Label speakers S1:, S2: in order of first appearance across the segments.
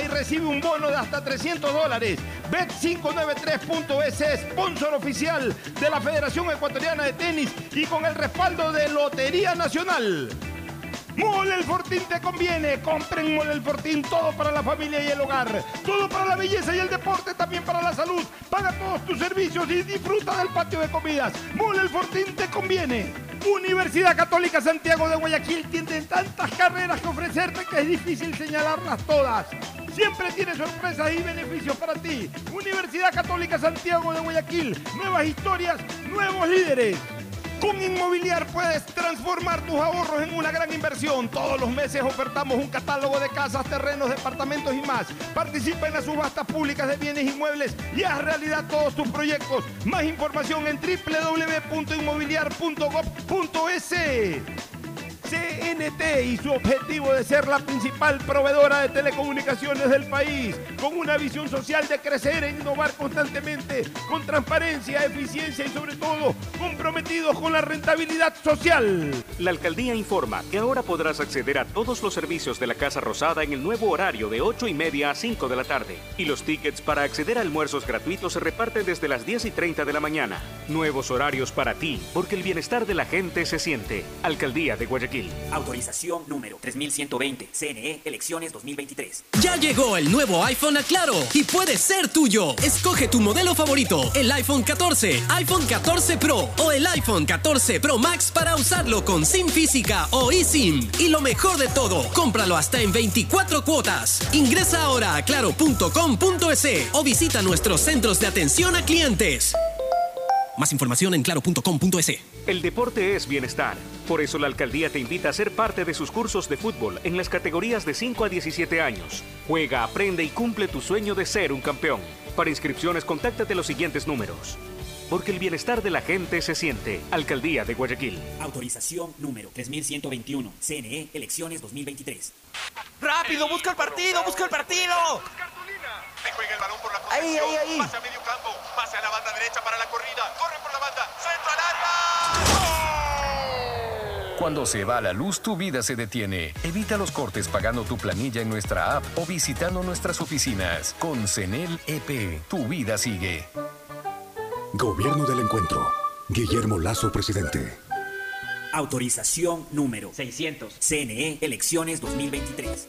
S1: y recibe un bono de hasta 300 dólares. Bet593.es, sponsor oficial de la Federación Ecuatoriana de Tenis y con el respaldo de Lotería Nacional. Mole el Fortín te conviene. Compren Mole el Fortín, todo para la familia y el hogar. Todo para la belleza y el deporte, también para la salud. Paga todos tus servicios y disfruta del patio de comidas. Mole el Fortín te conviene. Universidad Católica Santiago de Guayaquil tiene tantas carreras que ofrecerte que es difícil señalarlas todas. Siempre tiene sorpresas y beneficios para ti. Universidad Católica Santiago de Guayaquil. Nuevas historias, nuevos líderes. Con Inmobiliar puedes transformar tus ahorros en una gran inversión. Todos los meses ofertamos un catálogo de casas, terrenos, departamentos y más. Participa en las subastas públicas de bienes inmuebles y haz realidad todos tus proyectos. Más información en www.inmobiliar.gov.es. CNT y su objetivo de ser la principal proveedora de telecomunicaciones del país, con una visión social de crecer e innovar constantemente, con transparencia, eficiencia y sobre todo comprometidos con la rentabilidad social.
S2: La alcaldía informa que ahora podrás acceder a todos los servicios de la Casa Rosada en el nuevo horario de 8 y media a 5 de la tarde. Y los tickets para acceder a almuerzos gratuitos se reparten desde las 10 y 30 de la mañana. Nuevos horarios para ti, porque el bienestar de la gente se siente. Alcaldía de Guayaquil.
S3: Autorización número 3120. CNE Elecciones 2023.
S4: Ya llegó el nuevo iPhone a Claro y puede ser tuyo. Escoge tu modelo favorito, el iPhone 14, iPhone 14 Pro o el iPhone 14 Pro Max para usarlo con SIM física o eSIM. Y lo mejor de todo, cómpralo hasta en 24 cuotas. Ingresa ahora a claro.com.es o visita nuestros centros de atención a clientes. Más información en claro.com.es.
S2: El deporte es bienestar. Por eso la alcaldía te invita a ser parte de sus cursos de fútbol en las categorías de 5 a 17 años. Juega, aprende y cumple tu sueño de ser un campeón. Para inscripciones, contáctate los siguientes números. Porque el bienestar de la gente se siente. Alcaldía de Guayaquil.
S3: Autorización número 3121. CNE Elecciones 2023.
S5: ¡Rápido! ¡Busca el partido! ¡Busca el partido!
S6: Ahí juega el balón por la
S5: Ahí, ahí, ahí.
S6: Pase a medio campo. Pase a la banda derecha para la corrida. Corre por la banda. Centro al área.
S7: Cuando se va la luz, tu vida se detiene. Evita los cortes pagando tu planilla en nuestra app o visitando nuestras oficinas. Con CENEL EP, tu vida sigue.
S8: Gobierno del Encuentro. Guillermo Lazo, presidente.
S3: Autorización número 600. CNE Elecciones 2023.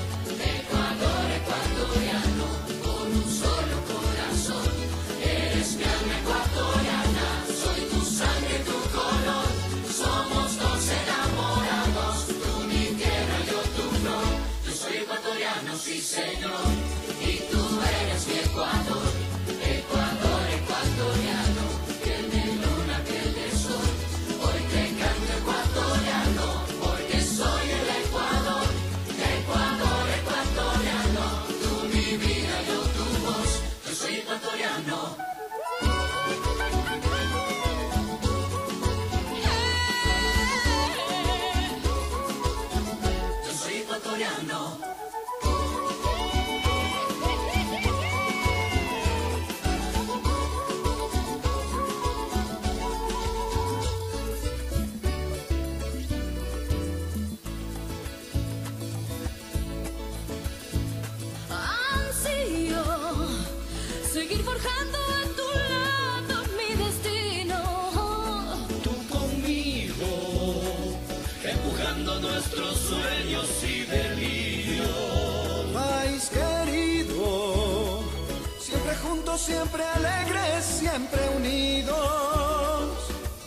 S9: juntos, siempre alegres, siempre unidos.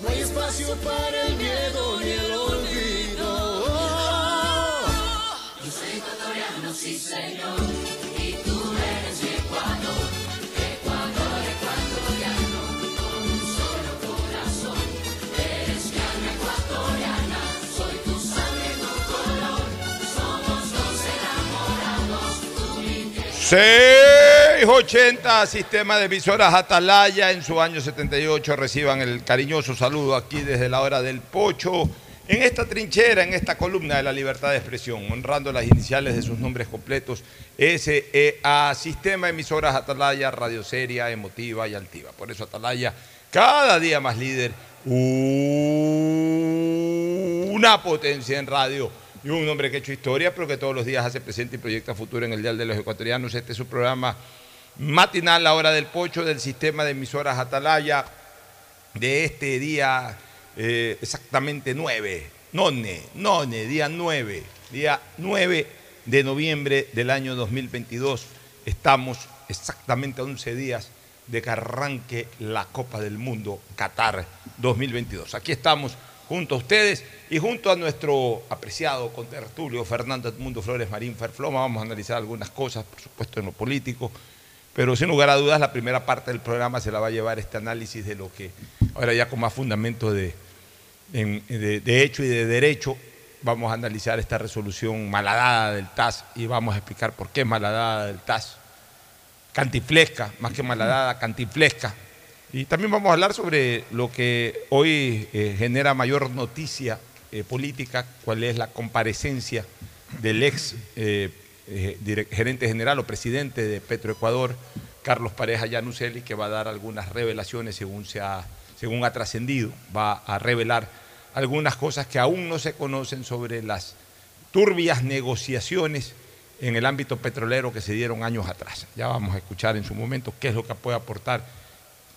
S10: No hay espacio para el miedo ni el olvido. Yo soy ecuatoriano, sí señor, y tú eres mi Ecuador. Ecuador, ecuatoriano, con un solo corazón. Eres mi alma ecuatoriana, soy tu sangre, tu color. Somos dos enamorados, tú mi tierra.
S1: 680, sistema de emisoras Atalaya en su año 78. Reciban el cariñoso saludo aquí desde la hora del pocho. En esta trinchera, en esta columna de la libertad de expresión, honrando las iniciales de sus nombres completos, SEA, Sistema de Emisoras Atalaya, Radio Seria, Emotiva y Altiva. Por eso Atalaya, cada día más líder, una potencia en radio y un hombre que ha hecho historia, pero que todos los días hace presente y proyecta futuro en el Dial de los Ecuatorianos. Este es su programa matinal, la hora del pocho del sistema de emisoras Atalaya de este día eh, exactamente 9, none, none, día 9, día 9 de noviembre del año 2022. Estamos exactamente a 11 días de que arranque la Copa del Mundo Qatar 2022. Aquí estamos junto a ustedes y junto a nuestro apreciado contertulio Fernando Edmundo Flores Marín Ferfloma. Vamos a analizar algunas cosas, por supuesto, en lo político, pero sin lugar a dudas la primera parte del programa se la va a llevar este análisis de lo que ahora ya con más fundamento de, de hecho y de derecho vamos a analizar esta resolución malhadada del TAS y vamos a explicar por qué es malhadada del TAS. Cantiflesca, más que malhadada, cantiflesca. Y también vamos a hablar sobre lo que hoy eh, genera mayor noticia eh, política, cuál es la comparecencia del ex eh, eh, gerente general o presidente de Petroecuador, Carlos Pareja Yanuseli, que va a dar algunas revelaciones según, se ha, según ha trascendido, va a revelar algunas cosas que aún no se conocen sobre las turbias negociaciones en el ámbito petrolero que se dieron años atrás. Ya vamos a escuchar en su momento qué es lo que puede aportar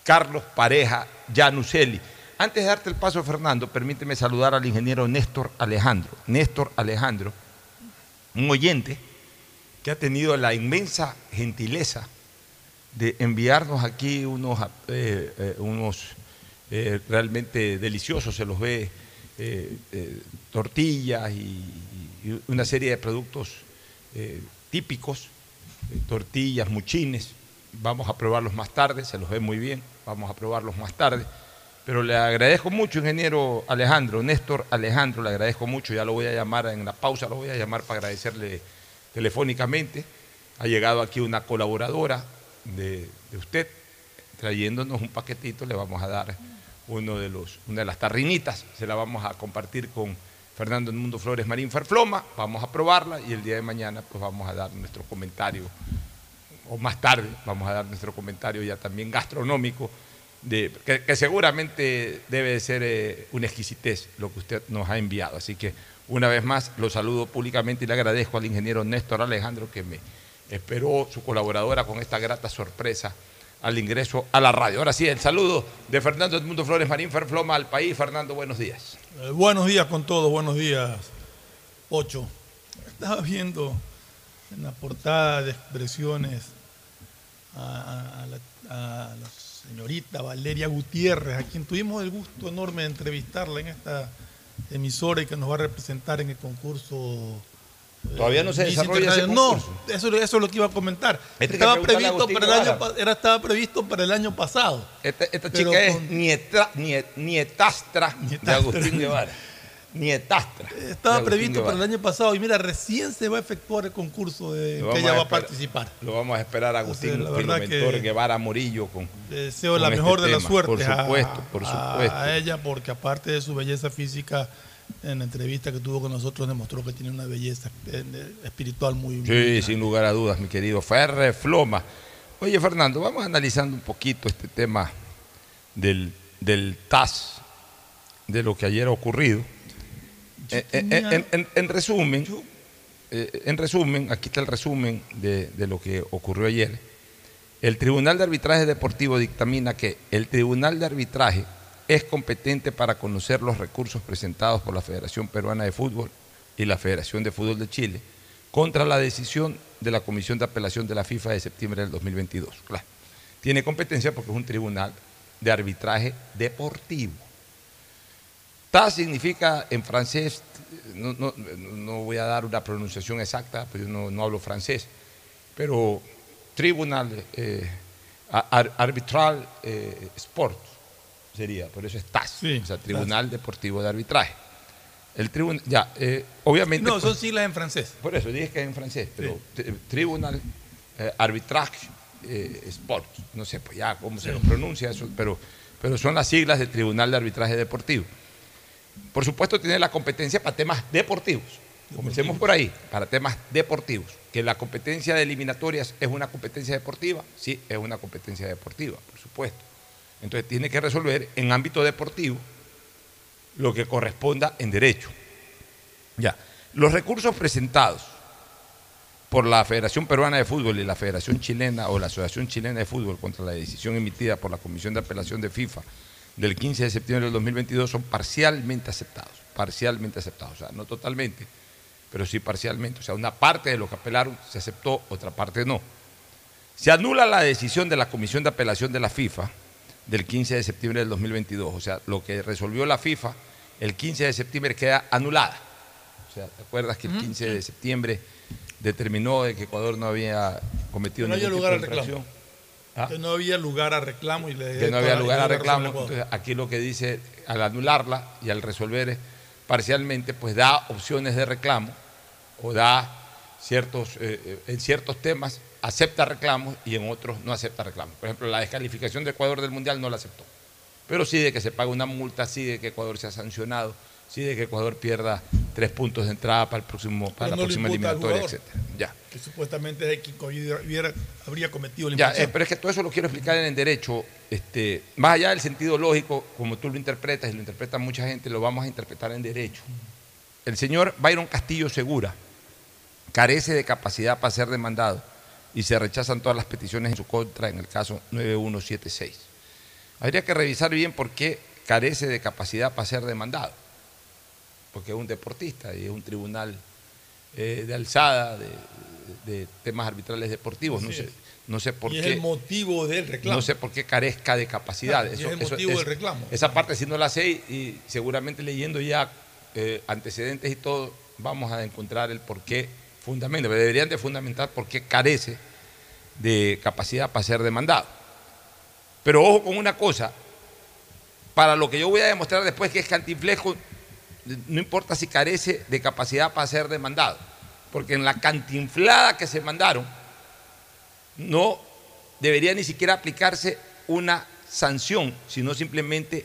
S1: Carlos Pareja Yanuseli. Antes de darte el paso, Fernando, permíteme saludar al ingeniero Néstor Alejandro. Néstor Alejandro, un oyente ha tenido la inmensa gentileza de enviarnos aquí unos, eh, eh, unos eh, realmente deliciosos, se los ve, tortillas y, y una serie de productos típicos, tortillas, muchines. Vamos a probarlos más tarde, se los ve muy bien, vamos a probarlos más tarde. Pero le agradezco mucho, ingeniero Alejandro, Néstor Alejandro, le agradezco mucho, ya lo voy a llamar en la pausa, lo voy a llamar para agradecerle telefónicamente. Ha llegado aquí una colaboradora de, usted, trayéndonos un paquetito, le vamos a dar uno de los, una de las tarrinitas, se la vamos a compartir con Fernando Mundo Flores Marín Ferfloma, vamos a probarla y el día de mañana pues vamos a dar nuestro comentario, o más tarde vamos a dar nuestro comentario ya también gastronómico de- que, que seguramente debe de ser eh, una exquisitez lo que usted nos ha enviado. Así que una vez más lo saludo públicamente y le agradezco al ingeniero Néstor Alejandro que me esperó su colaboradora con esta grata sorpresa al ingreso a la radio. Ahora sí, el saludo de Fernando Edmundo Flores Marín Ferfloma al país. Fernando, buenos días.
S11: Eh, buenos días con todos, buenos días, Ocho. Estaba viendo en la portada de expresiones a, la, a la señorita Valeria Gutiérrez, a quien tuvimos el gusto enorme de entrevistarla en esta emisora y que nos va a representar en el concurso. eh,
S1: Todavía no se desarrolla ese concurso.
S11: No, eso, eso es lo que iba a comentar.
S1: Este
S11: estaba, previsto
S1: Agustín
S11: para el año, era, estaba previsto para el año pasado.
S1: Esta, esta
S11: Pero
S1: chica es
S11: con-
S1: nieta- nie- nietastra, de
S11: Nietastra.
S1: Agustín Guevara. Nietastra.
S11: Estaba
S1: de Agustín
S11: previsto para el año pasado y mira, recién se va a efectuar el concurso de, en que ella va a participar.
S1: Lo vamos a esperar a Agustín
S11: la verdad
S1: Filomentor
S11: que
S1: Guevara Morillo con.
S11: Deseo la
S1: este
S11: mejor de las
S1: tema.
S11: suertes
S1: Por
S11: a-
S1: supuesto, por
S11: a,
S1: supuesto.
S11: a ella, porque aparte de su belleza física, en la entrevista que tuvo con nosotros demostró que tiene una belleza eh, espiritual muy, muy
S1: Sí, sin lugar a dudas, mi querido Ferre Floma. Oye, Fernando, vamos analizando un poquito este tema del, del TAS, de lo que ayer ha ocurrido. Eh, eh,
S11: tenía-
S1: en, en- en resumen, eh, en resumen, aquí está el resumen de, de lo que ocurrió ayer. El Tribunal de Arbitraje Deportivo dictamina que el Tribunal de Arbitraje es competente para conocer los recursos presentados por la Federación Peruana de Fútbol y la Federación de Fútbol de Chile contra la decisión de la Comisión de Apelación de la FIFA de septiembre del 2022. Claro, tiene competencia porque es un tribunal de arbitraje deportivo. TAS significa en francés, no, no- no voy a dar una pronunciación exacta, porque yo no, no hablo francés, pero Tribunal eh, Ar- Arbitral eh, Sport sería, por eso es TAS, o sea, Tribunal Deportivo de Arbitraje. El tribunal, ya, eh, obviamente.
S11: No,
S1: pues,
S11: son siglas en francés.
S1: por eso dije que es en francés, pero tri- Tribunal eh, Arbitrage eh, Sport, no sé pues ya cómo se lo pronuncia eso, pero, pero son las siglas del Tribunal de Arbitraje Deportivo. Por supuesto tiene la competencia para temas deportivos. Comencemos por ahí, para temas deportivos. Que la competencia de eliminatorias es una competencia deportiva, sí, es una competencia deportiva, por supuesto. Entonces tiene que resolver en ámbito deportivo lo que corresponda en derecho. Ya. Los recursos presentados por la Federación Peruana de Fútbol y la Federación Chilena o la Asociación Chilena de Fútbol contra la decisión emitida por la Comisión de Apelación de FIFA del 15 de septiembre del 2022 son parcialmente aceptados, parcialmente aceptados, o sea, no totalmente, pero sí parcialmente, o sea, una parte de lo que apelaron se aceptó, otra parte no. Se anula la decisión de la Comisión de Apelación de la FIFA del 15 de septiembre del 2022, o sea, lo que resolvió la FIFA el 15 de septiembre queda anulada. O sea, ¿te acuerdas que el 15 de septiembre determinó de que Ecuador no había cometido
S11: no
S1: ningún tipo de infracción? ¿Ah?
S11: Que no había lugar a reclamo y le
S1: que no había lugar a reclamo. Entonces, aquí lo que dice, al anularla y al resolver parcialmente, pues da opciones de reclamo o da ciertos, eh, eh, en ciertos temas acepta reclamos y en otros no acepta reclamos. Por ejemplo, la descalificación de Ecuador del Mundial no la aceptó. Pero sí de que se pague una multa, sí de que Ecuador sea sancionado, sí de que Ecuador pierda tres puntos de entrada para, el próximo, para
S11: Pero
S1: la
S11: no
S1: próxima eliminatoria,
S11: jugador.
S1: etc. Ya.
S11: Que supuestamente es el que hubiera- habría cometido la
S1: Ya, eh, pero es que todo eso lo quiero explicar en el derecho. Este, más allá del sentido lógico, como tú lo interpretas y lo interpreta mucha gente, lo vamos a interpretar en derecho. El señor Byron Castillo Segura carece de capacidad para ser demandado y se rechazan todas las peticiones en su contra en el caso 9176. Habría que revisar bien por qué carece de capacidad para ser demandado. Porque es un deportista y es un tribunal eh, de alzada de, de temas arbitrales deportivos. No sé,
S11: es.
S1: no sé por
S11: y
S1: qué.
S11: es el motivo del reclamo.
S1: No sé por qué carezca de capacidad.
S11: Claro, y es el motivo del reclamo.
S1: Esa parte sí no la sé y, seguramente leyendo ya eh, antecedentes y todo, vamos a encontrar el por qué fundamento. Pero deberían de fundamentar por qué carece de capacidad para ser demandado. Pero ojo con una cosa, para lo que yo voy a demostrar después que es cantinflejo, no importa si carece de capacidad para ser demandado, porque en la cantinflada que se mandaron, no debería ni siquiera aplicarse una sanción, sino simplemente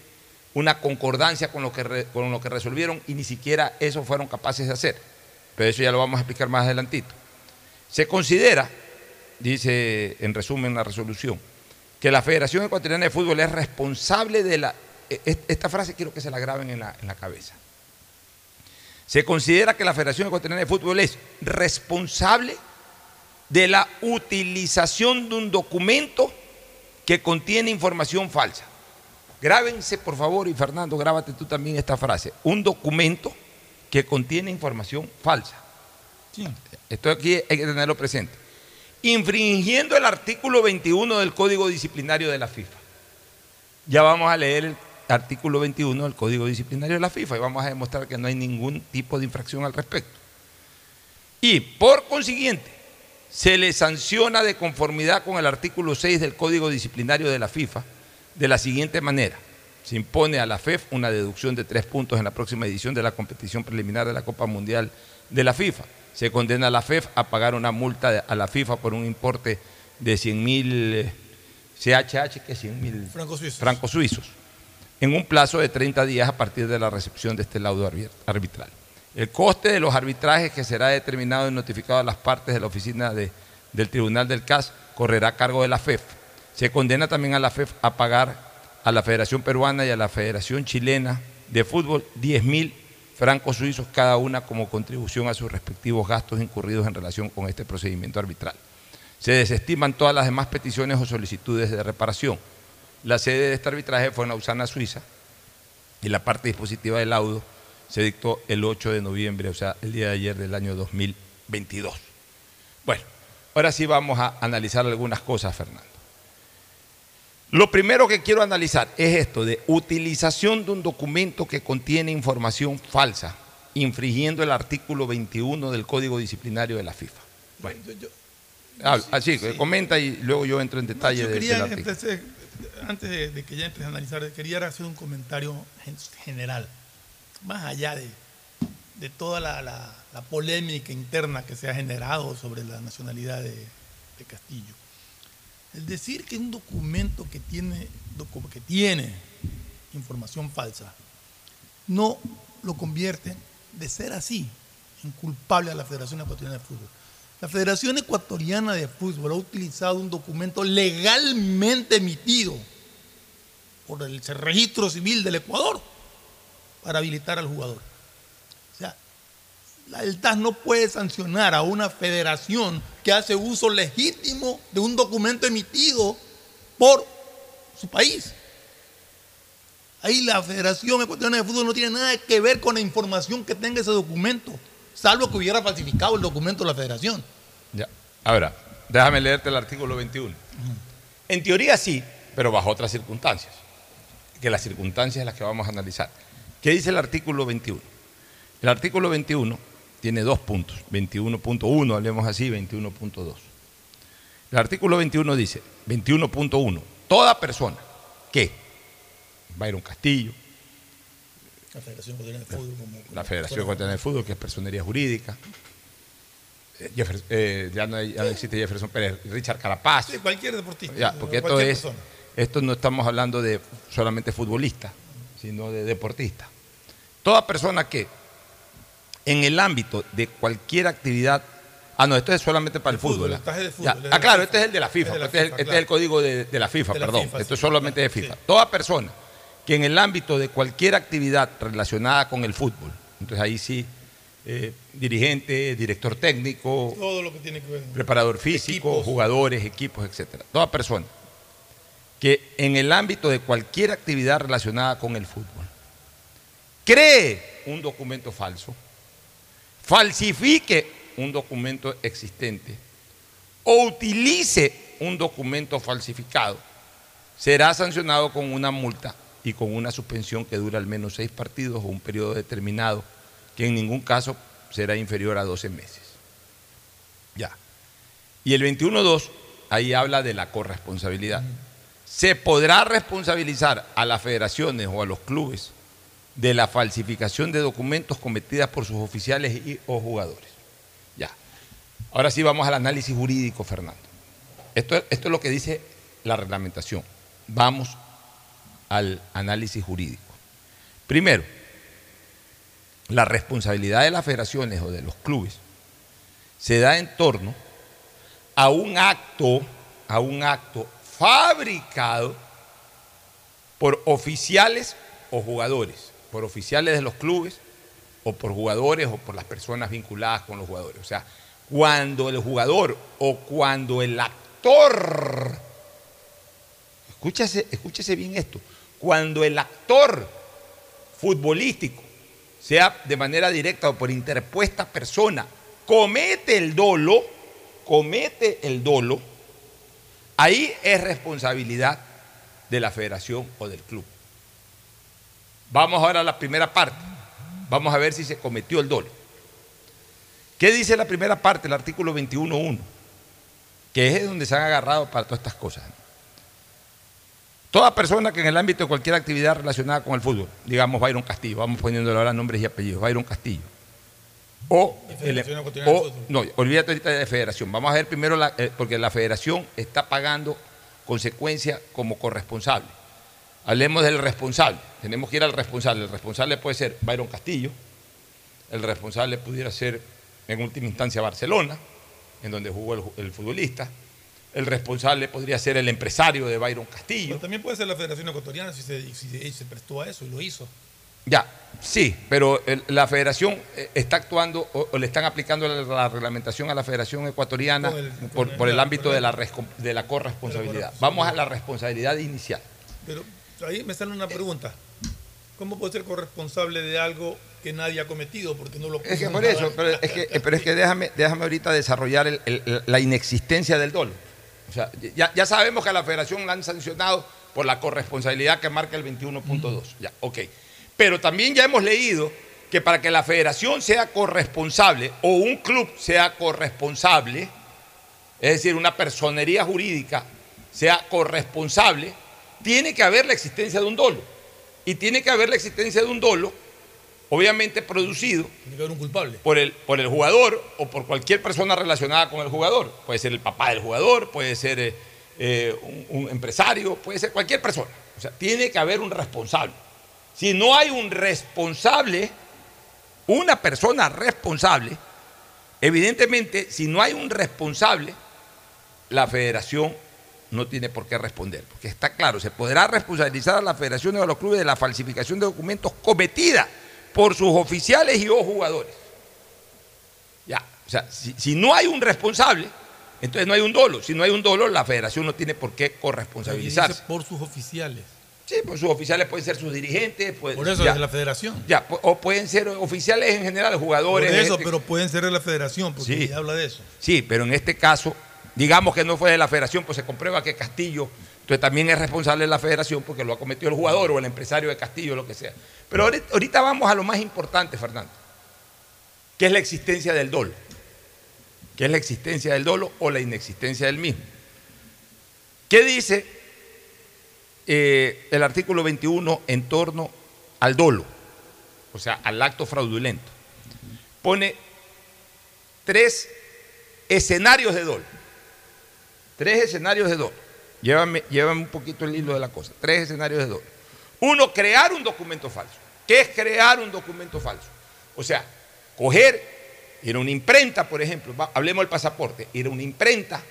S1: una concordancia con lo que, con lo que resolvieron y ni siquiera eso fueron capaces de hacer. Pero eso ya lo vamos a explicar más adelantito. Se considera, dice en resumen la resolución, que la Federación Ecuatoriana de Fútbol es responsable de la... e- e- Esta frase quiero que se la graben en la, en la cabeza. Se considera que la Federación Ecuatoriana de Fútbol es responsable de la utilización de un documento que contiene información falsa. Grábense, por favor, y Fernando, grábate tú también esta frase. Un documento que contiene información falsa. Esto aquí hay que tenerlo presente. Infringiendo el artículo 21 del Código Disciplinario de la FIFA. Ya vamos a leer el artículo 21 del Código Disciplinario de la FIFA y vamos a demostrar que no hay ningún tipo de infracción al respecto. Y por consiguiente, se le sanciona de conformidad con el artículo 6 del Código Disciplinario de la FIFA de la siguiente manera. Se impone a la FEF una deducción de tres puntos en la próxima edición de la competición preliminar de la Copa Mundial de la FIFA. Se condena a la FEF a pagar una multa a la FIFA por un importe de 100 mil CHH, que es 100 mil
S11: Francos suizos.
S1: francos suizos, en un plazo de 30 días a partir de la recepción de este laudo arbi- arbitral. El coste de los arbitrajes que será determinado y notificado a las partes de la oficina de- del Tribunal del CAS correrá a cargo de la FEF. Se condena también a la FEF a pagar a la Federación Peruana y a la Federación Chilena de Fútbol 10 mil francos suizos cada una como contribución a sus respectivos gastos incurridos en relación con este procedimiento arbitral. Se desestiman todas las demás peticiones o solicitudes de reparación. La sede de este arbitraje fue en Lausana, Suiza, y la parte dispositiva del laudo se dictó el 8 de noviembre, o sea, el día de ayer del año 2022. Bueno, ahora sí vamos a analizar algunas cosas, Fernando. Lo primero que quiero analizar es esto de utilización de un documento que contiene información falsa, infringiendo el artículo 21 del Código Disciplinario de la FIFA. Bueno, Ah, así, comenta y luego yo entro en detalle
S11: Yo
S1: de- del artículo.
S11: entonces, antes de, que ya entres a analizar, quería hacer un comentario gen- general, más allá de, toda la, polémica interna que se ha generado sobre la nacionalidad de, Castillo. El decir que un documento que tiene, que tiene información falsa no lo convierte, de ser así, en culpable a la Federación Ecuatoriana de Fútbol. La Federación Ecuatoriana de Fútbol ha utilizado un documento legalmente emitido por el registro civil del Ecuador para habilitar al jugador. O sea, la- el TAS no puede sancionar a una federación que hace uso legítimo de un documento emitido por su país. Ahí la Federación Ecuatoriana de Fútbol no tiene nada que ver con la información que tenga ese documento, salvo que hubiera falsificado el documento de la Federación.
S1: Ahora, déjame leerte el artículo 21. En teoría sí, pero bajo otras circunstancias, que las circunstancias en las que vamos a analizar. ¿Qué dice el artículo 21? El artículo 21 tiene dos puntos, 21.1, hablemos así, 21.2. El artículo 21 dice, 21.1, toda persona que, Byron Castillo,
S11: La Federación Ecuatoriana de Fútbol como,
S1: la Federación Ecuatoriana de Fútbol, que es personería jurídica, eh, Jeffer- eh, ya, no, ya no existe Jefferson Pérez, Richard Carapaz,
S11: Sí, cualquier deportista.
S1: ya, porque esto
S11: cualquier
S1: es,
S11: persona.
S1: esto no estamos hablando de solamente futbolistas, sino de deportistas. Toda persona que en el ámbito de cualquier actividad, ah no, esto es solamente para el
S11: fútbol,
S1: fútbol.
S11: el
S1: ¿ah?
S11: de fútbol,
S1: Ya,
S11: de
S1: ah,
S11: la
S1: claro,
S11: FIFA.
S1: este es el de la FIFA,
S11: Es de la
S1: este, es el, este es
S11: claro.
S1: el código de, de la FIFA,
S11: De la
S1: perdón.
S11: FIFA,
S1: esto es solamente de FIFA.
S11: sí.
S1: Toda persona que en el ámbito de cualquier actividad relacionada con el fútbol, entonces ahí sí, eh, dirigente, director técnico,
S11: Todo lo que tiene que ver.
S1: preparador físico,
S11: Equipos.
S1: jugadores, equipos, etcétera. Toda persona que en el ámbito de cualquier actividad relacionada con el fútbol cree un documento falso, falsifique un documento existente o utilice un documento falsificado, será sancionado con una multa y con una suspensión que dura al menos seis partidos o un periodo determinado, que en ningún caso será inferior a 12 meses. Ya. Y el 21.2, ahí habla de la corresponsabilidad. Se podrá responsabilizar a las federaciones o a los clubes de la falsificación de documentos cometidas por sus oficiales y, o jugadores. Ya. Ahora sí vamos al análisis jurídico, Fernando. Esto, esto es lo que dice la reglamentación. Vamos al análisis jurídico. Primero, la responsabilidad de las federaciones o de los clubes se da en torno a un acto, a un acto fabricado por oficiales o jugadores, por oficiales de los clubes o por jugadores o por las personas vinculadas con los jugadores. O sea, cuando el jugador o cuando el actor, escúchese, escúchese bien esto, cuando el actor futbolístico, sea de manera directa o por interpuesta persona, comete el dolo, comete el dolo, ahí es responsabilidad de la federación o del club. Vamos ahora a la primera parte. Vamos a ver si se cometió el dolo. ¿Qué dice la primera parte, el artículo 21.1? Que es donde se han agarrado para todas estas cosas. Toda persona que en el ámbito de cualquier actividad relacionada con el fútbol, digamos Byron Castillo, vamos poniéndole ahora nombres y apellidos, Byron Castillo. O, el- o- no, olvídate ahorita de federación. Vamos a ver primero, la- eh, porque la federación está pagando consecuencias como corresponsable. Hablemos del responsable. Tenemos que ir al responsable. El responsable puede ser Byron Castillo. El responsable pudiera ser, en última instancia, Barcelona, en donde jugó el, ju- el futbolista. El responsable podría ser el empresario de Byron Castillo.
S11: Pero también puede ser la Federación Ecuatoriana si se, si se- se prestó a eso y lo hizo.
S1: Ya, sí, pero el- la federación eh, está actuando o, o le están aplicando la, la reglamentación a la federación ecuatoriana
S11: el-
S1: por, el
S11: el-
S1: ámbito de la, de la corresponsabilidad. Vamos a la responsabilidad inicial.
S11: Pero ahí me sale una pregunta. ¿Cómo puede ser corresponsable de algo que nadie ha cometido? Porque no lo
S1: Es que por eso, pero es que, pero es que déjame, déjame ahorita desarrollar la inexistencia del dolo. O sea, ya, ya sabemos que a la federación la han sancionado por la corresponsabilidad que marca el 21.2. Ya, ok. Pero también ya hemos leído que para que la federación sea corresponsable o un club sea corresponsable, es decir, una personería jurídica sea corresponsable, tiene que haber la existencia de un dolo. Y tiene que haber la existencia de un dolo, obviamente producido
S11: Tiene que haber un culpable.
S1: por el, por el jugador o por cualquier persona relacionada con el jugador. Puede ser el papá del jugador, puede ser eh, eh, un, un empresario, puede ser cualquier persona. O sea, tiene que haber un responsable. Si no hay un responsable, una persona responsable, evidentemente, si no hay un responsable, la federación no tiene por qué responder. Porque está claro, se podrá responsabilizar a la federación o a los clubes de la falsificación de documentos cometida por sus oficiales y o jugadores. Ya, o sea, si, si no hay un responsable, entonces no hay un dolo. Si no hay un dolo, la federación no tiene por qué corresponsabilizarse.
S11: por sus oficiales.
S1: Sí, pues sus oficiales pueden ser sus dirigentes. pues,
S11: Por eso
S1: ya,
S11: es de la federación.
S1: ya, o pueden ser oficiales en general,
S11: Por
S1: jugadores.
S11: eso,
S1: gente-
S11: pero pueden ser de la federación, porque
S1: Sí.
S11: ya habla de eso.
S1: Sí, pero en este caso, digamos que no fue de la federación, pues se comprueba que Castillo entonces también es responsable de la federación porque lo ha cometido el jugador o el empresario de Castillo, lo que sea. Pero ahorita, vamos a lo más importante, Fernando, que es la existencia del dolo. Que es la existencia del dolo o la inexistencia del mismo. ¿Qué dice eh, el artículo 21 en torno al dolo? O sea, al acto fraudulento. Pone tres escenarios de dolo. Tres escenarios de dolo. Llévame, un poquito el hilo de la cosa. Tres escenarios de dolo. Uno, crear un documento falso. ¿Qué es crear un documento falso? O sea, coger, ir a una imprenta, por ejemplo, hablemos del pasaporte, ir a una imprenta,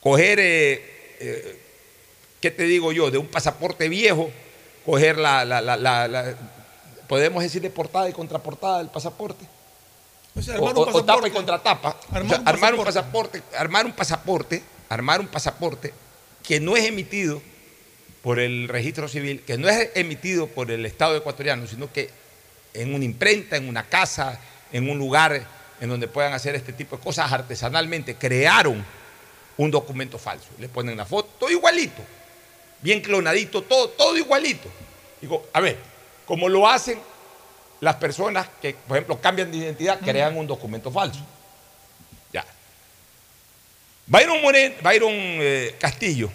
S1: coger, eh, eh, ¿qué te digo yo? De un pasaporte viejo, coger la- la- la- la- podemos decir de portada y contraportada del pasaporte.
S11: O sea,
S1: O,
S11: armar un
S1: o- o tapa. O
S11: Armar
S1: sea,
S11: un
S1: armar un
S11: pasaporte.
S1: pasaporte, armar un pasaporte, armar un pasaporte que no es emitido por el registro civil, que no es emitido por el Estado ecuatoriano, sino que en una imprenta, en una casa, en un lugar en donde puedan hacer este tipo de cosas artesanalmente, crearon un documento falso. Le ponen la foto, todo igualito, bien clonadito, todo, todo igualito. Digo, a ver, como lo hacen las personas que, por ejemplo, cambian de identidad, crean un documento falso. Ya. Byron, Moren, Byron eh, Castillo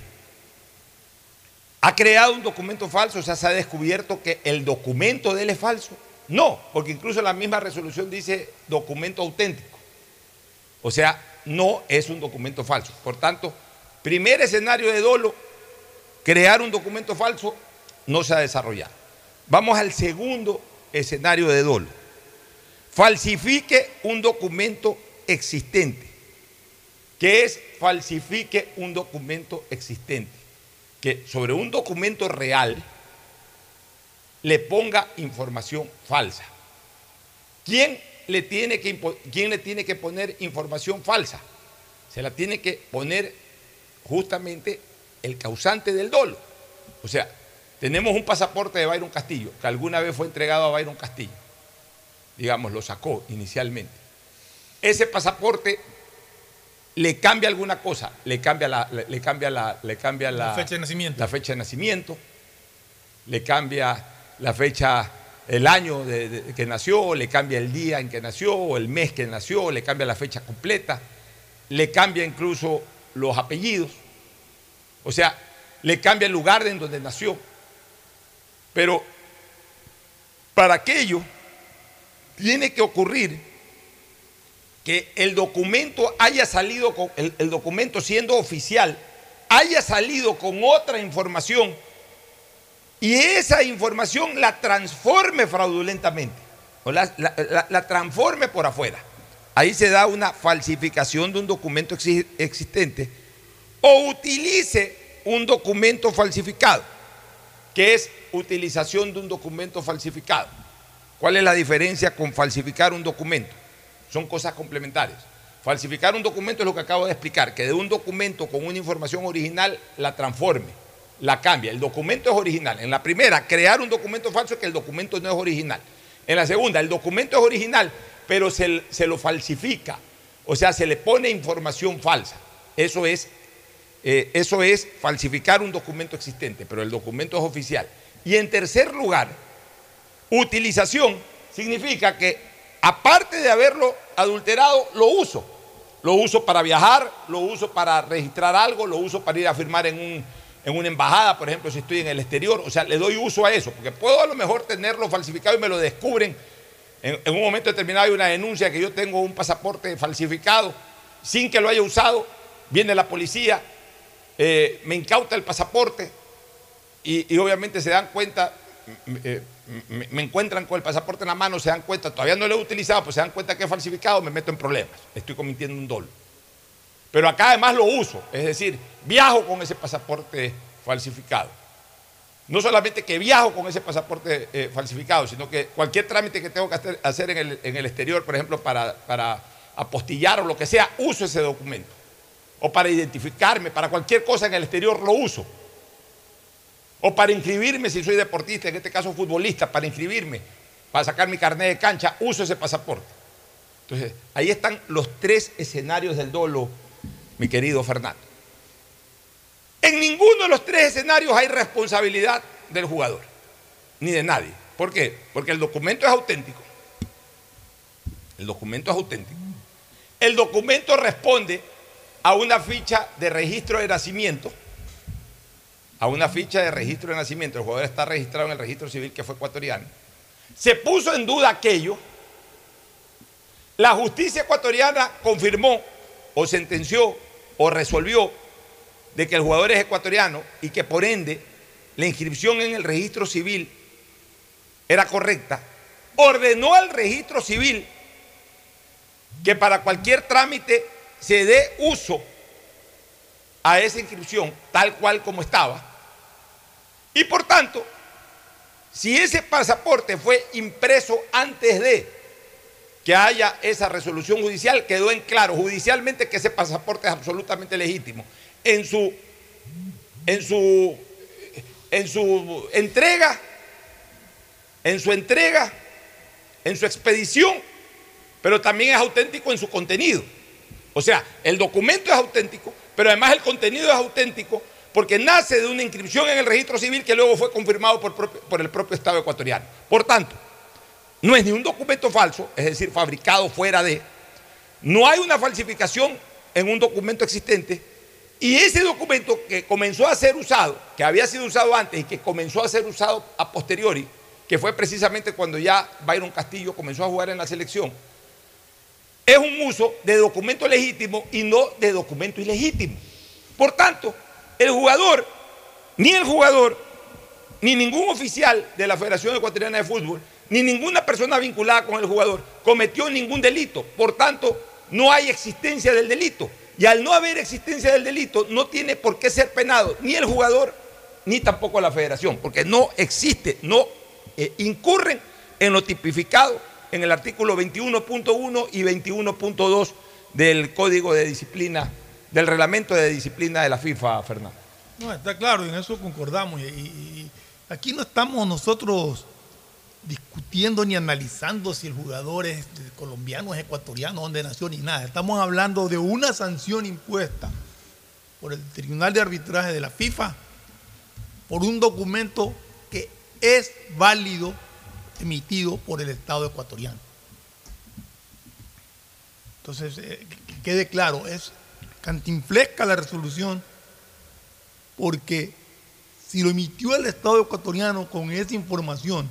S1: ha creado un documento falso, o sea, se ha descubierto que el documento de él es falso. No, porque incluso la misma resolución dice documento auténtico. O sea, no es un documento falso. Por tanto, primer escenario de dolo, crear un documento falso no se ha desarrollado. Vamos al segundo escenario de dolo. Falsifique un documento existente. que es falsifique un documento existente, que sobre un documento real le ponga información falsa. ¿Quién le tiene que, quién le tiene que poner información falsa? Se la tiene que poner justamente el causante del dolo. O sea, tenemos un pasaporte de Byron Castillo, que alguna vez fue entregado a Byron Castillo. Digamos, lo sacó inicialmente. Ese pasaporte le cambia alguna cosa, le cambia la, le, cambia la, le cambia la,
S11: La fecha de nacimiento.
S1: la fecha de nacimiento, le cambia la fecha, el año de, de- que nació, le cambia el día en que nació, o el mes que nació, le cambia la fecha completa, le cambia incluso los apellidos, o sea, le cambia el lugar en donde nació. Pero para aquello tiene que ocurrir que el documento haya salido el, documento siendo oficial haya salido con otra información y esa información la transforme fraudulentamente o la, transforme por afuera. Ahí se da una falsificación de un documento exi- existente o utilice un documento falsificado, que es utilización de un documento falsificado. ¿Cuál es la diferencia con falsificar un documento? Son cosas complementarias. Falsificar un documento es lo que acabo de explicar, que de un documento con una información original la transforme, la cambia. El documento es original. En la primera, crear un documento falso es que el documento no es original. En la segunda, el documento es original, pero se, se lo falsifica. O sea, se le pone información falsa. Eso es, eh, eso es falsificar un documento existente, pero el documento es oficial. Y en tercer lugar, utilización significa que aparte de haberlo adulterado, lo uso. Lo uso para viajar, lo uso para registrar algo, lo uso para ir a firmar en, un- en una embajada, por ejemplo, si estoy en el exterior. O sea, le doy uso a eso, porque puedo a lo mejor tenerlo falsificado y me lo descubren. En, en un momento determinado hay una denuncia que yo tengo un pasaporte falsificado sin que lo haya usado. Viene la policía, eh, me incauta el pasaporte y, obviamente se dan cuenta, eh, me, encuentran con el pasaporte en la mano, se dan cuenta, todavía no lo he utilizado, pues se dan cuenta que es falsificado, me meto en problemas, estoy cometiendo un dolo. Pero acá además lo uso, es decir, viajo con ese pasaporte falsificado. No solamente que viajo con ese pasaporte eh, falsificado, sino que cualquier trámite que tengo que hacer, hacer en, el, en el exterior, por ejemplo, para, para apostillar o lo que sea, uso ese documento. O para identificarme, para cualquier cosa en el exterior lo uso. O para inscribirme si soy deportista, en este caso futbolista, para inscribirme, para sacar mi carnet de cancha, uso ese pasaporte. Entonces, ahí están los tres escenarios del dolo, mi querido Fernando. En ninguno de los tres escenarios hay responsabilidad del jugador, ni de nadie. ¿Por qué? Porque el documento es auténtico. El documento es auténtico. El documento responde a una ficha de registro de nacimiento, a una ficha de registro de nacimiento. El jugador está registrado en el registro civil que fue ecuatoriano. Se puso en duda aquello. La justicia ecuatoriana confirmó o sentenció o resolvió de que el jugador es ecuatoriano y que por ende la inscripción en el registro civil era correcta, ordenó al registro civil que para cualquier trámite se dé uso a esa inscripción tal cual como estaba. Y por tanto, si ese pasaporte fue impreso antes de que haya esa resolución judicial, quedó en claro judicialmente que ese pasaporte es absolutamente legítimo. En su, en su, en su entrega, en su entrega, en su expedición, pero también es auténtico en su contenido. O sea, el documento es auténtico, pero además el contenido es auténtico porque nace de una inscripción en el registro civil que luego fue confirmado por, el propio Estado ecuatoriano. Por tanto, no es ni un documento falso, es decir, fabricado fuera de, no hay una falsificación en un documento existente y ese documento que comenzó a ser usado, que había sido usado antes y que comenzó a ser usado a posteriori, que fue precisamente cuando ya Byron Castillo comenzó a jugar en la selección, es un uso de documento legítimo y no de documento ilegítimo. Por tanto, el jugador, ni el jugador, ni ningún oficial de la Federación Ecuatoriana de Fútbol, ni ninguna persona vinculada con el jugador cometió ningún delito. Por tanto, no hay existencia del delito. Y al no haber existencia del delito, no tiene por qué ser penado ni el jugador ni tampoco la federación, porque no existe, no eh, incurren en lo tipificado en el artículo 21.1 y 21.2 del Código de Disciplina, del Reglamento de Disciplina de la FIFA, Fernando.
S11: No, está claro, en eso concordamos. Y aquí no estamos nosotros discutiendo ni analizando si el jugador es colombiano, es ecuatoriano, dónde nació, ni nada. Estamos hablando de una sanción impuesta por el Tribunal de Arbitraje de la FIFA por un documento que es válido emitido por el Estado ecuatoriano. Entonces, eh, que quede claro, es cantinflesca la resolución porque si lo emitió el Estado ecuatoriano con esa información,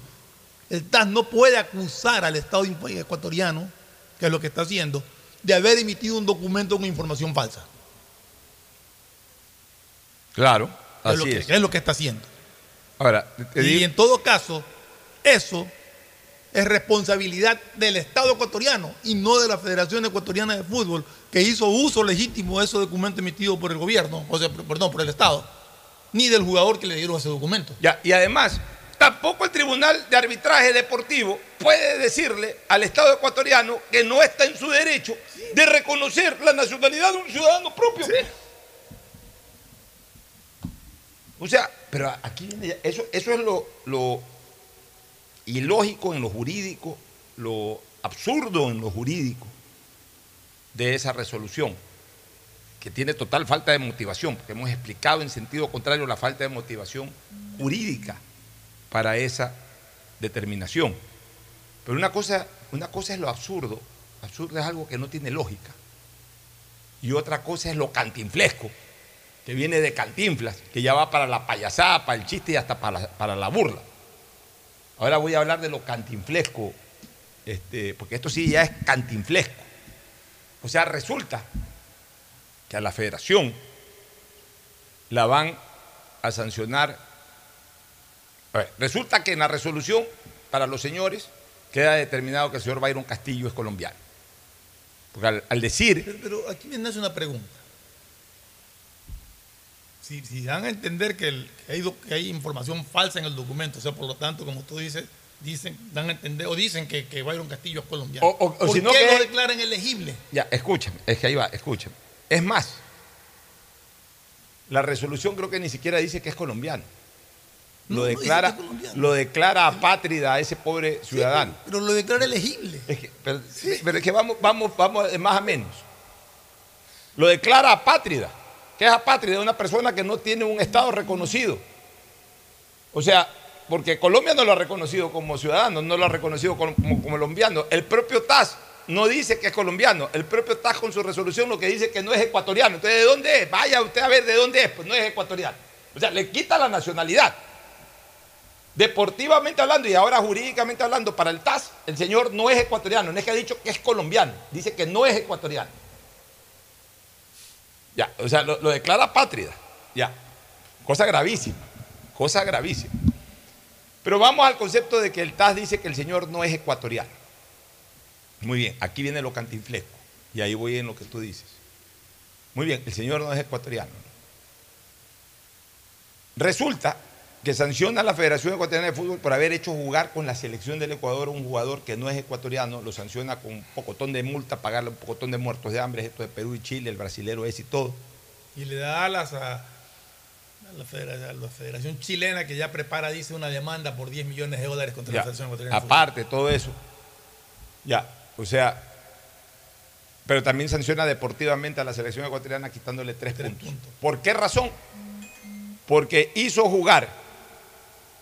S11: el TAS no puede acusar al Estado ecuatoriano, que es lo que está haciendo, de haber emitido un documento con información falsa.
S1: Claro,
S11: Es
S1: así
S11: lo que,
S1: es.
S11: es lo que está haciendo.
S1: Ahora,
S11: Y en todo caso, eso es responsabilidad del Estado ecuatoriano y no de la Federación Ecuatoriana de Fútbol, que hizo uso legítimo de ese documento emitido por el gobierno, o sea, perdón, por el Estado, ni del jugador que le dieron ese documento.
S1: Ya, y además, tampoco el Tribunal de Arbitraje Deportivo puede decirle al Estado ecuatoriano que no está en su derecho de reconocer la nacionalidad de un ciudadano propio. O sea, pero aquí viene eso, eso es lo, lo ilógico en lo jurídico, lo absurdo en lo jurídico de esa resolución, que tiene total falta de motivación, porque hemos explicado en sentido contrario la falta de motivación jurídica para esa determinación. Pero una cosa, una cosa es lo absurdo, absurdo es algo que no tiene lógica, y otra cosa es lo cantinflesco, que viene de cantinflas, que ya va para la payasada, para el chiste y hasta para para la burla. Ahora voy a hablar de lo cantinflesco, este, porque esto sí ya es cantinflesco. O sea, resulta que a la federación la van a sancionar. A ver, resulta que en la resolución para los señores queda determinado que el señor Byron Castillo es colombiano. Porque al, decir
S11: Pero, pero aquí me nace una pregunta. Si, si dan a entender que, el- que hay, do- que hay información falsa en el documento, o sea, por lo tanto, como tú dices, dicen, dan a entender, o dicen que, que Byron Castillo es colombiano.
S1: O- o- o
S11: ¿Por
S1: si no
S11: qué
S1: que-
S11: lo declaran elegible?
S1: Ya, escúchame, es que ahí va, escúchame. Es más, la resolución creo que ni siquiera dice que es colombiano. Lo
S11: No, dice
S1: declara,
S11: colombiano.
S1: lo declara apátrida a ese pobre ciudadano.
S11: Pero lo declara elegible.
S1: Es que, pero, pero es que vamos, vamos, vamos de más a menos. Lo declara apátrida. ¿Qué es apátrida? Una persona que no tiene un Estado reconocido. O sea, porque Colombia no lo ha reconocido como ciudadano, no lo ha reconocido como, colombiano. El propio TAS no dice que es colombiano. El propio TAS con su resolución lo que dice que no es ecuatoriano. Entonces, ¿de dónde es? Vaya usted a ver de dónde es. Pues no es ecuatoriano. O sea, le quita la nacionalidad. Deportivamente hablando y ahora jurídicamente hablando, para el TAS, el señor no es ecuatoriano, no es que ha dicho que es colombiano, dice que no es ecuatoriano. Ya, o sea, lo, declara pátrida. Ya, cosa gravísima, cosa gravísima. Pero vamos al concepto de que el TAS dice que el señor no es ecuatoriano. Muy bien, aquí viene lo cantinflesco, y ahí voy en lo que tú dices. Muy bien, el señor no es ecuatoriano. Resulta que sanciona a la Federación Ecuatoriana de Fútbol por haber hecho jugar con la selección del Ecuador a un jugador que no es ecuatoriano, lo sanciona con un pocotón de multa, pagarle un pocotón de muertos de hambre, esto de Perú y Chile, el brasilero es y todo.
S11: Y le da alas a, a la, federa- a la Federación Chilena que ya prepara, dice, una demanda por 10 millones de dólares contra
S1: Ya,
S11: la Federación Ecuatoriana de Fútbol.
S1: aparte, todo eso. Ya, o sea, pero también sanciona deportivamente a la selección ecuatoriana quitándole tres, puntos. ¿Por qué razón? Porque hizo jugar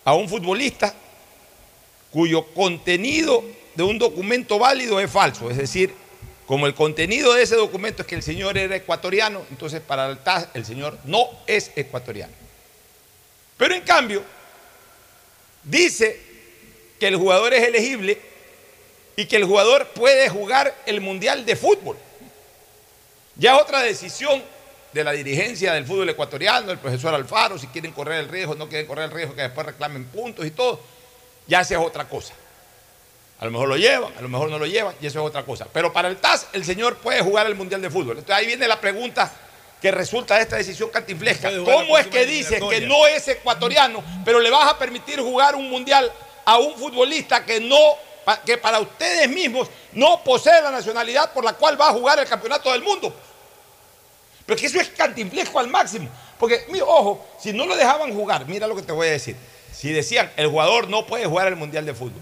S1: a un futbolista cuyo contenido de un documento válido es falso. Es decir, como el contenido de ese documento es que el señor era ecuatoriano, entonces para el TAS el señor no es ecuatoriano. Pero en cambio, dice que el jugador es elegible y que el jugador puede jugar el Mundial de Fútbol. Ya otra decisión de la dirigencia del fútbol ecuatoriano, el profesor Alfaro, si quieren correr el riesgo, no quieren correr el riesgo, que después reclamen puntos y todo, ya esa es otra cosa. A lo mejor lo llevan, a lo mejor no lo llevan, y eso es otra cosa. Pero para el TAS, el señor puede jugar el Mundial de Fútbol. Entonces ahí viene la pregunta que resulta de esta decisión cantinflesca. ¿Cómo es que
S11: próxima
S1: dice que no es ecuatoriano, pero le vas a permitir jugar un Mundial a un futbolista que no que para ustedes mismos no posee la nacionalidad por la cual va a jugar el campeonato del mundo? Pero que eso es cantinflesco al máximo. Porque, mira, ojo, si no lo dejaban jugar, mira lo que te voy a decir. Si decían, el jugador no puede jugar el Mundial de Fútbol.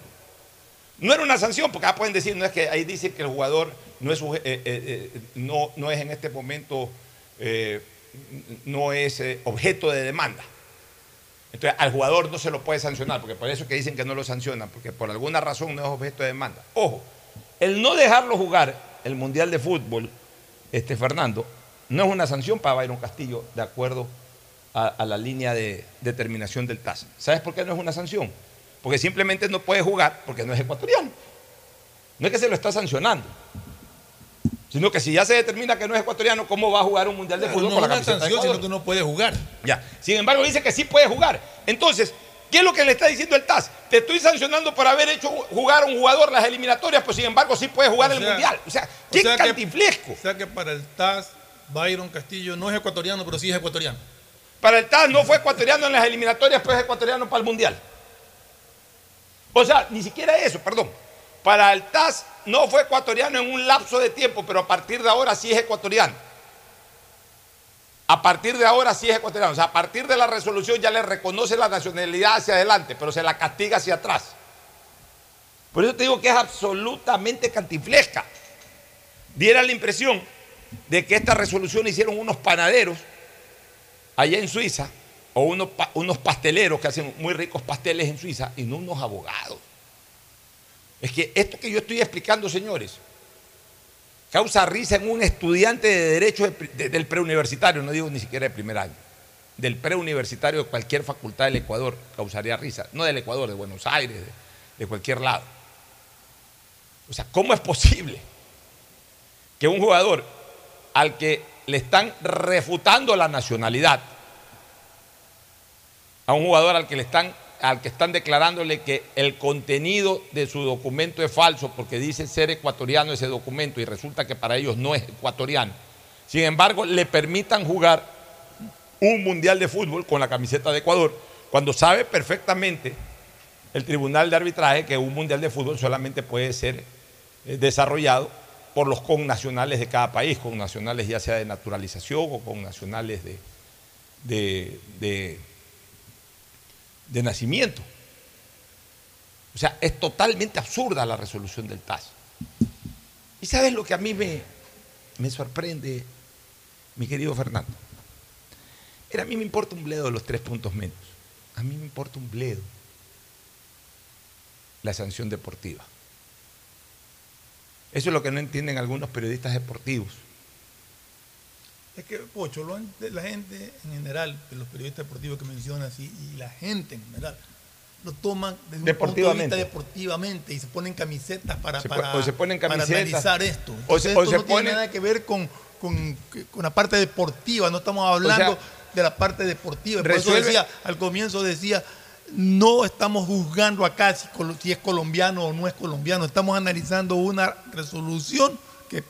S1: No era una sanción, porque acá pueden decir, no es que ahí dice que el jugador no es, eh, eh, eh, no, no es en este momento, no es objeto de demanda. Entonces al jugador no se lo puede sancionar, porque por eso que dicen que no lo sancionan, porque por alguna razón no es objeto de demanda. Ojo, el no dejarlo jugar el Mundial de Fútbol, este Fernando, no es una sanción para Byron Castillo de acuerdo a, a la línea de determinación del TAS. ¿Sabes por qué no es una sanción? Porque simplemente no puede jugar porque no es ecuatoriano. No es que se lo está sancionando, sino que si ya se determina que no es ecuatoriano, ¿cómo va a jugar un Mundial de
S11: Claro,
S1: Fútbol
S11: no
S1: con la
S11: una sanción, sino que no puede jugar.
S1: Ya. Sin embargo, dice que sí puede jugar. Entonces, ¿qué es lo que le está diciendo el TAS? Te estoy sancionando por haber hecho jugar a un jugador las eliminatorias, pues sin embargo sí puede jugar
S11: O
S1: el
S11: sea,
S1: Mundial. O sea,
S11: o
S1: qué
S11: que-
S1: cantinflesco.
S11: O sea que para el TAS, Byron Castillo no es ecuatoriano, pero sí es ecuatoriano.
S1: Para el TAS no fue ecuatoriano en las eliminatorias, pues es ecuatoriano para el Mundial. O sea, ni siquiera eso, perdón. Para el TAS no fue ecuatoriano en un lapso de tiempo, pero a partir de ahora sí es ecuatoriano. A partir de ahora sí es ecuatoriano. O sea, a partir de la resolución ya le reconoce la nacionalidad hacia adelante, pero se la castiga hacia atrás. Por eso te digo que es absolutamente cantiflesca. Diera la impresión de que esta resolución hicieron unos panaderos allá en Suiza, o unos, pa- unos pasteleros que hacen muy ricos pasteles en Suiza, y no unos abogados. Es que esto que yo estoy explicando, señores, causa risa en un estudiante de Derecho del preuniversitario, no digo ni siquiera de primer año, del preuniversitario de cualquier facultad del Ecuador, causaría risa. No del Ecuador, de Buenos Aires, de, de cualquier lado. O sea, ¿cómo es posible que un jugador al que le están refutando la nacionalidad, a un jugador al que le están al que están declarándole que el contenido de su documento es falso porque dice ser ecuatoriano ese documento y resulta que para ellos no es ecuatoriano. Sin embargo, le permitan jugar un mundial de fútbol con la camiseta de Ecuador cuando sabe perfectamente el tribunal de arbitraje que un mundial de fútbol solamente puede ser eh, desarrollado por los connacionales de cada país, con nacionales ya sea de naturalización o con nacionales de, de, de- de nacimiento. O sea, es totalmente absurda la resolución del TAS. ¿Y sabes lo que a mí me, me sorprende, mi querido Fernando? Mira, a mí me importa un bledo los tres puntos menos. A mí me importa un bledo la sanción deportiva. Eso es lo que no entienden algunos periodistas deportivos.
S11: Es que, Pocho, lo la gente en general, los periodistas deportivos que mencionan así, y la gente en general, lo toman desde un punto de
S1: Deportivamente.
S11: vista deportivamente y se ponen camisetas para,
S1: Se
S11: para,
S1: o se ponen
S11: para analizar esto.
S1: o
S11: Entonces,
S1: o
S11: esto
S1: se
S11: no tiene nada que ver con, con, con la parte deportiva, no estamos hablando
S1: sea,
S11: de la parte deportiva. Por eso decía, al comienzo decía, no estamos juzgando acá si, es colombiano o no es colombiano, estamos analizando una resolución que,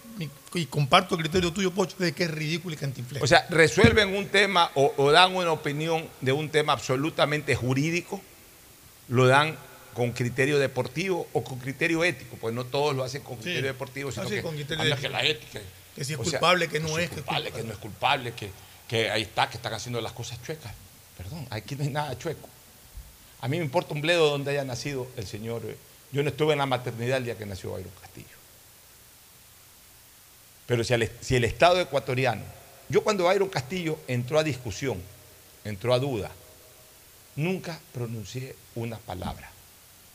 S11: y comparto el criterio tuyo, Pocho, de que es ridículo y cantinflesco.
S1: O sea, resuelven un tema o, o dan una opinión de un tema absolutamente jurídico, lo dan con criterio deportivo o con criterio ético, pues no todos lo hacen con criterio deportivo, sino
S11: Ah, sí,
S1: que,
S11: con criterio ético.
S1: que la ética.
S11: Que si es
S1: o sea,
S11: culpable, que no
S1: si
S11: es, que es
S1: culpable, que no es culpable, que, que ahí está, que están haciendo las cosas chuecas. Perdón, aquí no hay nada chueco. A mí me importa un bledo donde haya nacido el señor. eh, Yo no estuve en la maternidad el día que nació Byron Castillo. Pero si, el- si el Estado ecuatoriano, yo cuando Byron Castillo entró a discusión, entró a duda, nunca pronuncié una palabra.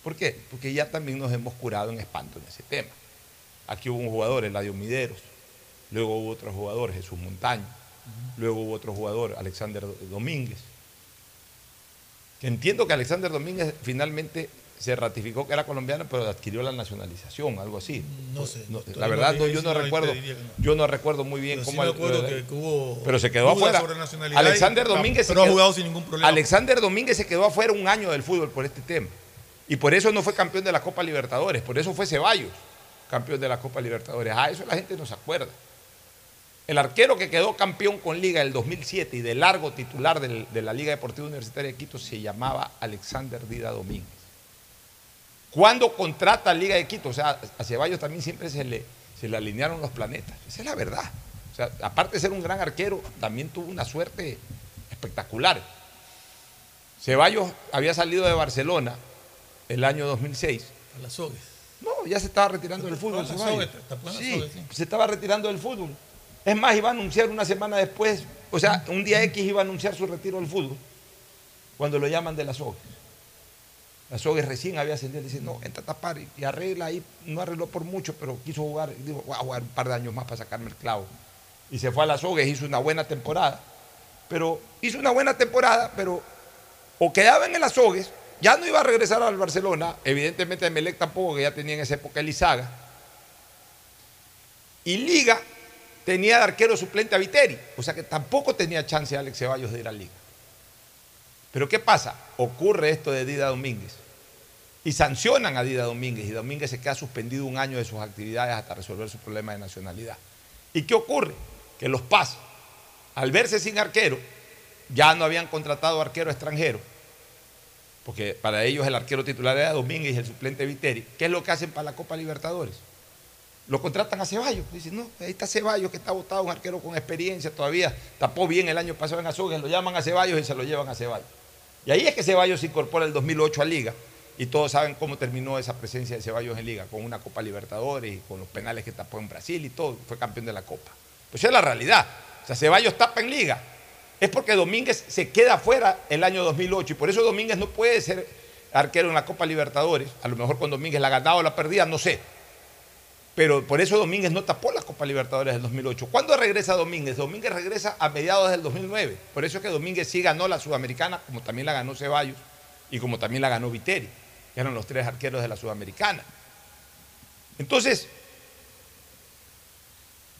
S1: ¿Por qué? Porque ya también nos hemos curado en espanto en ese tema. Aquí hubo un jugador, Eladio Mideros, luego hubo otro jugador, Jesús Montaño, luego hubo otro jugador, Alexander Domínguez. Que entiendo que Alexander Domínguez finalmente se ratificó que era colombiano, pero adquirió la nacionalización, algo así.
S11: No sé.
S1: No,
S11: Todavía
S1: la verdad,
S11: no
S1: yo
S11: sí,
S1: no recuerdo,
S11: no.
S1: yo no recuerdo muy bien
S11: Pero sí
S1: cómo.
S11: me
S1: al-
S11: acuerdo que- hubo
S1: pero se quedó afuera. Alexander Domínguez se
S11: pero ha
S1: quedó-
S11: jugado sin ningún problema.
S1: Alexander Domínguez se quedó afuera un año del fútbol por este tema. Y por eso no fue campeón de la Copa Libertadores, por eso fue Ceballos campeón de la Copa Libertadores. Ah, eso la gente no se acuerda. El arquero que quedó campeón con Liga el 2007 y de largo titular del- de la Liga Deportiva Universitaria de Quito se llamaba Alexander Dida Domínguez. ¿Cuándo contrata Liga de Quito? O sea, a Ceballos también siempre se le, se le alinearon los planetas. Esa es la verdad. O sea, aparte de ser un gran arquero, también tuvo una suerte espectacular. Ceballos había salido de Barcelona el año 2006.
S11: A las.
S1: No, ya se estaba retirando del fútbol.
S11: Las
S1: Ceballos.
S11: sogues, tapó las
S1: Sí,
S11: sogues, sí.
S1: se estaba retirando del fútbol. Es más, iba a anunciar una semana después, o sea, un día X iba a anunciar su retiro del fútbol, cuando lo llaman de las sogues. Las sogues recién había ascendido, dice, no, entra a tapar y, arregla ahí, no arregló por mucho, pero quiso jugar, dijo, voy a jugar un par de años más para sacarme el clavo. Y se fue a las sogues, hizo una buena temporada, pero hizo una buena temporada, pero o quedaba en el Azogues, ya no iba a regresar al Barcelona, evidentemente Melec tampoco, que ya tenía en esa época Elizaga, y Liga tenía de arquero suplente a Viteri, o sea que tampoco tenía chance Alex Ceballos de ir a Liga. Pero ¿qué pasa? Ocurre esto de Dida Domínguez y sancionan a Dida Domínguez y Domínguez se queda suspendido un año de sus actividades hasta resolver su problema de nacionalidad. ¿Y qué ocurre? Que los PAS, al verse sin arquero, ya no habían contratado arquero extranjero, porque para ellos el arquero titular era Domínguez y el suplente Viteri. ¿Qué es lo que hacen para la Copa Libertadores? Lo contratan a Ceballos. Dicen, no, ahí está Ceballos que está votado, un arquero con experiencia todavía, tapó bien el año pasado en Azogues, lo llaman a Ceballos y se lo llevan a Ceballos. Y ahí es que Ceballos se incorpora el 2008 a Liga. Y todos saben cómo terminó esa presencia de Ceballos en Liga, con una Copa Libertadores y con los penales que tapó en Brasil y todo. Fue campeón de la Copa. Pues es la realidad. O sea, Ceballos tapa en Liga. Es porque Domínguez se queda fuera el año 2008 y por eso Domínguez no puede ser arquero en la Copa Libertadores. A lo mejor con Domínguez la ganaba o la perdía, no sé. Pero por eso Domínguez no tapó la Copa Libertadores del 2008. ¿Cuándo regresa Domínguez? Domínguez regresa a mediados del 2009. Por eso es que Domínguez sí ganó la Sudamericana, como también la ganó Ceballos y como también la ganó Viteri, que eran los tres arqueros de la Sudamericana. Entonces,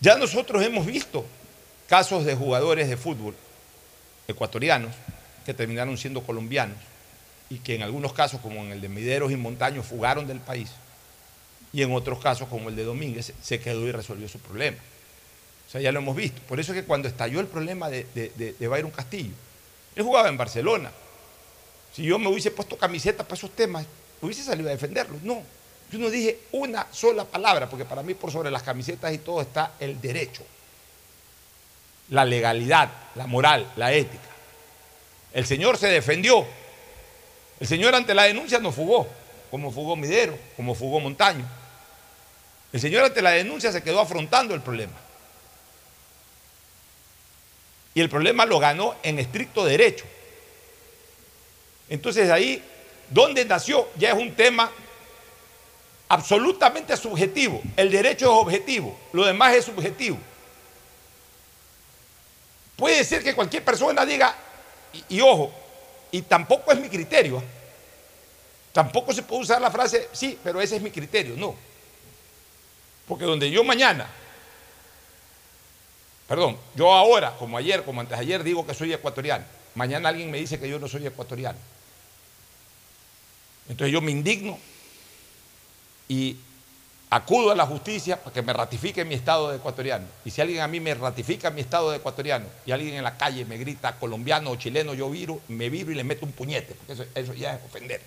S1: ya nosotros hemos visto casos de jugadores de fútbol ecuatorianos que terminaron siendo colombianos y que en algunos casos, como en el de Mideros y Montaños, fugaron del país y en otros casos, como el de Domínguez, se quedó y resolvió su problema. O sea, ya lo hemos visto. Por eso es que cuando estalló el problema de, de, de, de Castillo, él jugaba en Barcelona. Si yo me hubiese puesto camiseta para esos temas, hubiese salido a defenderlos. No, yo no dije una sola palabra, porque para mí por sobre las camisetas y todo está el derecho, la legalidad, la moral, la ética. El señor se defendió. El señor ante la denuncia no fugó, como fugó Midero, como fugó Montaño. El señor ante la denuncia se quedó afrontando el problema. Y el problema lo ganó en estricto derecho. Entonces ahí, ¿dónde nació? Ya es un tema absolutamente subjetivo. El derecho es objetivo, lo demás es subjetivo. Puede ser que cualquier persona diga, y, y ojo, y tampoco es mi criterio. Tampoco se puede usar la frase, sí, pero ese es mi criterio. No. Porque donde yo mañana, perdón, yo ahora, como ayer, como antes ayer, digo que soy ecuatoriano. Mañana alguien me dice que yo no soy ecuatoriano. Entonces yo me indigno y acudo a la justicia para que me ratifique mi estado de ecuatoriano. Y si alguien a mí me ratifica mi estado de ecuatoriano y alguien en la calle me grita colombiano o chileno, yo viro, me viro y le meto un puñete, porque eso, eso ya es ofender.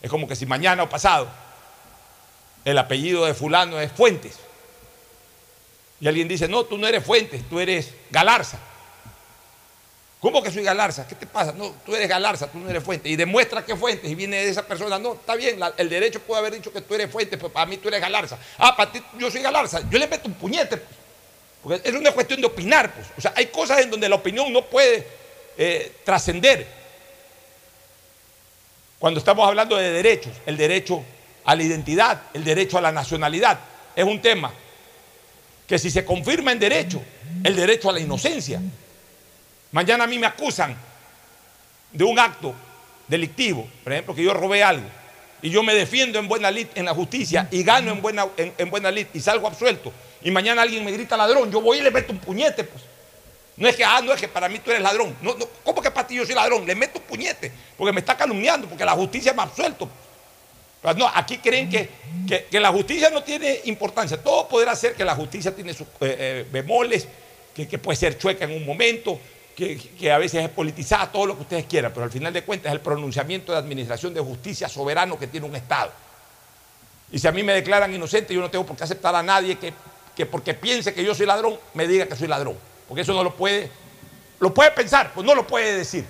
S1: Es como que si mañana o pasado el apellido de fulano es Fuentes. Y alguien dice, no, tú no eres Fuentes, tú eres Galarza. ¿Cómo que soy Galarza? ¿Qué te pasa? No, tú eres Galarza, tú no eres Fuentes. Y demuestra que Fuentes y viene de esa persona. No, está bien, el derecho puede haber dicho que tú eres Fuentes, pero para mí tú eres Galarza. Ah, para ti yo soy Galarza. Yo le meto un puñete. Porque es una cuestión de opinar. Pues. O sea, hay cosas en donde la opinión no puede eh, trascender. Cuando estamos hablando de derechos, el derecho a la identidad, el derecho a la nacionalidad, es un tema que si se confirma en derecho, el derecho a la inocencia. Mañana a mí me acusan de un acto delictivo, por ejemplo, que yo robé algo, y yo me defiendo en buena lid en la justicia y gano en buena, en, en buena lid y salgo absuelto, y mañana alguien me grita ladrón, yo voy y le meto un puñete, pues. No es que, ah, no es que para mí tú eres ladrón. ¿Cómo que para ti yo soy ladrón? Le meto un puñete, porque me está calumniando, porque la justicia me ha absuelto. Pero no, aquí creen que, que- la justicia no tiene importancia. Todo podrá ser que la justicia tiene sus eh, eh, bemoles, que, puede ser chueca en un momento, que, que a veces es politizada, todo lo que ustedes quieran, pero al final de cuentas es el pronunciamiento de administración de justicia soberano que tiene un Estado. Y si a mí me declaran inocente, yo no tengo por qué aceptar a nadie que, que porque piense que yo soy ladrón, me diga que soy ladrón. Porque eso no lo puede, lo puede pensar, pues no lo puede decir.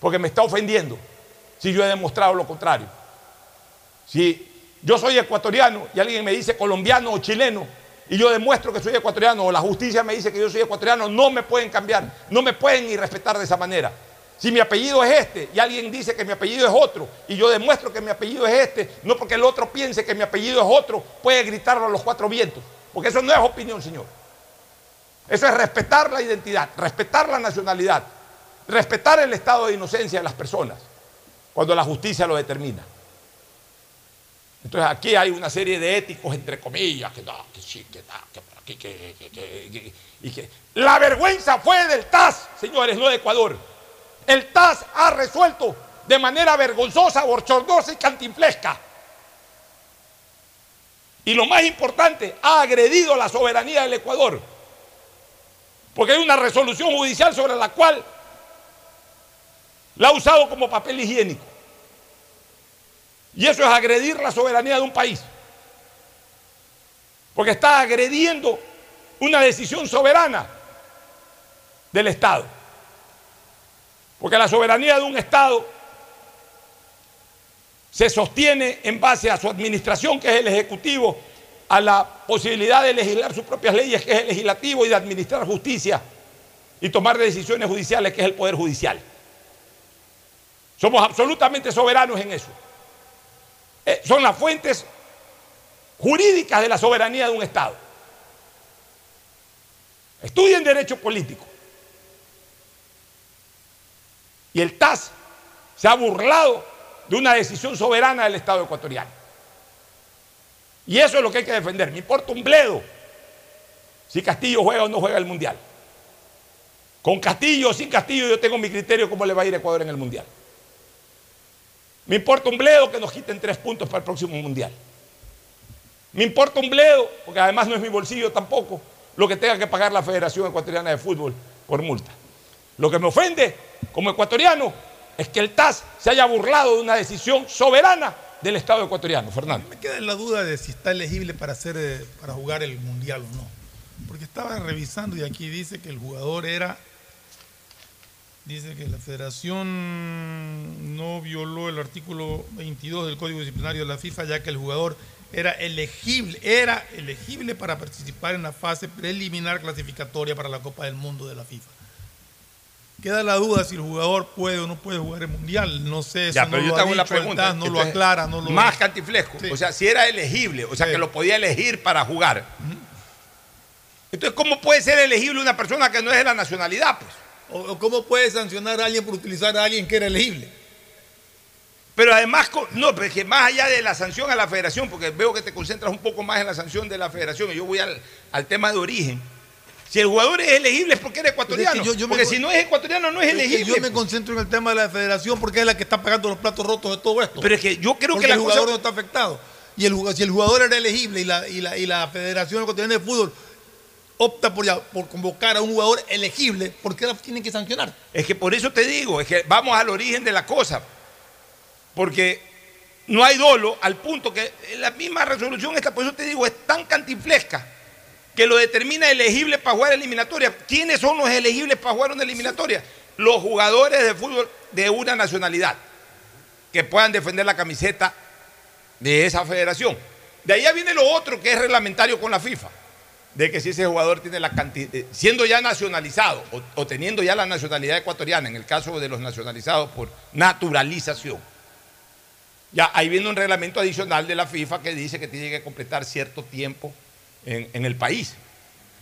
S1: Porque me está ofendiendo si yo he demostrado lo contrario. Si yo soy ecuatoriano y alguien me dice colombiano o chileno y yo demuestro que soy ecuatoriano o la justicia me dice que yo soy ecuatoriano, no me pueden cambiar, no me pueden ni respetar de esa manera. Si mi apellido es este y alguien dice que mi apellido es otro y yo demuestro que mi apellido es este, no porque el otro piense que mi apellido es otro, puede gritarlo a los cuatro vientos, porque eso no es opinión, señor. Eso es respetar la identidad, respetar la nacionalidad, respetar el estado de inocencia de las personas cuando la justicia lo determina. Entonces aquí hay una serie de éticos, entre comillas, que no, que sí, que no, que por aquí, que, que- que- y que... La vergüenza fue del TAS, señores, no de Ecuador. El TAS ha resuelto de manera vergonzosa, bochornosa y cantinflesca. Y lo más importante, ha agredido la soberanía del Ecuador. Porque hay una resolución judicial sobre la cual la ha usado como papel higiénico. Y eso es agredir la soberanía de un país. Porque está agrediendo una decisión soberana del Estado. Porque la soberanía de un Estado se sostiene en base a su administración, que es el Ejecutivo, a la posibilidad de legislar sus propias leyes, que es el Legislativo, y de administrar justicia y tomar decisiones judiciales, que es el Poder Judicial. Somos absolutamente soberanos en eso. Eh, son las fuentes jurídicas de la soberanía de un Estado. Estudien derecho político. Y el TAS se ha burlado de una decisión soberana del Estado ecuatoriano. Y eso es lo que hay que defender. Me importa un bledo si Castillo juega o no juega el Mundial. Con Castillo o sin Castillo yo tengo mi criterio cómo le va a ir a Ecuador en el Mundial. Me importa un bledo que nos quiten tres puntos para el próximo Mundial. Me importa un bledo, porque además no es mi bolsillo tampoco, lo que tenga que pagar la Federación Ecuatoriana de Fútbol por multa. Lo que me ofende como ecuatoriano es que el TAS se haya burlado de una decisión soberana del Estado ecuatoriano. Fernando.
S11: Me queda la duda de si está elegible para, hacer, eh, para jugar el Mundial o no. Porque estaba revisando y aquí dice que el jugador era... Dice que la federación no violó el artículo 22 del Código Disciplinario de la FIFA, ya que el jugador era elegible, era elegible para participar en la fase preliminar clasificatoria para la Copa del Mundo de la FIFA. Queda la duda si el jugador puede o no puede jugar el Mundial. No sé, eso
S1: Ya,
S11: no
S1: pero yo
S11: lo
S1: te
S11: ha
S1: hago la pregunta.
S11: No lo aclara, no lo...
S1: Más cantiflesco. O sea, si era elegible, o sea, que lo podía elegir para jugar. Entonces, ¿cómo puede ser elegible una persona que no es de la nacionalidad? Pues?
S11: ¿O, cómo puede sancionar a alguien por utilizar a alguien que era elegible?
S1: Pero además, no, pero es que más allá de la sanción a la federación, porque veo que te concentras un poco más en la sanción de la federación, y yo voy al, al tema de origen. Si el jugador es elegible es porque era ecuatoriano.
S11: Pero es que yo-
S1: porque si no es ecuatoriano no es elegible.
S11: yo me concentro en el tema de la federación porque es la que está pagando los platos rotos de todo esto.
S1: Pero es que yo creo
S11: Porque
S1: que la
S11: el jugador
S1: cosa-
S11: no está afectado. Y el, si el jugador era elegible y la, y la, y la Federación Ecuatoriana de Fútbol opta por, por convocar a un jugador elegible, ¿por qué la tienen que sancionar?
S1: Es que por eso te digo, es que vamos al origen de la cosa. Porque no hay dolo al punto que la misma resolución esta, por eso te digo, es tan cantinflesca que lo determina elegible para jugar eliminatoria. ¿Quiénes son los elegibles para jugar una eliminatoria? Los jugadores de fútbol de una nacionalidad que puedan defender la camiseta de esa federación. De ahí viene lo otro que es reglamentario con la FIFA, de que si ese jugador tiene la cantidad, siendo ya nacionalizado o, o teniendo ya la nacionalidad ecuatoriana, en el caso de los nacionalizados por naturalización, ya ahí viene un reglamento adicional de la FIFA que dice que tiene que completar cierto tiempo en, en el país.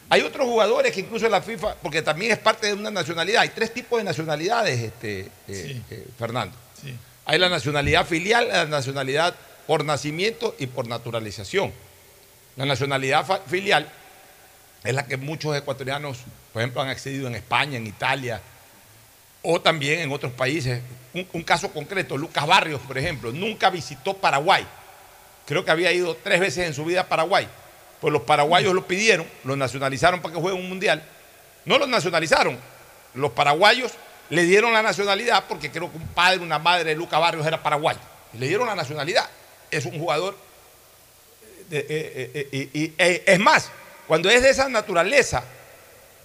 S1: Hay otros jugadores que incluso la FIFA, porque también es parte de una nacionalidad, hay tres tipos de nacionalidades, este, eh, eh, Fernando.
S11: Sí.
S1: Hay la nacionalidad filial, la nacionalidad por nacimiento y por naturalización. La nacionalidad filial es la que muchos ecuatorianos, por ejemplo, han accedido en España, en Italia o también en otros países. Un, caso concreto, Lucas Barrios, por ejemplo, nunca visitó Paraguay. Creo que había ido tres veces en su vida a Paraguay. Pues los paraguayos lo pidieron, lo nacionalizaron para que juegue un mundial. No lo nacionalizaron. Los paraguayos le dieron la nacionalidad porque creo que un padre, una madre de Lucas Barrios era paraguayo. Le dieron la nacionalidad. Es un jugador. de- eh, eh, eh, y- y- eh, es más, cuando es de esa naturaleza,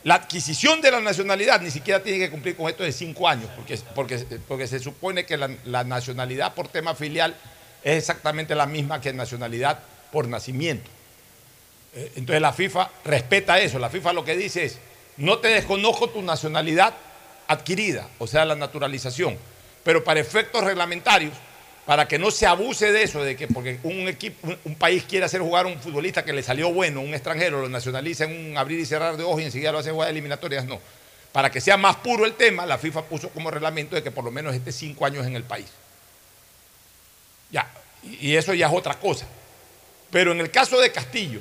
S1: la adquisición de la nacionalidad ni siquiera tiene que cumplir con esto de cinco años, porque, porque, porque se supone que la, la nacionalidad por tema filial es exactamente la misma que nacionalidad por nacimiento. Eh, Entonces la FIFA respeta eso. La FIFA lo que dice es, no te desconozco tu nacionalidad adquirida, o sea, la naturalización, pero para efectos reglamentarios, para que no se abuse de eso, de que porque un equipo, un- país quiere hacer jugar a un futbolista que le salió bueno, un extranjero, lo nacionaliza en un abrir y cerrar de ojos y enseguida lo hace jugar eliminatorias, no. Para que sea más puro el tema, la FIFA puso como reglamento de que por lo menos esté cinco años en el país. Ya, y eso ya es otra cosa. Pero en el caso de Castillo,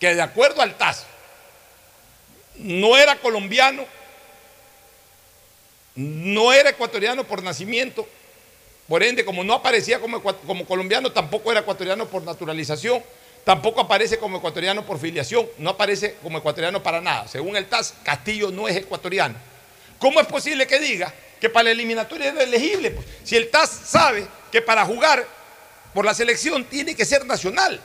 S1: que de acuerdo al TAS, no era colombiano, no era ecuatoriano por nacimiento, por ende, como no aparecía como, colombiano, tampoco era ecuatoriano por naturalización, tampoco aparece como ecuatoriano por filiación, no aparece como ecuatoriano para nada. Según el TAS, Castillo no es ecuatoriano. ¿Cómo es posible que diga que para la eliminatoria era elegible? Pues, si el TAS sabe que para jugar por la selección tiene que ser nacional.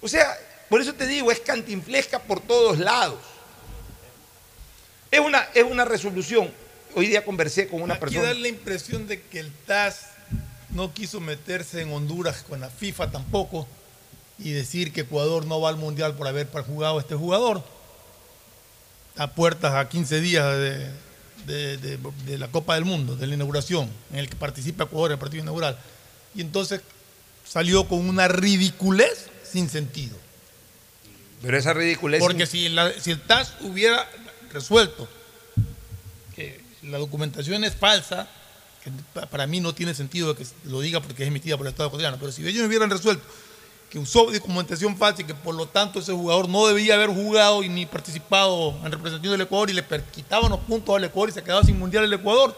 S1: O sea, por eso te digo, es cantinflesca por todos lados. Es una, es una resolución. Hoy día conversé con una
S11: Aquí
S1: persona.
S11: da la impresión de que el TAS no quiso meterse en Honduras con la FIFA tampoco y decir que Ecuador no va al Mundial por haber jugado a este jugador. A puertas a 15 días de, de- de- de la Copa del Mundo, de la inauguración, en el que participa Ecuador en el partido inaugural. Y entonces salió con una ridiculez sin sentido.
S1: Pero esa ridiculez.
S11: Porque si, la- si el TAS hubiera resuelto la documentación es falsa, que pa- para mí no tiene sentido que lo diga porque es emitida por el Estado ecuatoriano, pero si ellos hubieran resuelto que usó documentación falsa y que por lo tanto ese jugador no debía haber jugado y ni participado en representación del Ecuador y le quitaban los puntos al Ecuador y se quedaba sin mundial el Ecuador,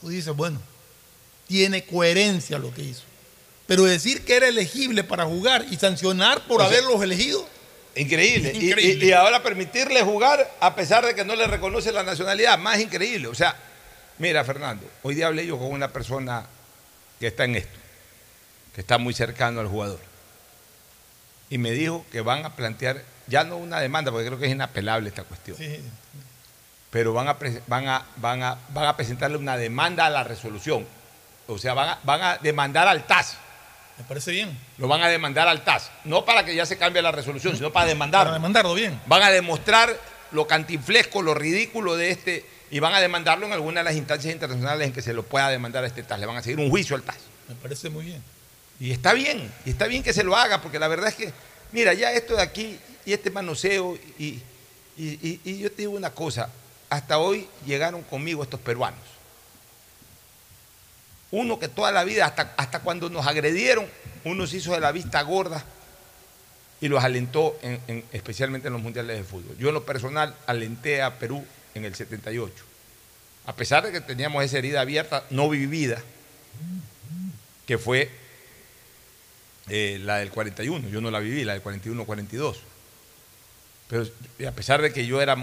S11: tú dices, bueno, tiene coherencia lo que hizo. Pero decir que era elegible para jugar y sancionar por
S1: O sea,
S11: haberlos elegido.
S1: Increíble. Y-
S11: Increíble.
S1: Y, y ahora permitirle jugar a pesar de que no le reconoce la nacionalidad. Más increíble. O sea, mira, Fernando, hoy día hablé yo con una persona que está en esto, que está muy cercano al jugador. Y me dijo que van a plantear, ya no una demanda, porque creo que es inapelable esta cuestión,
S11: Sí.
S1: pero van a, pre- van, a, van, a, van a presentarle una demanda a la resolución. O sea, van a, van a demandar al TAS.
S11: Me parece bien.
S1: Lo van a demandar al TAS. No para que ya se cambie la resolución, sino para demandarlo.
S11: Para demandarlo bien.
S1: Van a demostrar lo cantinflesco, lo ridículo de este, y van a demandarlo en alguna de las instancias internacionales en que se lo pueda demandar a este TAS. Le van a seguir un juicio al TAS.
S11: Me parece muy bien.
S1: Y está bien, y está bien que se lo haga, porque la verdad es que, mira, ya esto de aquí y este manoseo, y, y- y- y yo te digo una cosa, hasta hoy llegaron conmigo estos peruanos. Uno que toda la vida, hasta, hasta cuando nos agredieron, uno se hizo de la vista gorda y los alentó, en- en- especialmente en los mundiales de fútbol. Yo en lo personal alenté a Perú en el 78. A pesar de que teníamos esa herida abierta, no vivida, que fue eh, la del 41. Yo no la viví, la del 41-42. Pero a pesar de que yo era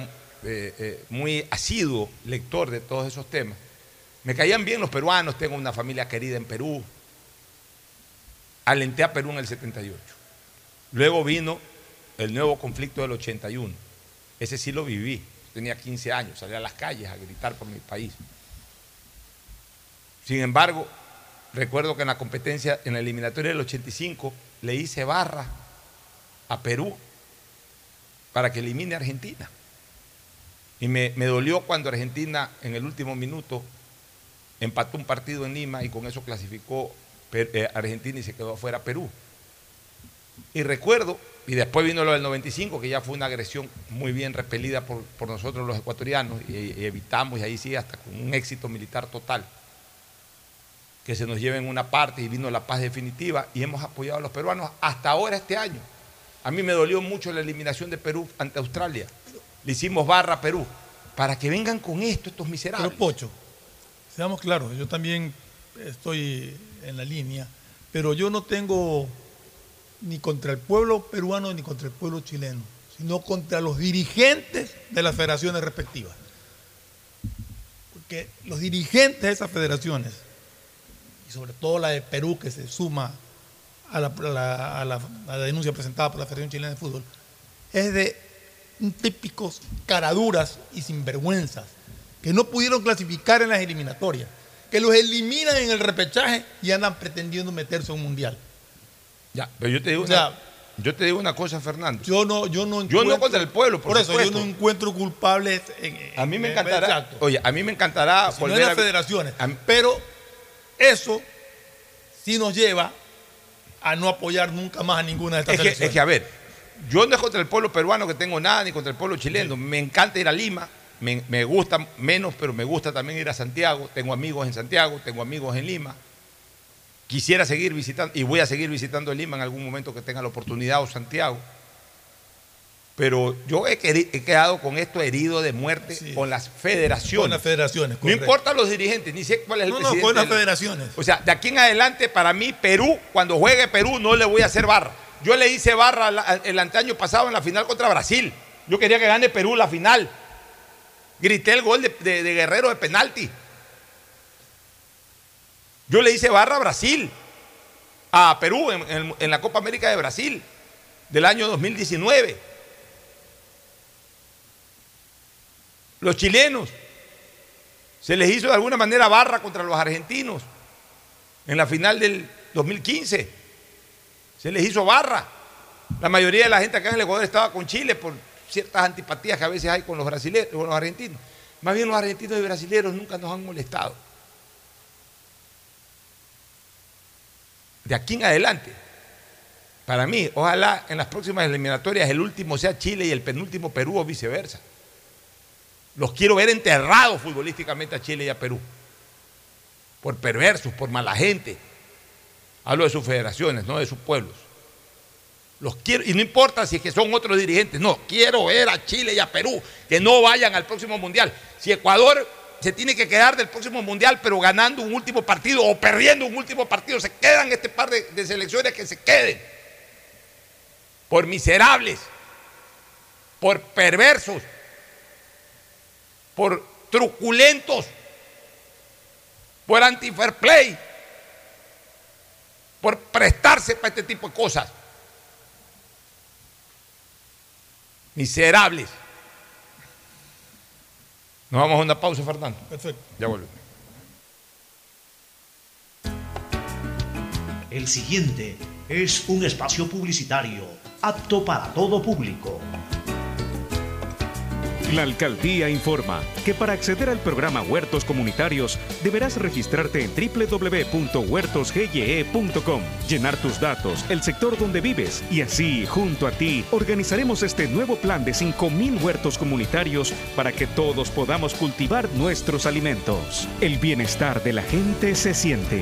S1: eh, eh, muy asiduo lector de todos esos temas, me caían bien los peruanos, tengo una familia querida en Perú. Alenté a Perú en el 78. Luego vino el nuevo conflicto del 81. Ese sí lo viví. Tenía 15 años, salí a las calles a gritar por mi país. Sin embargo, recuerdo que en la competencia, en la eliminatoria del 85, le hice barra a Perú para que elimine a Argentina. Y me, me dolió cuando Argentina en el último minuto empató un partido en Lima y con eso clasificó eh, Argentina y se quedó afuera Perú. Y recuerdo, y después vino lo del 95, que ya fue una agresión muy bien repelida por, por nosotros los ecuatorianos, y, evitamos, y ahí sí, hasta con un éxito militar total, que se nos lleve en una parte y vino la paz definitiva, y hemos apoyado a los peruanos hasta ahora este año. A mí me dolió mucho la eliminación de Perú ante Australia. Le hicimos barra a Perú. Para que vengan con esto estos miserables.
S11: Pero Pocho, seamos claros, yo también estoy en la línea, pero yo no tengo ni contra el pueblo peruano ni contra el pueblo chileno, sino contra los dirigentes de las federaciones respectivas. Porque los dirigentes de esas federaciones, y sobre todo la de Perú que se suma a la, a la- denuncia presentada por la Federación Chilena de Fútbol, es de típicos caraduras y sinvergüenzas que no pudieron clasificar en las eliminatorias, que los eliminan en el repechaje y andan pretendiendo meterse a un mundial.
S1: Ya, pero yo te digo,
S11: O sea,
S1: una, yo te digo una cosa, Fernando.
S11: Yo no, yo no
S1: Yo no contra el pueblo, por,
S11: Por, eso
S1: supuesto.
S11: yo no encuentro culpables en, en-
S1: A mí me
S11: en-
S1: encantará.
S11: exacto.
S1: Oye, a mí me encantará
S11: Si no en
S1: volver
S11: las
S1: a
S11: federaciones. Pero eso sí nos lleva a no apoyar nunca más a ninguna de estas
S1: Es que,
S11: selecciones.
S1: es que, a ver, yo no es contra el pueblo peruano que tengo nada, ni contra el pueblo chileno. Me encanta ir a Lima, me, me gusta menos, pero me gusta también ir a Santiago. Tengo amigos en Santiago, tengo amigos en Lima. Quisiera seguir visitando, y voy a seguir visitando Lima en algún momento que tenga la oportunidad o Santiago. Pero yo he, quedado con esto herido de muerte con las federaciones.
S11: Con las federaciones,
S1: No importa los dirigentes, ni sé cuál es el
S11: No, no,
S1: presidente.
S11: con las
S1: de la-
S11: federaciones.
S1: O sea, de aquí en adelante, para mí, Perú, cuando juegue Perú, no le voy a hacer barra. Yo le hice barra el anteaño pasado en la final contra Brasil. Yo quería que gane Perú la final. Grité el gol de, Guerrero de penalti. Yo le hice barra a Brasil, a Perú en la Copa América de Brasil del año 2019. Los chilenos se les hizo de alguna manera barra contra los argentinos en la final del 2015. Se les hizo barra. La mayoría de la gente acá en el Ecuador estaba con Chile por ciertas antipatías que a veces hay con los brasileños, con los argentinos. Más bien los argentinos y brasileños nunca nos han molestado. De aquí en adelante, para mí, ojalá en las próximas eliminatorias el último sea Chile y el penúltimo Perú o viceversa. Los quiero ver enterrados futbolísticamente a Chile y a Perú. Por perversos, por mala gente. Hablo de sus federaciones, no de sus pueblos. Los quiero, y no importa si es que son otros dirigentes, no, quiero ver a Chile y a Perú que no vayan al próximo mundial. Si Ecuador se tiene que quedar del próximo mundial, pero ganando un último partido o perdiendo un último partido, se quedan este par de, de selecciones que se queden. Por miserables, por perversos, por truculentos, por anti-fair play, por prestarse para este tipo de cosas. Miserables. Nos vamos a una pausa, Fernando.
S11: Perfecto.
S1: Ya volvemos.
S12: El siguiente es un espacio publicitario apto para todo público.
S2: La alcaldía informa que para acceder al programa Huertos Comunitarios deberás registrarte en www.huertosgye.com, llenar tus datos, el sector donde vives y así, junto a ti, organizaremos este nuevo plan de 5.000 huertos comunitarios para que todos podamos cultivar nuestros alimentos. El bienestar de la gente se siente.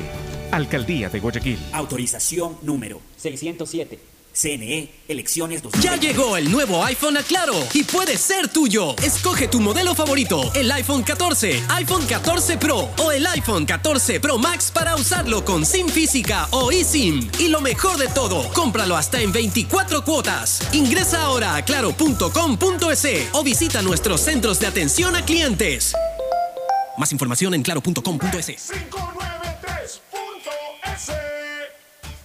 S2: Alcaldía de Guayaquil.
S3: Autorización número 607. CNE, elecciones 2020.
S4: Ya llegó el nuevo iPhone a Claro y puede ser tuyo. Escoge tu modelo favorito, el iPhone 14, iPhone 14 Pro o el iPhone 14 Pro Max para usarlo con SIM física o eSIM. Y lo mejor de todo, cómpralo hasta en 24 cuotas. Ingresa ahora a claro.com.es o visita nuestros centros de atención a clientes. Más información en claro.com.es.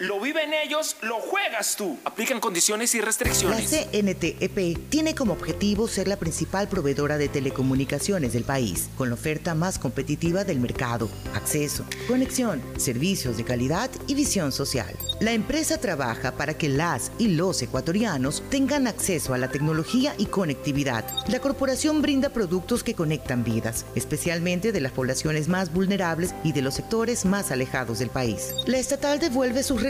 S13: Lo viven ellos, lo juegas tú. Aplican condiciones y
S5: La
S13: restricciones.
S5: CNTEP E tiene como objetivo ser la principal proveedora de telecomunicaciones del país, con la oferta más competitiva del mercado, acceso, conexión, servicios de calidad y visión social. La empresa trabaja para que las y los ecuatorianos tengan acceso a la tecnología y conectividad. La corporación brinda productos que conectan vidas, especialmente de las poblaciones más vulnerables y de los sectores más alejados del país. La estatal devuelve sus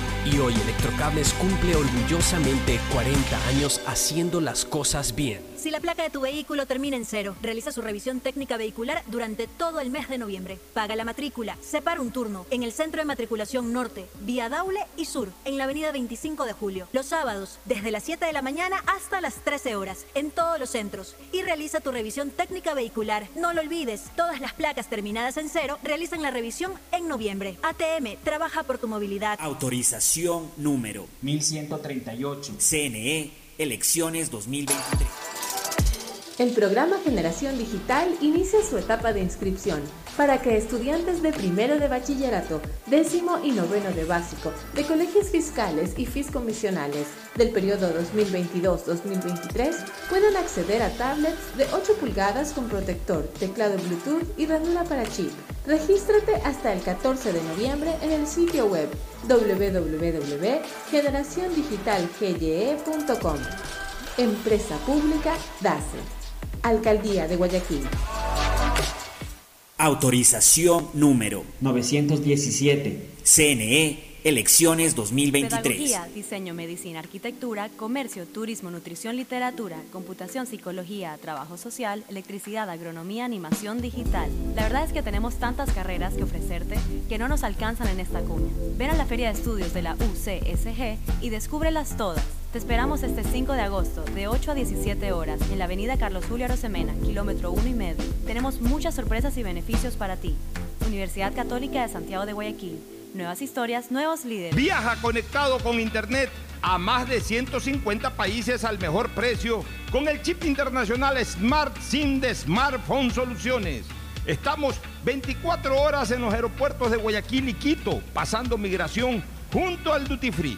S14: Y hoy Electrocables cumple orgullosamente 40 años haciendo las cosas bien.
S15: Si la placa de tu vehículo termina en cero, realiza su revisión técnica vehicular durante todo el mes de noviembre. Paga la matrícula, separa un turno en el Centro de Matriculación Norte, vía Daule y Sur, en la avenida 25 de Julio. Los sábados, desde las 7 de la mañana hasta las 13 horas, en todos los centros. Y realiza tu revisión técnica vehicular. No lo olvides, todas las placas terminadas en cero realizan la revisión en noviembre. ATM, trabaja por tu movilidad.
S3: Autorización número 1138. CNE Elecciones 2023.
S16: El programa Generación Digital inicia su etapa de inscripción para que estudiantes de primero de bachillerato, décimo y noveno de básico, de colegios fiscales y fiscomisionales del periodo 2022-2023 puedan acceder a tablets de 8 pulgadas con protector, teclado Bluetooth y ranura para chip. Regístrate hasta el 14 de noviembre en el sitio web www.generaciondigitalgye.com. Empresa Pública DACE. Alcaldía de Guayaquil.
S3: Autorización número 917. CNE Elecciones 2023.
S17: Pedagogía, diseño, medicina, arquitectura, comercio, turismo, nutrición, literatura, computación, psicología, trabajo social, electricidad, agronomía, animación digital. La verdad es que tenemos tantas carreras que ofrecerte que no nos alcanzan en esta cuña. Ven a la Feria de Estudios de la UCSG y descúbrelas todas. Te esperamos este 5 de agosto, de 8 a 17 horas, en la avenida Carlos Julio Arosemena, kilómetro 1 y medio. Tenemos muchas sorpresas y beneficios para ti. Universidad Católica de Santiago de Guayaquil. Nuevas historias, nuevos líderes.
S1: Viaja conectado con Internet a más de 150 países al mejor precio con el chip internacional Smart SIM de Smartphone Soluciones. Estamos 24 horas en los aeropuertos de Guayaquil y Quito, pasando migración junto al Duty Free.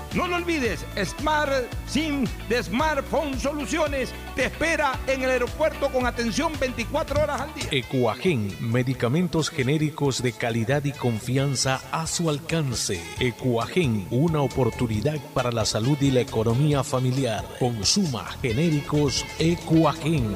S1: No lo olvides, Smart SIM de Smartphone Soluciones te espera en el aeropuerto con atención 24 horas al día.
S18: Ecuagen, medicamentos genéricos de calidad y confianza a su alcance. Ecuagen, una oportunidad para la salud y la economía familiar. Consuma genéricos Ecuagen.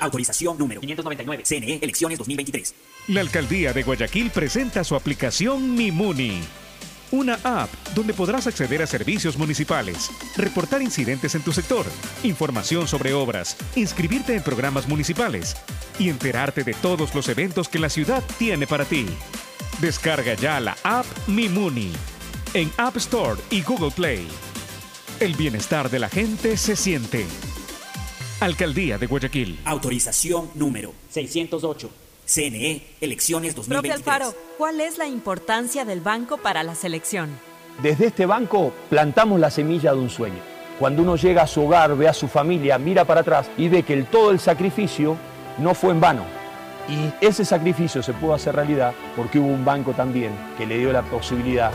S3: Autorización número 599. CNE Elecciones 2023.
S2: La alcaldía de Guayaquil presenta su aplicación Mimuni. Una app donde podrás acceder a servicios municipales, reportar incidentes en tu sector, información sobre obras, inscribirte en programas municipales y enterarte de todos los eventos que la ciudad tiene para ti. Descarga ya la app Mimuni en App Store y Google Play. El bienestar de la gente se siente. Alcaldía de Guayaquil.
S3: Autorización número 608. CNE Elecciones
S19: Profe
S3: 2023.
S19: Alfaro, ¿cuál es la importancia del banco para la selección?
S20: Desde este banco plantamos la semilla de un sueño. Cuando uno llega a su hogar, ve a su familia, mira para atrás y ve que el, todo el sacrificio no fue en vano. Y ese sacrificio se pudo hacer realidad porque hubo un banco también que le dio la posibilidad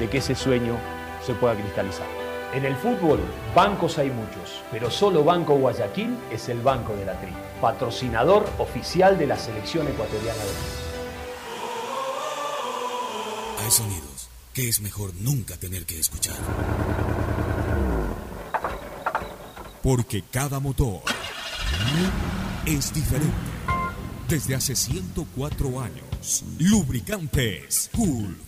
S20: de que ese sueño se pueda cristalizar. En el fútbol, bancos hay muchos, pero solo Banco Guayaquil es el banco de la tri, patrocinador oficial de la selección ecuatoriana de fútbol.
S21: Hay sonidos que es mejor nunca tener que escuchar. Porque cada motor es diferente. Desde hace 104 años, Lubricantes Cool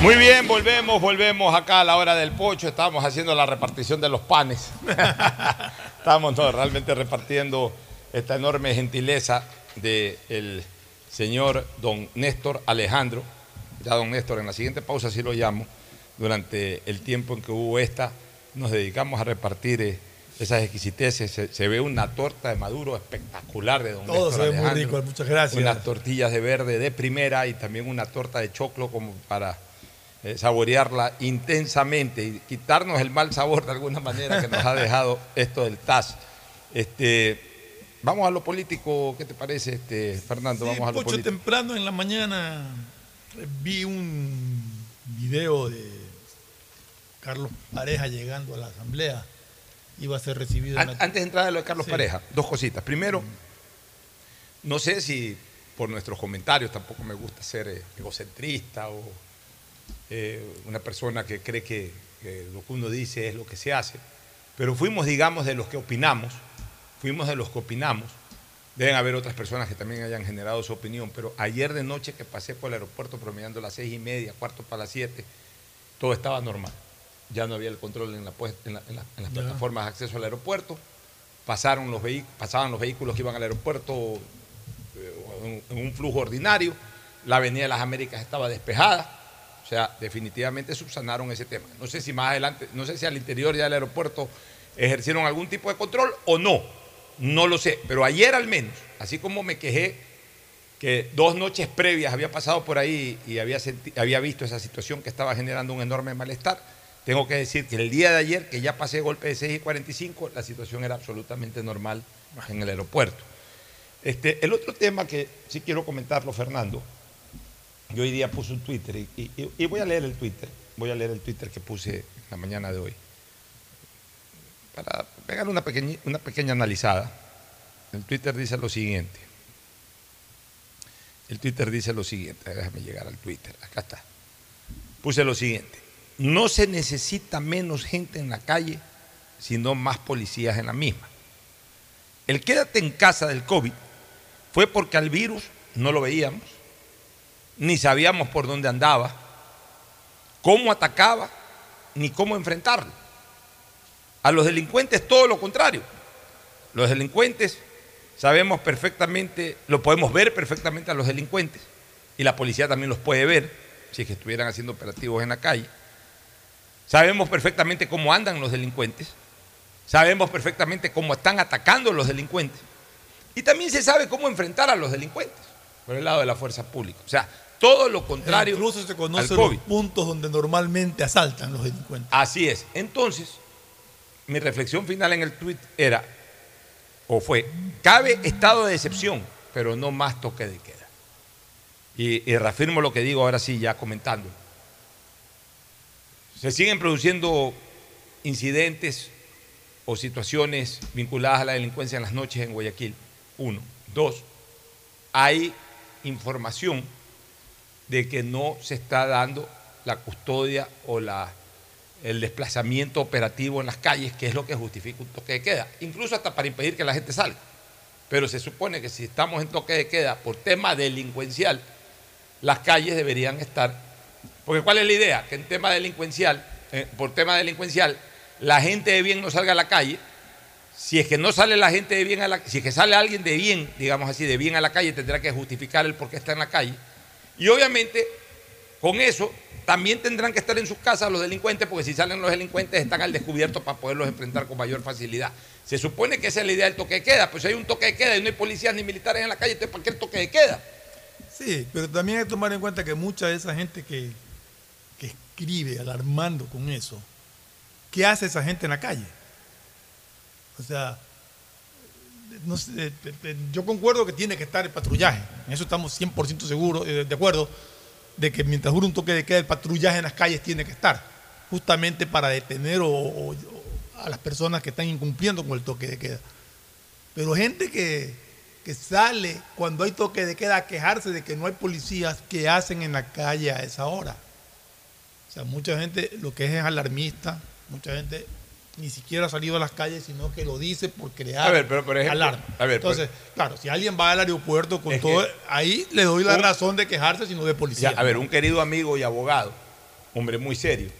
S1: Muy bien, volvemos, volvemos acá a la hora del pocho. Estábamos haciendo la repartición de los panes. Estábamos no, realmente repartiendo esta enorme gentileza del señor don Néstor Alejandro. Ya don Néstor, en la siguiente pausa sí lo llamo. Durante el tiempo en que hubo esta, nos dedicamos a repartir eh, esas exquisiteces. Se, se ve una torta de maduro espectacular de don
S11: Todo
S1: Néstor
S11: se ve muy
S1: Alejandro.
S11: rico, muchas gracias.
S1: Unas tortillas de verde de primera y también una torta de choclo como para eh, saborearla intensamente y quitarnos el mal sabor de alguna manera que nos ha dejado esto del TAS. Este, vamos a lo político, ¿qué te parece, este, Fernando?
S11: Sí,
S1: vamos a lo
S11: Pocho,
S1: político.
S11: temprano en la mañana eh, vi un video de Carlos Pareja llegando a la asamblea. Iba a ser recibido en
S1: An-
S11: la-
S1: Antes de entrar a lo de Carlos
S11: Sí.
S1: Pareja, dos cositas. Primero, no sé si por nuestros comentarios, tampoco me gusta ser eh, egocentrista o eh, una persona que cree que, que lo que uno dice es lo que se hace. pero fuimos, digamos, de los que opinamos, fuimos de los que opinamos. Deben haber otras personas que también hayan generado su opinión, pero ayer de noche que pasé por el aeropuerto promediando las seis y media, cuarto para las siete, todo estaba normal. Ya no había el control en, la, en la- en la- en las plataformas de acceso al aeropuerto. Pasaron los pasaban los vehículos que iban al aeropuerto eh, en un flujo ordinario. La Avenida de las Américas estaba despejada. O sea, definitivamente subsanaron ese tema. No sé si más adelante, no sé si al interior ya del aeropuerto ejercieron algún tipo de control o no. No lo sé. Pero ayer al menos, así como me quejé que dos noches previas había pasado por ahí y había, había visto esa situación que estaba generando un enorme malestar, tengo que decir que el día de ayer, que ya pasé golpe de 6 y 45, la situación era absolutamente normal en el aeropuerto. Este, el otro tema que sí quiero comentarlo, Fernando, yo hoy día puse un Twitter y, voy a leer el Twitter, voy a leer el Twitter que puse la mañana de hoy, para pegar una pequeña, una pequeña analizada. El Twitter dice lo siguiente. El Twitter dice lo siguiente, déjame llegar al Twitter, acá está. Puse lo siguiente, no se necesita menos gente en la calle, sino más policías en la misma. El quédate en casa del COVID fue porque al virus no lo veíamos, ni sabíamos por dónde andaba, cómo atacaba, ni cómo enfrentarlo. A los delincuentes todo lo contrario. Los delincuentes sabemos perfectamente, lo podemos ver perfectamente a los delincuentes y la policía también los puede ver si es que estuvieran haciendo operativos en la calle. Sabemos perfectamente cómo andan los delincuentes, sabemos perfectamente cómo están atacando los delincuentes y también se sabe cómo enfrentar a los delincuentes por el lado de la fuerza pública. O sea, todo lo contrario.
S11: E Incluso se conocen los puntos donde normalmente asaltan los delincuentes.
S1: Así es. Entonces, mi reflexión final en el tweet era, o fue, cabe estado de excepción, pero no más toque de queda. Y, y reafirmo lo que digo ahora sí, ya comentando. Se siguen produciendo incidentes o situaciones vinculadas a la delincuencia en las noches en Guayaquil. Uno. Dos, hay información de que no se está dando la custodia o la, el desplazamiento operativo en las calles, que es lo que justifica un toque de queda, incluso hasta para impedir que la gente salga. Pero se supone que si estamos en toque de queda por tema delincuencial, las calles deberían estar. Porque ¿cuál es la idea? Que en tema delincuencial, eh, por tema delincuencial, la gente de bien no salga a la calle. Si es que no sale la gente de bien a la si es que sale alguien de bien, digamos así, de bien a la calle, tendrá que justificar el por qué está en la calle. Y obviamente, con eso, también tendrán que estar en sus casas los delincuentes, porque si salen los delincuentes están al descubierto para poderlos enfrentar con mayor facilidad. Se supone que esa es la idea del toque de queda, pues si hay un toque de queda y no hay policías ni militares en la calle, entonces ¿para qué el toque de queda?
S11: Sí, pero también hay que tomar en cuenta que mucha de esa gente que, que escribe alarmando con eso, ¿qué hace esa gente en la calle? O sea, sé, eh, eh, yo concuerdo que tiene que estar el patrullaje, en eso estamos 100% seguros, eh, de acuerdo, de que mientras dure un toque de queda, el patrullaje en las calles tiene que estar, justamente para detener o a las personas que están incumpliendo con el toque de queda. Pero gente que, que sale cuando hay toque de queda a quejarse de que no hay policías que hacen en la calle a esa hora. O sea, mucha gente lo que es es alarmista, mucha gente ni siquiera ha salido a las calles, sino que lo dice por crear
S1: A ver, pero por ejemplo,
S11: alarma.
S1: a ver,
S11: Entonces, claro, si alguien va al aeropuerto con
S1: Es
S11: todo,
S1: que-
S11: ahí le doy la
S1: Un-
S11: razón de quejarse, sino de policía.
S1: Ya, a ver, un querido amigo y abogado, hombre muy serio,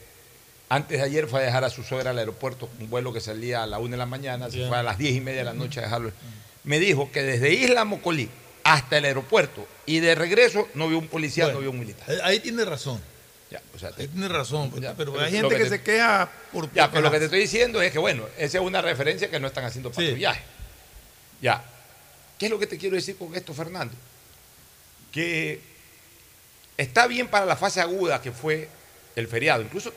S1: antes de ayer fue a dejar a su suegra al aeropuerto, un vuelo que salía a la una de la mañana, se fue a las diez y media de la noche a dejarlo. Me dijo que desde Isla Mocolí hasta el aeropuerto y de regreso no vio un policía,
S11: Bueno,
S1: no vio un militar.
S11: Ahí tiene razón.
S1: Ya, o sea,
S11: Ahí tiene razón. pues, pero,
S1: pero
S11: hay gente
S1: que
S11: que,
S1: te-
S11: se queja por.
S1: Ya, pero lo que te estoy diciendo es que, bueno, esa es una referencia que no están haciendo patrullaje. Ya. ¿Qué es lo que te quiero decir con esto, Fernando? Que está bien para la fase aguda que fue el feriado. Incluso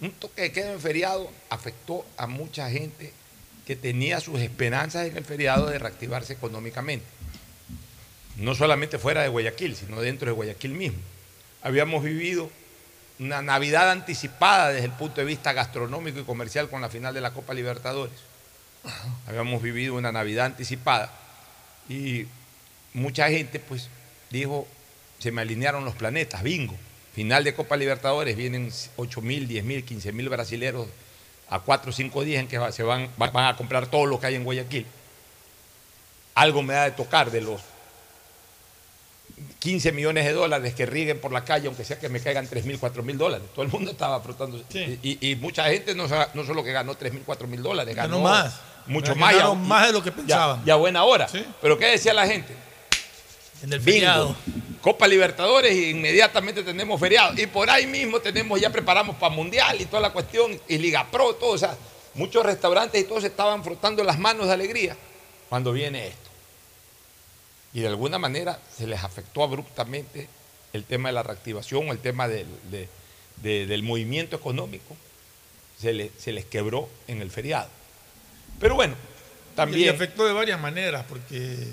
S1: un toque de queda en feriado afectó a mucha gente que tenía sus esperanzas en el feriado de reactivarse económicamente. No solamente fuera de Guayaquil, sino dentro de Guayaquil mismo. Habíamos vivido una Navidad anticipada desde el punto de vista gastronómico y comercial con la final de la Copa Libertadores. Habíamos vivido una Navidad anticipada y mucha gente pues dijo, se me alinearon los planetas, bingo. Final de Copa Libertadores, vienen 8 mil, 10 mil, 15 mil brasileros a cuatro o cinco días en que se van, va- van a comprar todo lo que hay en Guayaquil. Algo me da de tocar de los 15 millones de dólares que rieguen por la calle, aunque sea que me caigan 3 mil, 4 mil dólares. Todo el mundo estaba frotando. Y, y mucha gente no, solo que ganó 3 mil, 4 mil dólares, ganó,
S11: Ganó más.
S1: Mucho más. ya-
S11: más de lo que pensaban.
S1: Ya, buena hora. Pero ¿qué decía la gente?
S11: En el
S1: Bingo.
S11: feriado.
S1: Copa Libertadores e inmediatamente tenemos feriado. Y por ahí mismo tenemos, ya preparamos para Mundial y toda la cuestión, y Liga Pro, todo. O sea, muchos restaurantes y todos estaban frotando las manos de alegría cuando viene esto. Y de alguna manera se les afectó abruptamente el tema de la reactivación, el tema del, de- de- del movimiento económico. Se, le- se les quebró en el feriado. Pero bueno,
S11: Y
S1: también
S11: afectó de varias maneras, porque.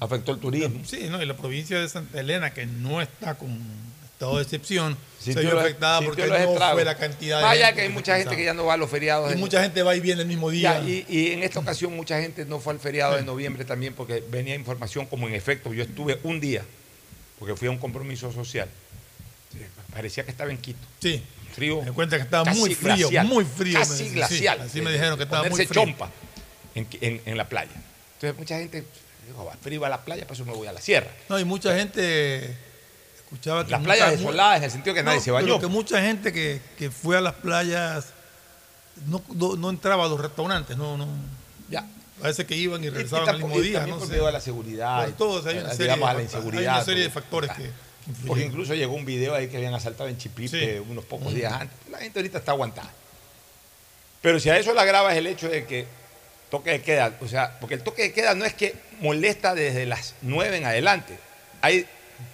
S1: afectó el turismo.
S11: Sí, ¿no? y la provincia de Santa Elena, que no está con estado de excepción, se vio afectada porque no
S1: estragos.
S11: fue la cantidad de.
S1: Vaya
S11: gente
S1: que hay mucha gente que ya no va a los feriados.
S11: Y mucha gente va y viene el mismo día.
S1: Ya, y, y en esta ocasión mucha gente no fue al feriado de noviembre también porque venía información como en efecto. Yo estuve un día, porque fui a un compromiso social. Parecía que estaba en Quito.
S11: Sí.
S1: Frío.
S11: Me cuenta que estaba muy frío,
S1: glacial,
S11: muy frío,
S1: Casi
S11: sí,
S1: glacial.
S11: así me dijeron que estaba muy frío.
S1: chompa en, en- en la playa. Entonces mucha gente dijo, "Va, frío a la playa, por eso me voy a la sierra.
S11: No, y mucha gente escuchaba que.
S1: Las
S11: mucha-
S1: playas desoladas en el sentido que nadie se bañó.
S11: Pero que mucha gente que, que fue a las playas no, no, no entraba a los restaurantes, no, no.
S1: Ya.
S11: Parece que iban y regresaban al mismo día, ¿no? sé.
S1: la seguridad.
S11: Por todos, hay una serie,
S1: digamos, a la
S11: de,
S1: inseguridad.
S11: hay una serie de
S1: todo.
S11: factores que.
S1: Porque incluso llegó un video ahí que habían asaltado en Chipipe
S11: Sí.
S1: unos pocos días antes. La gente ahorita está aguantada. Pero si a eso le agravas el hecho de que toque de queda, o sea, porque el toque de queda no es que molesta desde las 9 en adelante. Hay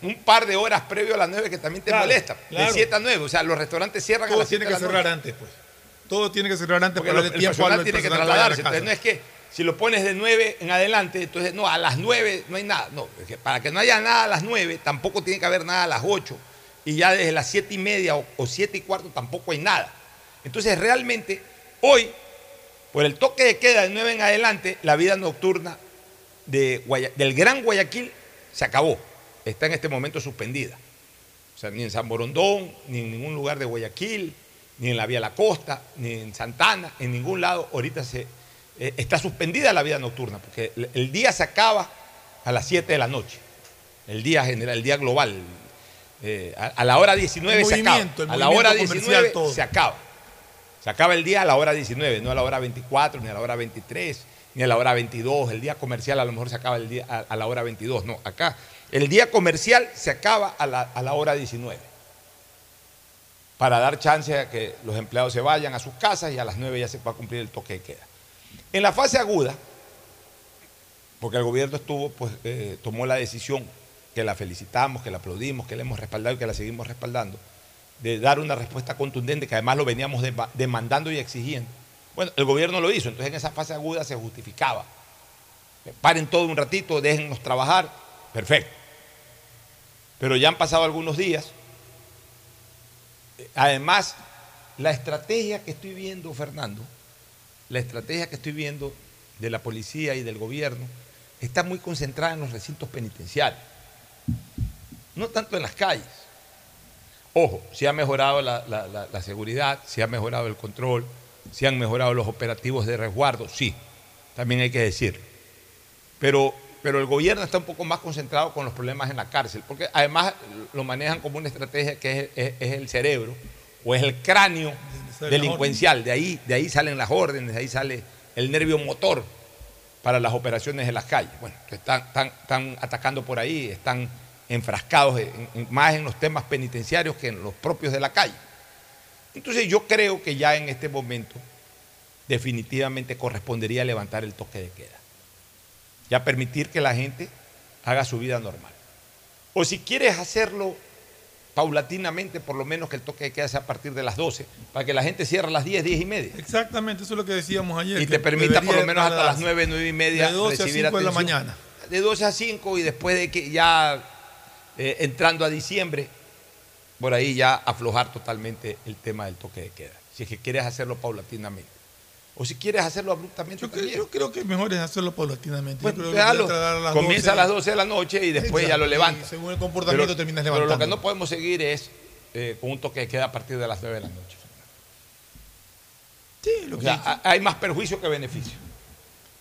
S1: un par de horas previo a las 9 que también te
S11: Claro,
S1: molesta.
S11: claro.
S1: De 7 a 9. O sea, los restaurantes cierran a
S11: Todo
S1: las 7
S11: tiene que cerrar antes, pues. Todo tiene que cerrar antes
S1: Porque
S11: para darle
S1: el
S11: tiempo
S1: personal
S11: al
S1: tiene que
S11: personal que a
S1: trasladarse. Entonces no es que si lo pones de 9 en adelante, entonces no, a las 9 no hay nada. No, es que para que no haya nada a las 9, tampoco tiene que haber nada a las 8. Y ya desde las 7 y media o, o 7 y cuarto tampoco hay nada. Entonces realmente hoy, por el toque de queda de 9 en adelante, la vida nocturna de Guaya- del Gran Guayaquil se acabó. Está en este momento suspendida. O sea, ni en San Borondón, ni en ningún lugar de Guayaquil, ni en la Vía La Costa, ni en Santana, en ningún lado ahorita se, eh, está suspendida la vida nocturna, porque el, el día se acaba a las 7 de la noche. El día general, el día global. Eh, a, a la hora 19
S11: El
S1: se acaba. A la hora
S11: comercial,
S1: 19
S11: todo.
S1: se acaba. Se acaba el día a la hora 19, no a la hora 24, ni a la hora 23, ni a la hora 22. El día comercial a lo mejor se acaba el día, a, a la hora 22. No, acá el día comercial se acaba a la, a la hora 19. Para dar chance a que los empleados se vayan a sus casas y a las 9 ya se va a cumplir el toque de queda. En la fase aguda, porque el gobierno estuvo, pues eh, tomó la decisión que la felicitamos, que la aplaudimos, que la hemos respaldado y que la seguimos respaldando, de dar una respuesta contundente, que además lo veníamos dema- demandando y exigiendo. Bueno, el gobierno lo hizo, entonces en esa fase aguda se justificaba. Paren todo un ratito, déjennos trabajar, perfecto. Pero ya han pasado algunos días. Además, la estrategia que estoy viendo, Fernando, la estrategia que estoy viendo de la policía y del gobierno está muy concentrada en los recintos penitenciarios, no tanto en las calles. Ojo, si ha mejorado la, seguridad, si ha mejorado el control, si han mejorado los operativos de resguardo, sí, también hay que decirlo. Pero, pero el gobierno está un poco más concentrado con los problemas en la cárcel, porque además lo manejan como una estrategia que es, es- es el cerebro o es el cráneo delincuencial, de ahí, de ahí salen las órdenes, de ahí sale el nervio motor para las operaciones en las calles. Bueno, están, están- están atacando por ahí, están enfrascados en- en- más en los temas penitenciarios que en los propios de la calle. Entonces yo creo que ya en este momento definitivamente correspondería levantar el toque de queda. Ya permitir que la gente haga su vida normal. O si quieres hacerlo paulatinamente, por lo menos que el toque de queda sea a partir de las 12, para que la gente cierre a las 10, 10 y media.
S11: Exactamente, eso es lo que decíamos ayer.
S1: Y te permita por lo menos hasta las 9, 9 y media
S11: De 12 a
S1: recibir
S11: 5 de la mañana.
S1: De 12 a 5 y después de que ya eh, entrando a diciembre, por ahí ya aflojar totalmente el tema del toque de queda. Si es que quieres hacerlo paulatinamente. O si quieres hacerlo abruptamente
S11: Yo, creo-
S1: también.
S11: yo creo que mejor es hacerlo paulatinamente. Yo creo que
S1: déjalo.
S11: a las
S1: Comienza
S11: 12.
S1: a las 12 de la noche y después ya lo levantas.
S11: según el comportamiento terminas
S1: Pero lo que
S11: levantando.
S1: no podemos seguir es eh, con un toque de queda a partir de las 9 de la noche.
S11: Sí, lo
S1: O
S11: que
S1: sea, ha- hay más perjuicio que beneficio.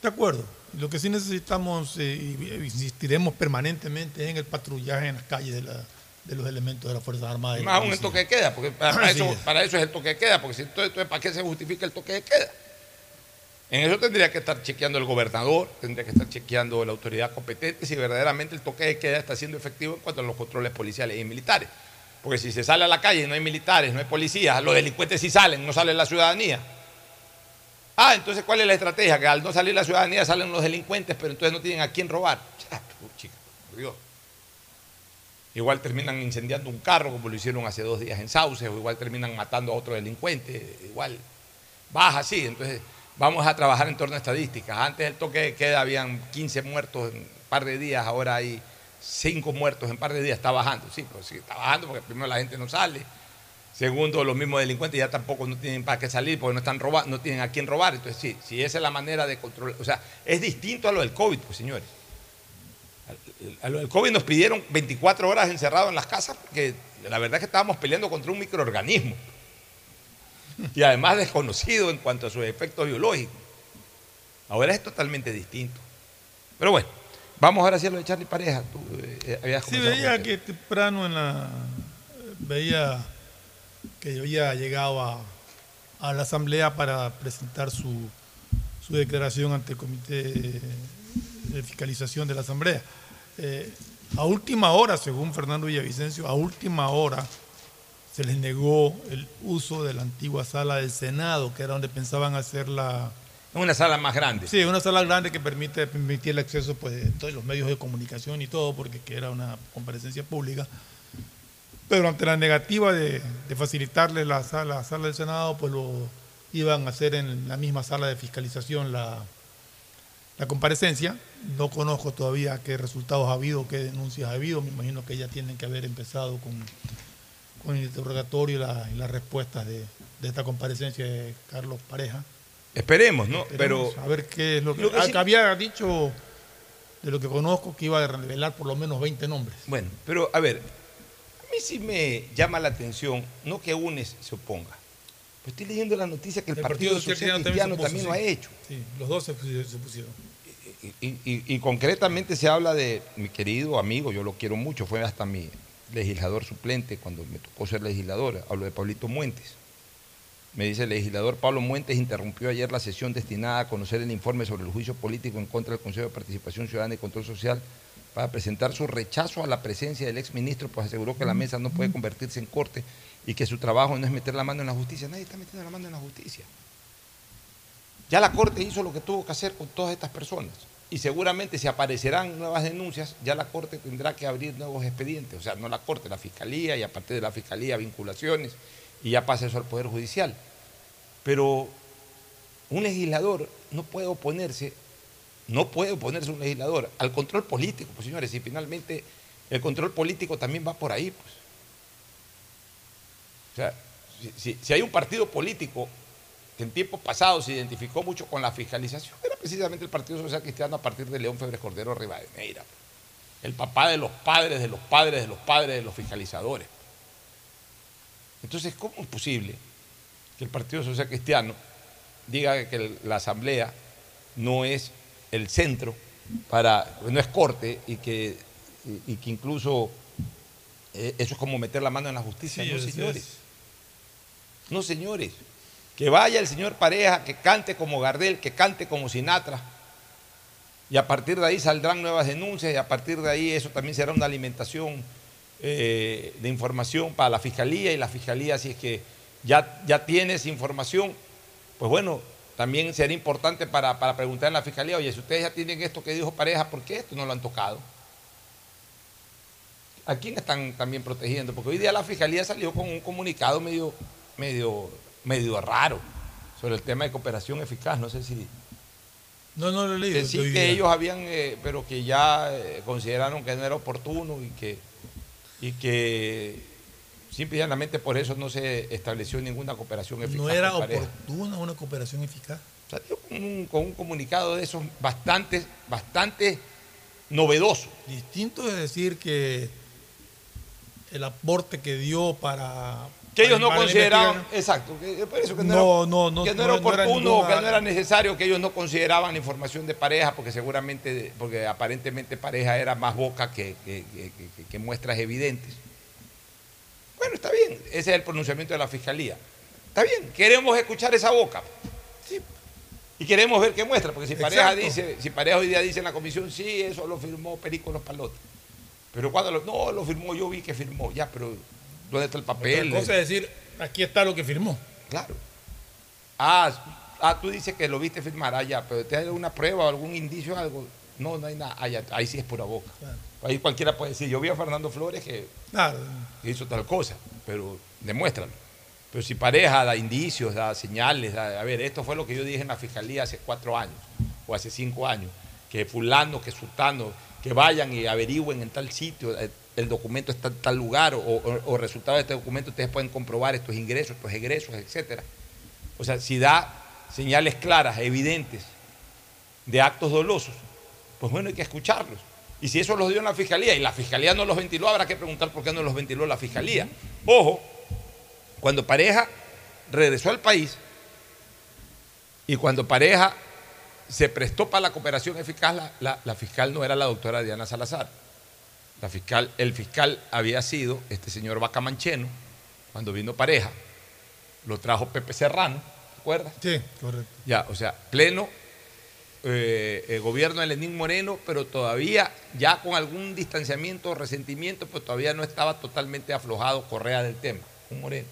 S11: De acuerdo. Lo que sí necesitamos eh, y insistiremos permanentemente es en el patrullaje en las calles de, la- de los elementos de las Fuerzas Armadas.
S1: Más aún el toque de queda, porque para, para
S11: Así
S1: eso,
S11: es.
S1: para eso es el toque de queda, porque si entonces, entonces, ¿para qué se justifica el toque de queda? En eso tendría que estar chequeando el gobernador, tendría que estar chequeando la autoridad competente si verdaderamente el toque de queda está siendo efectivo en cuanto a los controles policiales y militares. Porque si se sale a la calle y no hay militares, no hay policías, los delincuentes sí salen, no sale la ciudadanía. Ah, entonces ¿cuál es la estrategia? Que al no salir la ciudadanía salen los delincuentes, pero entonces no tienen a quién robar. Chica, por Dios. Igual terminan incendiando un carro, como lo hicieron hace dos días en Sauce, o igual terminan matando a otro delincuente, igual baja así. Entonces, vamos a trabajar en torno a estadísticas. Antes del toque de queda habían 15 muertos en un par de días, ahora hay 5 muertos en un par de días. Está bajando, sí, pues sí, está bajando porque primero la gente no sale. Segundo, los mismos delincuentes ya tampoco no tienen para qué salir porque no están robando, no tienen a quién robar. Entonces, sí, si esa es la manera de controlar, o sea, es distinto a lo del COVID, pues señores. A lo del COVID nos pidieron 24 horas encerrados en las casas porque la verdad es que estábamos peleando contra un microorganismo y además desconocido en cuanto a sus efectos biológicos. Ahora es totalmente distinto. Pero bueno, vamos ahora hacia lo de Charlie Pareja. Tú eh, habías
S11: Sí, veía que temprano en la. Veía que había llegado a, a la Asamblea para presentar su, su declaración ante el Comité de Fiscalización de la Asamblea. Eh, a última hora, según Fernando Villavicencio, a última hora se les negó el uso de la antigua sala del Senado, que era donde pensaban hacer la.
S1: Una sala más grande.
S11: Sí, una sala grande que permite permitir el acceso pues, de todos los medios de comunicación y todo, porque que era una comparecencia pública. Pero ante la negativa de, de facilitarle la sala, la sala del Senado, pues lo iban a hacer en la misma sala de fiscalización la, la comparecencia. No conozco todavía qué resultados ha habido, qué denuncias ha habido. Me imagino que ya tienen que haber empezado con, con el interrogatorio y, la- y las respuestas de, de esta comparecencia de Carlos Pareja.
S1: Esperemos, ¿no?
S11: Esperemos
S1: Pero
S11: a ver qué es lo que,
S1: Lo que
S11: ah,
S1: sí-
S11: que había dicho de lo que conozco que iba a revelar por lo menos 20 nombres.
S1: Bueno, pero a ver, a mí sí me llama la atención, no que UNES se oponga. Pues estoy leyendo la noticia que el, Partido, Social Cristiano
S11: se
S1: también, lo ha hecho.
S11: Sí, los dos se, se pusieron.
S1: Y, y- y concretamente se habla de mi querido amigo, yo lo quiero mucho, fue hasta mi legislador suplente cuando me tocó ser legislador, hablo de Pablito Muentes. Me dice el legislador Pablo Muentes interrumpió ayer la sesión destinada a conocer el informe sobre el juicio político en contra del Consejo de Participación Ciudadana y Control Social para presentar su rechazo a la presencia del exministro, pues aseguró que la mesa no puede convertirse en corte y que su trabajo no es meter la mano en la justicia. Nadie está metiendo la mano en la justicia. Ya la Corte hizo lo que tuvo que hacer con todas estas personas. Y seguramente si aparecerán nuevas denuncias, ya la Corte tendrá que abrir nuevos expedientes. O sea, no la Corte, la Fiscalía, y a partir de la Fiscalía vinculaciones, y ya pasa eso al Poder Judicial. Pero un legislador no puede oponerse, no puede oponerse un legislador al control político, pues señores, y finalmente el control político también va por ahí, pues. O sea, si, si- si hay un partido político que en tiempos pasados se identificó mucho con la fiscalización, era precisamente el Partido Social Cristiano a partir de León Febres Cordero Rivadeneira, el papá de los padres, de los padres, de los padres, de los fiscalizadores. Entonces, ¿cómo es posible que el Partido Social Cristiano diga que la Asamblea no es el centro para, no es corte y que, y, y que incluso eh, eso es como meter la mano en la justicia?
S11: Sí,
S1: no, señores.
S11: es.
S1: No, señores. Que vaya el señor Pareja, que cante como Gardel, que cante como Sinatra. Y a partir de ahí saldrán nuevas denuncias y a partir de ahí eso también será una alimentación eh, de información para la fiscalía y la fiscalía si es que ya, ya tiene esa información, pues bueno, también será importante para, para preguntar en la fiscalía, oye, si ustedes ya tienen esto que dijo Pareja, ¿por qué esto no lo han tocado? ¿A quién están también protegiendo? Porque hoy día la fiscalía salió con un comunicado medio, medio, medio raro sobre el tema de cooperación eficaz. No sé si.
S11: No, no lo he leído. Hoy
S1: que ellos habían, eh, pero que ya eh, consideraron que no era oportuno y que, y que simple y llanamente por eso no se estableció ninguna cooperación eficaz.
S11: No era oportuna una cooperación eficaz.
S1: Salió con un, con un comunicado de esos bastante, bastante novedoso.
S11: Distinto es decir que el aporte que dio para
S1: Que ellos no consideraban, exacto, que, por eso que no,
S11: No,
S1: era,
S11: no, no,
S1: que no
S11: no-
S1: era
S11: no era
S1: oportuno,
S11: ninguna-
S1: que no era necesario, que ellos no consideraban la información de pareja, porque seguramente, porque aparentemente pareja era más boca que, que- que- que- que muestras evidentes. Bueno, está bien, ese es el pronunciamiento de la fiscalía. Está bien, queremos escuchar esa boca. Sí. Y queremos ver qué muestra, porque si pareja
S11: Exacto.
S1: dice, si pareja hoy día dice en la comisión, sí, eso lo firmó Perico Los Palotes. Pero cuando lo, no, lo firmó, yo vi que firmó, ya, pero ¿dónde está el papel?
S11: Otra cosa es decir, aquí está lo que firmó.
S1: Claro. Ah, ah, tú dices que lo viste firmar allá, pero ¿te hay alguna prueba o algún indicio algo? No, no hay nada. Ah, ahí sí es pura boca. Ahí cualquiera puede decir, yo vi a Fernando Flores que,
S11: Claro.
S1: hizo tal cosa, pero demuéstralo. Pero si pareja da indicios, da señales, da- a ver, esto fue lo que yo dije en la fiscalía hace cuatro años o hace cinco años, que fulano, que sultano, que vayan y averigüen en tal sitio, eh, el documento está en tal lugar, o, resultado de este documento ustedes pueden comprobar estos ingresos, estos egresos, etcétera. O sea, si da señales claras, evidentes, de actos dolosos, pues bueno, hay que escucharlos. Y si eso los dio en la fiscalía y la fiscalía no los ventiló, habrá que preguntar por qué no los ventiló la fiscalía. Ojo, cuando pareja regresó al país y cuando pareja se prestó para la cooperación eficaz, la- la fiscal no era la doctora Diana Salazar. La fiscal, el fiscal había sido este señor Vaca Mancheno, cuando vino pareja, lo trajo Pepe Serrano, ¿te acuerdas?
S11: Sí, correcto.
S1: Ya, o sea, pleno eh, eh, gobierno de Lenín Moreno, pero todavía ya con algún distanciamiento o resentimiento, pues todavía no estaba totalmente aflojado Correa del tema, con Moreno.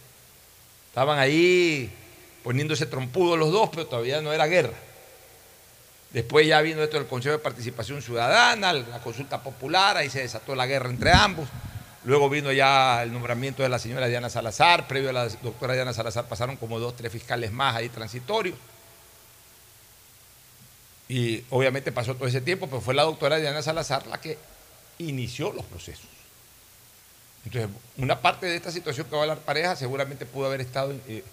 S1: Estaban ahí poniéndose trompudos los dos, pero todavía no era guerra. Después ya vino esto del Consejo de Participación Ciudadana, la consulta popular, ahí se desató la guerra entre ambos. Luego vino ya el nombramiento de la señora Diana Salazar, previo a la doctora Diana Salazar pasaron como dos, tres fiscales más ahí transitorios. Y obviamente pasó todo ese tiempo, pero fue la doctora Diana Salazar la que inició los procesos. Entonces, una parte de esta situación que va a hablar pareja seguramente pudo haber estado, eh,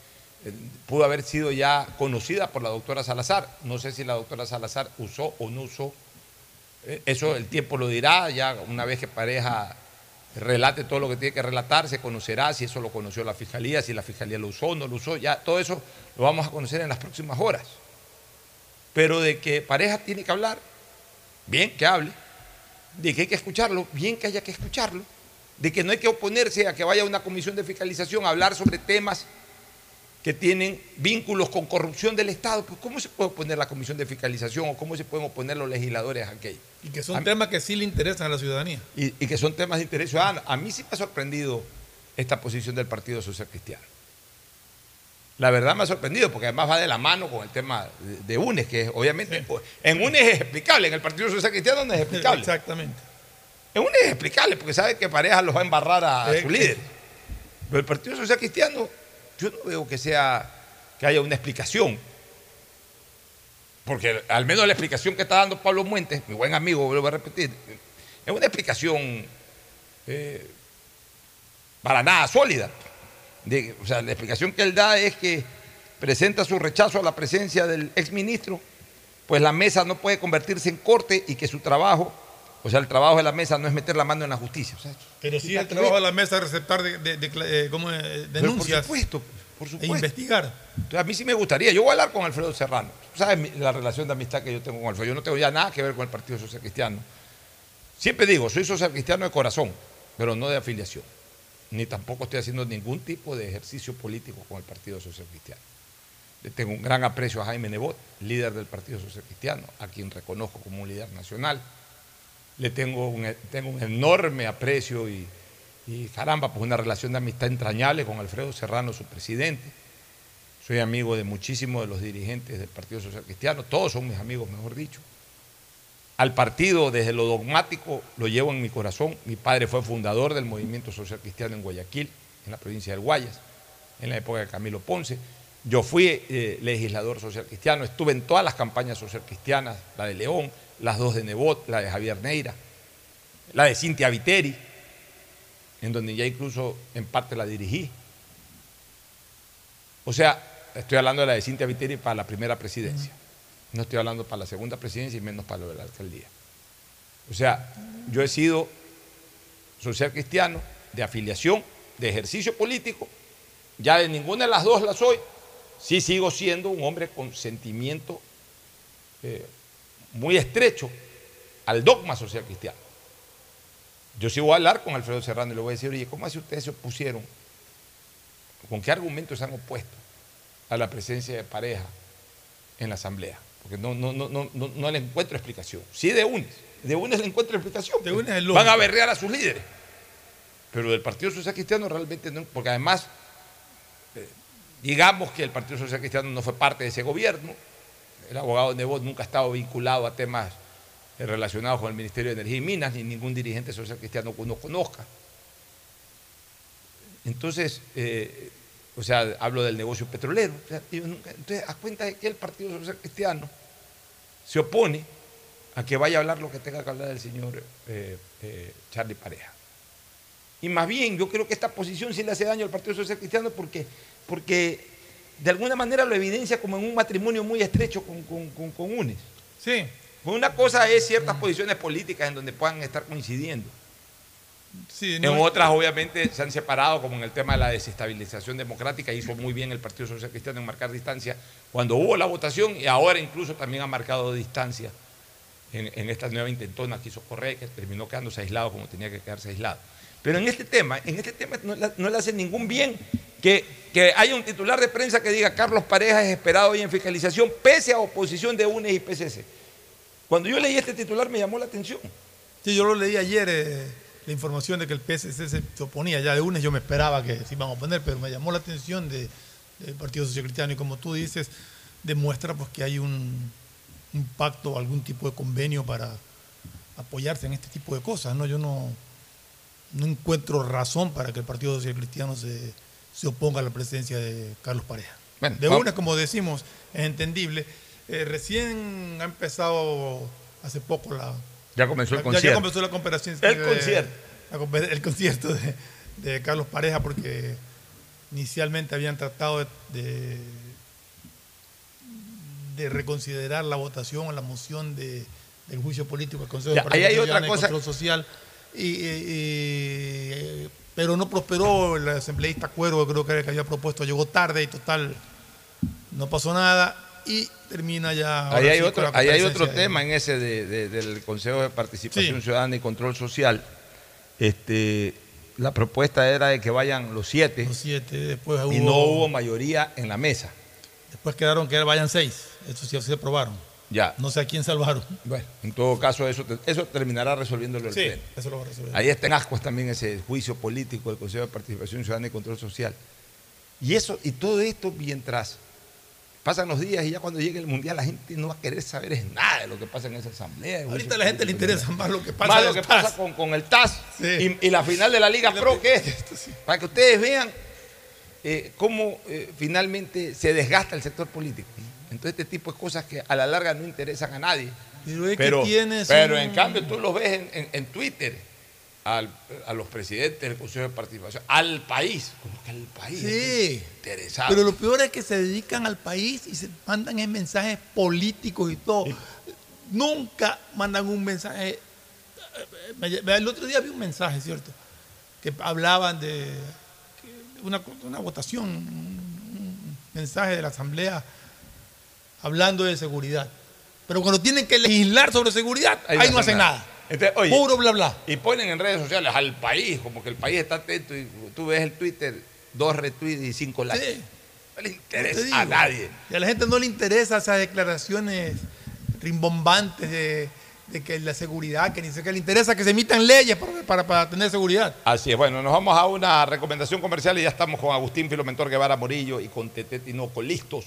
S1: pudo haber sido ya conocida por la doctora Salazar. No sé si la doctora Salazar usó o no usó. Eh, Eso el tiempo lo dirá, ya una vez que pareja relate todo lo que tiene que relatar, se conocerá si eso lo conoció la fiscalía, si la fiscalía lo usó o no lo usó. Ya todo eso lo vamos a conocer en las próximas horas. Pero de que pareja tiene que hablar, bien que hable. De que hay que escucharlo, bien que haya que escucharlo. De que no hay que oponerse a que vaya una comisión de fiscalización a hablar sobre temas que tienen vínculos con corrupción del Estado. Pues ¿Cómo se puede oponer la comisión de fiscalización o cómo se pueden oponer los legisladores a aquello?
S11: Y que son temas que sí le interesan a la ciudadanía.
S1: y, y que son temas de interés ciudadano. A mí sí me ha sorprendido esta posición del Partido Social Cristiano. La verdad me ha sorprendido porque además va de la mano con el tema de, de UNES, que es, obviamente en UNES es explicable, en el Partido Social Cristiano no es explicable.
S11: Exactamente.
S1: En UNES es explicable porque sabe que pareja los va a embarrar a, a su líder. Pero el Partido Social Cristiano, yo no veo que sea que haya una explicación. Porque al menos la explicación que está dando Pablo Muentes, mi buen amigo, voy a repetir, es una explicación eh, para nada sólida. O sea, la explicación que él da es que presenta su rechazo a la presencia del exministro, pues la mesa no puede convertirse en corte y que su trabajo, o sea, el trabajo de la mesa no es meter la mano en la justicia. O sea,
S11: Pero sí el trabajo de la mesa es receptar de, de- de- eh, ¿cómo es?
S1: Pero
S11: denuncias.
S1: Por supuesto, por supuesto.
S11: E investigar.
S1: Entonces, a mí sí me gustaría. Yo voy a hablar con Alfredo Serrano. Tú sabes la relación de amistad que yo tengo con Alfredo. Yo no tengo ya nada que ver con el Partido Social Cristiano. Siempre digo, soy social cristiano de corazón, pero no de afiliación. Ni tampoco estoy haciendo ningún tipo de ejercicio político con el Partido Social Cristiano. Le tengo un gran aprecio a Jaime Nebot, líder del Partido Social Cristiano, a quien reconozco como un líder nacional. Le tengo un, tengo un enorme aprecio y, y caramba, pues una relación de amistad entrañable con Alfredo Serrano, su presidente. Soy amigo de muchísimos de los dirigentes del Partido Social Cristiano, todos son mis amigos, mejor dicho. Al partido, desde lo dogmático, lo llevo en mi corazón. Mi padre fue fundador del movimiento social cristiano en Guayaquil, en la provincia del Guayas, en la época de Camilo Ponce. Yo fui eh, legislador social cristiano, estuve en todas las campañas social cristianas, la de León, las dos de Nebot, la de Javier Neira, la de Cintia Viteri, en donde ya incluso en parte la dirigí. O sea, estoy hablando de la de Cintia Viteri para la primera presidencia. No estoy hablando para la segunda presidencia y menos para lo de la alcaldía. O sea, yo he sido social cristiano de afiliación, de ejercicio político, ya de ninguna de las dos la soy, sí sigo siendo un hombre con sentimiento eh, muy estrecho al dogma social cristiano. Yo sí voy a hablar con Alfredo Serrano y le voy a decir, oye, ¿cómo así ustedes se opusieron? ¿Con qué argumentos se han opuesto a la presencia de pareja en la asamblea? Porque no, no, no, no, no, no le encuentro explicación. Sí de UNES, de UNES le encuentro explicación.
S11: De UNES es.
S1: Van a berrear a sus líderes. Pero del Partido Social Cristiano realmente no, porque además, eh, digamos que el Partido Social Cristiano no fue parte de ese gobierno. El abogado Nebot nunca ha estado vinculado a temas eh, relacionados con el Ministerio de Energía y Minas, ni ningún dirigente social cristiano que uno conozca. Entonces, eh, o sea, hablo del negocio petrolero. Entonces, haz cuenta de que el Partido Social Cristiano se opone a que vaya a hablar lo que tenga que hablar el señor eh, eh, Charlie Pareja. Y más bien, yo creo que esta posición sí le hace daño al Partido Social Cristiano porque, porque de alguna manera lo evidencia como en un matrimonio muy estrecho con, con, con, con UNES.
S11: Sí.
S1: Una cosa es ciertas posiciones políticas en donde puedan estar coincidiendo.
S11: Sí,
S1: En
S11: no-
S1: otras, obviamente, se han separado, como en el tema de la desestabilización democrática. Hizo muy bien el Partido Social Cristiano en marcar distancia cuando hubo la votación y ahora incluso también ha marcado distancia en, en esta nueva intentona que hizo Correa, que terminó quedándose aislado como tenía que quedarse aislado. Pero en este tema, en este tema no, le- hace ningún bien que, que haya un titular de prensa que diga Carlos Pareja es esperado hoy en fiscalización pese a oposición de UNES y PCC. Cuando yo leí este titular me llamó la atención.
S11: Sí, yo lo leí ayer, eh, la información de que el PSC se, oponía. Ya de UNES yo me esperaba que se iban a oponer, pero me llamó la atención de- del Partido Social Cristiano. Y como tú dices, demuestra pues, que hay un, un pacto algún tipo de convenio para apoyarse en este tipo de cosas. ¿no? Yo no, no encuentro razón para que el Partido Social Cristiano se, se oponga a la presencia de Carlos Pareja.
S1: Bueno,
S11: de UNES, como decimos, es entendible. Eh, recién ha empezado hace poco la,
S1: Ya comenzó el
S11: ya-
S1: concierto.
S11: Ya comenzó la comparación.
S1: El
S11: de-
S1: concierto.
S11: la el concierto de, de Carlos Pareja, porque inicialmente habían tratado de, de, de reconsiderar la votación o la moción de, del juicio político del Consejo
S1: Ya,
S11: de
S1: ahí hay otra cosa-
S11: Social. Y, pero no prosperó el asambleísta Cuero, creo que era el que había propuesto, llegó tarde y total, no pasó nada y termina ya.
S1: Ahí hay
S11: sí
S1: otro, ahí hay otro tema en ese de- de- del Consejo de Participación
S11: Sí.
S1: Ciudadana y Control Social. Este, la propuesta era de que vayan los siete,
S11: Los siete, después
S1: y no hubo mayoría en la mesa.
S11: Después quedaron que vayan seis. Eso sí se aprobaron.
S1: Ya.
S11: No sé a quién salvaron.
S1: Bueno, en todo caso, eso, eso terminará resolviéndolo el
S11: Sí,
S1: Pleno.
S11: eso lo va a resolver.
S1: Ahí está en ascuas también ese juicio político del Consejo de Participación Ciudadana y Control Social. Y eso, y todo esto mientras pasan los días y ya cuando llegue el mundial la gente no va a querer saber es nada de lo que pasa en esa asamblea.
S11: Ahorita a la gente le interesa más lo que pasa
S1: más lo que
S11: TAS.
S1: pasa con, con el TAS
S11: Sí.
S1: y, y la final de la Liga Pro, que es, para que ustedes vean eh, cómo eh, finalmente se desgasta el sector político. Entonces, este tipo de cosas que a la larga no interesan a nadie.
S11: Pero tienes un-
S1: en cambio tú lo ves en, en- en Twitter al- a los presidentes del Consejo de Participación, al país, como que al país.
S11: Sí.
S1: Interesado.
S11: Pero lo peor es que se dedican al país y se mandan en mensajes políticos y todo. Nunca mandan un mensaje. Me- me- El otro día vi un mensaje, ¿cierto? Que hablaban de una, una votación, un mensaje de la Asamblea hablando de seguridad. Pero cuando tienen que legislar sobre seguridad, ahí, no hacen nada.
S1: Entonces, oye,
S11: Puro bla bla.
S1: Y ponen en redes sociales al país, como que el país está atento y tú ves el Twitter, dos retweets y cinco likes. No le
S11: Te
S1: interesa
S11: digo.
S1: a nadie.
S11: Y a la gente no le interesa esas declaraciones rimbombantes de, de que la seguridad, que ni sé qué le interesa que se emitan leyes para, para- para tener seguridad.
S1: Así es, bueno, nos vamos a una recomendación comercial y ya estamos con Agustín Filomentor Guevara Morillo y con Tete Tinoco listos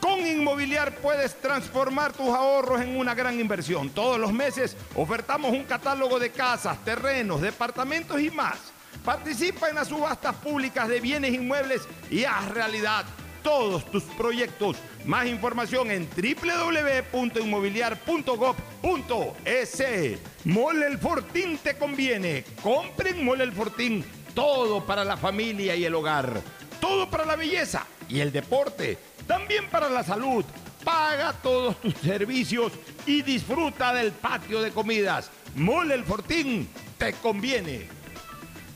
S1: Con Inmobiliar puedes transformar tus ahorros en una gran inversión. Todos los meses ofertamos un catálogo de casas, terrenos, departamentos y más. Participa en las subastas públicas de bienes inmuebles y haz realidad todos tus proyectos. Más información en www.inmobiliar.gov.es. Mole el Fortín te conviene. Compren Mole el Fortín. Todo para la familia y el hogar. Todo para la belleza y el deporte. También para la salud. Paga todos tus servicios y disfruta del patio de comidas. Mole el Fortín te conviene.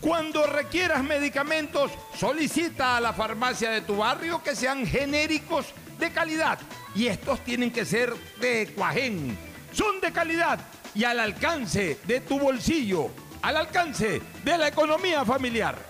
S1: Cuando requieras medicamentos, solicita a la farmacia de tu barrio que sean genéricos de calidad. Y estos tienen que ser de Cuajén. Son de calidad y al alcance de tu bolsillo, al alcance de la economía familiar.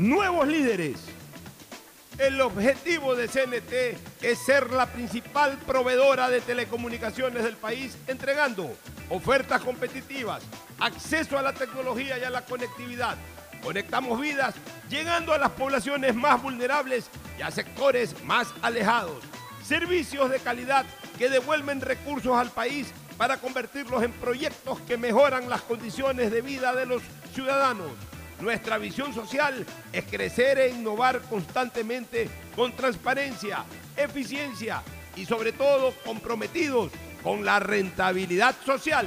S1: nuevos líderes. El objetivo de CNT es ser la principal proveedora de telecomunicaciones del país, entregando ofertas competitivas, acceso a la tecnología y a la conectividad. Conectamos vidas, llegando a las poblaciones más vulnerables y a sectores más alejados. Servicios de calidad que devuelven recursos al país para convertirlos en proyectos que mejoran las condiciones de vida de los ciudadanos. Nuestra visión social es crecer e innovar constantemente con transparencia, eficiencia y sobre todo comprometidos con la rentabilidad social.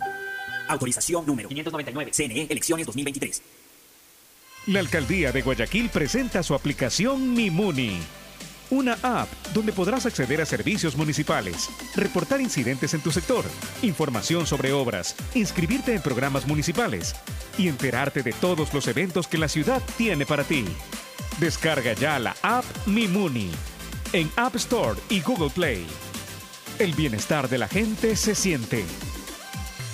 S3: Autorización número 599. CNE, elecciones 2023.
S2: La Alcaldía de Guayaquil presenta su aplicación Mimuni. Una app donde podrás acceder a servicios municipales, reportar incidentes en tu sector, información sobre obras, inscribirte en programas municipales y enterarte de todos los eventos que la ciudad tiene para ti. Descarga ya la app Mimuni en App Store y Google Play. El bienestar de la gente se siente.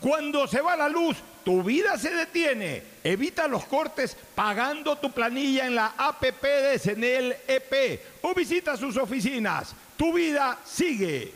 S1: Cuando se va la luz, tu vida se detiene. Evita los cortes pagando tu planilla en la APP de Senel EP o visita sus oficinas. Tu vida sigue.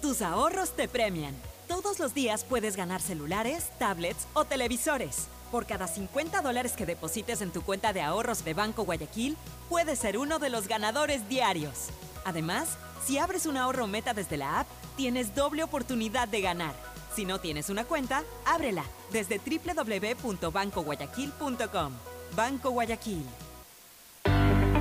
S19: Tus ahorros te premian. Todos los días puedes ganar celulares, tablets o televisores. Por cada 50 dólares que deposites en tu cuenta de ahorros de Banco Guayaquil, puedes ser uno de los ganadores diarios. Además, si abres un ahorro meta desde la app, tienes doble oportunidad de ganar. Si no tienes una cuenta, ábrela desde www.bancoguayaquil.com. Banco Guayaquil.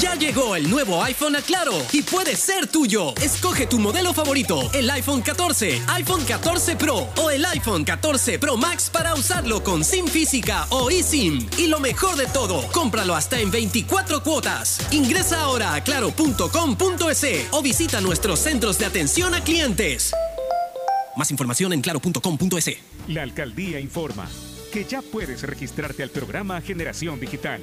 S4: Ya llegó el nuevo iPhone a Claro y puede ser tuyo. Escoge tu modelo favorito, el iPhone 14, iPhone 14 Pro o el iPhone 14 Pro Max para usarlo con SIM física o eSIM. Y lo mejor de todo, cómpralo hasta en 24 cuotas. Ingresa ahora a claro.com.es o visita nuestros centros de atención a clientes. Más información en claro.com.es.
S2: La alcaldía informa que ya puedes registrarte al programa Generación Digital.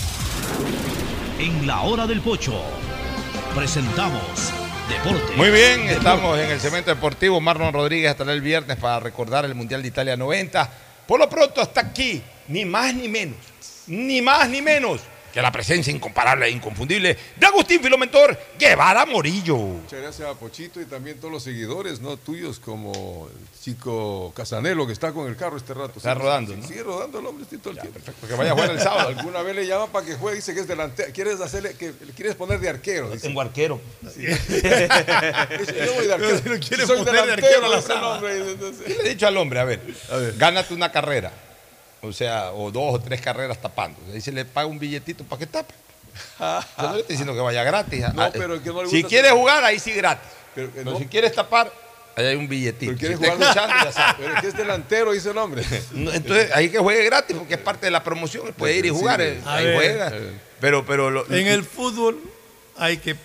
S12: En la hora del pocho presentamos Deportes.
S1: Muy bien, estamos en el cemento deportivo. Marlon Rodríguez estará el viernes para recordar el Mundial de Italia 90. Por lo pronto, hasta aquí, ni más ni menos, ni más ni menos que la presencia incomparable e inconfundible de Agustín Filomentor Guevara Morillo.
S22: Muchas gracias a Pochito y también todos los seguidores no tuyos como el chico Casanelo que está con el carro este rato.
S1: Está
S22: Sí,
S1: rodando,
S22: sí,
S1: ¿no?
S22: Sigue rodando el hombre sí, todo el tiempo.
S1: perfecto, que vaya a jugar el sábado.
S22: Alguna vez le llaman para que juegue, dice que es delantero. Quieres hacerle, que le quieres poner de arquero. dice.
S1: tengo arquero.
S22: Sí. Dice, yo voy de arquero.
S1: Si lo quiere
S22: Soy
S1: poner de
S22: delantero,
S1: arquero a la
S22: dice el
S1: brava.
S22: hombre. Entonces-
S1: ¿Qué le he dicho al hombre? A ver, gánate una carrera. O sea, o dos o tres carreras tapando. Ahí se le paga un billetito para que tape. Yo no le estoy diciendo que vaya gratis.
S22: No,
S1: Ah,
S22: pero que no le
S1: si
S22: gusta hacer-
S1: jugar, ahí sí gratis.
S22: Pero, eh,
S1: Pero
S22: no.
S1: si quieres tapar, ahí hay un billetito.
S22: Pero quiere
S1: Si
S22: jugar
S1: escuchando, ya sabe.
S22: Pero es que es delantero, dice el hombre.
S1: No, Entonces, ahí que juegue gratis, porque es parte de la promoción. Él puede ir y jugar.
S22: sí.
S1: eh, ahí
S11: ver.
S1: juega. Pero, pero lo-
S11: En el fútbol hay que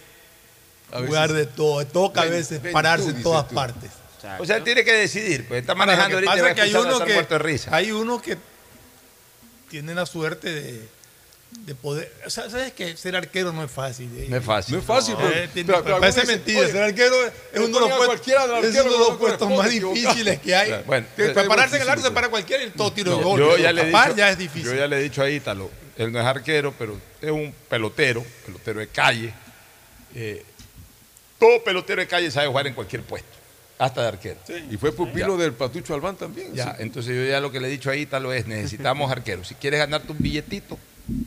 S11: jugar de todo, toca a veces pararse
S1: tú,
S11: en todas
S1: tú.
S11: partes.
S1: O sea, él tiene que decidir. Pues está manejando
S11: que
S1: ahorita
S11: pasa es que hay uno que hay uno que tiene la suerte de, de poder, o sea, sabes que ser arquero no es fácil. eh.
S1: No es fácil.
S22: No es fácil,
S11: No,
S22: pero-
S11: eh,
S22: pero- pero
S11: parece mentira.
S22: oye,
S11: ser arquero es uno de los puestos, más difíciles que hay.
S1: Claro, bueno,
S11: que
S1: eh,
S11: para pararse en el arco se para cualquiera y todo tiro de gol.
S1: yo ya le he dicho,
S11: ya es difícil.
S1: Yo ya le he dicho a Ítalo, él no es arquero, pero es un pelotero, pelotero de calle. Eh, todo pelotero de calle sabe jugar en cualquier puesto, hasta de arquero.
S22: Y fue pupilo del Patucho Albán también.
S1: Ya,
S22: sí.
S1: entonces yo ya lo que le he dicho a Ítalo es, necesitamos arqueros. Si quieres ganarte un billetito,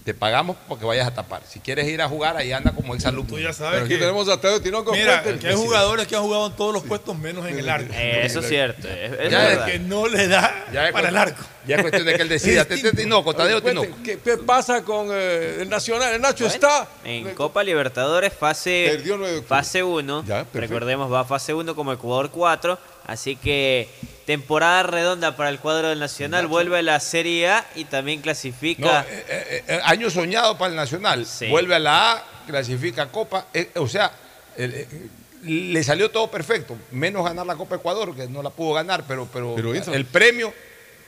S1: te pagamos porque vayas a tapar. Si quieres ir a jugar, ahí anda como exalumno.
S11: Tú ya sabes
S22: Pero aquí tenemos a Teo Tinoco.
S11: mira, que hay jugadores que han jugado en todos los puestos menos en el arco.
S23: Eh, eso es cierto. Es, es
S1: Ya,
S23: verdad.
S11: que no le da
S1: Ya es
S11: para el arco.
S1: Ya es cuestión de que él decida. Te- te- Tinoco, Tadeo Tinoco.
S22: ¿Qué, pasa con eh, el Nacional? El Nacho
S23: Bueno,
S22: está.
S23: En Copa Libertadores fase fase 1.
S22: Ya, perfecto.
S23: Recordemos, va a fase 1 como Ecuador 4. Así que temporada redonda para el cuadro del Nacional. Vuelve a la Serie A y también
S1: No,
S23: clasifica.
S1: eh, eh, eh, año soñado para el Nacional.
S23: Sí.
S1: Vuelve a la A, clasifica a Copa. eh, o sea, eh, le salió todo perfecto, menos ganar la Copa Ecuador, que no la pudo ganar, pero, pero,
S22: Pero eso-
S1: el premio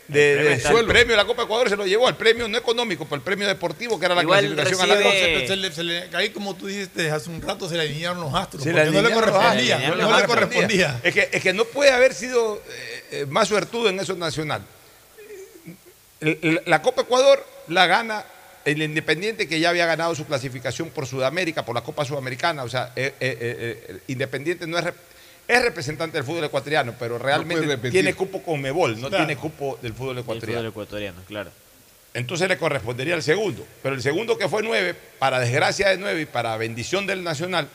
S1: de,
S23: El premio
S1: de- el premio de la Copa Ecuador se lo llevó, el premio no económico, pero el premio deportivo, que era la
S23: Igual
S1: clasificación a la.
S11: Se le- se le- ahí como tú dijiste hace un rato se le alinearon los astros.
S1: Se
S11: porque
S1: le
S11: no le correspondía. No, le
S23: le
S11: correspondía.
S1: Es que, es que no puede haber sido eh, eh, más suertudo en eso nacional. El- el- La Copa Ecuador la gana el Independiente que ya había ganado su clasificación por Sudamérica, por la Copa Sudamericana. O sea, eh, eh, eh, el Independiente no es, rep- es representante del fútbol ecuatoriano, pero realmente tiene cupo con Mebol, no
S11: Claro.
S1: tiene cupo del fútbol
S23: el
S1: ecuatoriano.
S23: fútbol ecuatoriano, claro.
S1: Entonces le correspondería el segundo. Pero el segundo que fue nueve, para desgracia de nueve y para bendición del Nacional,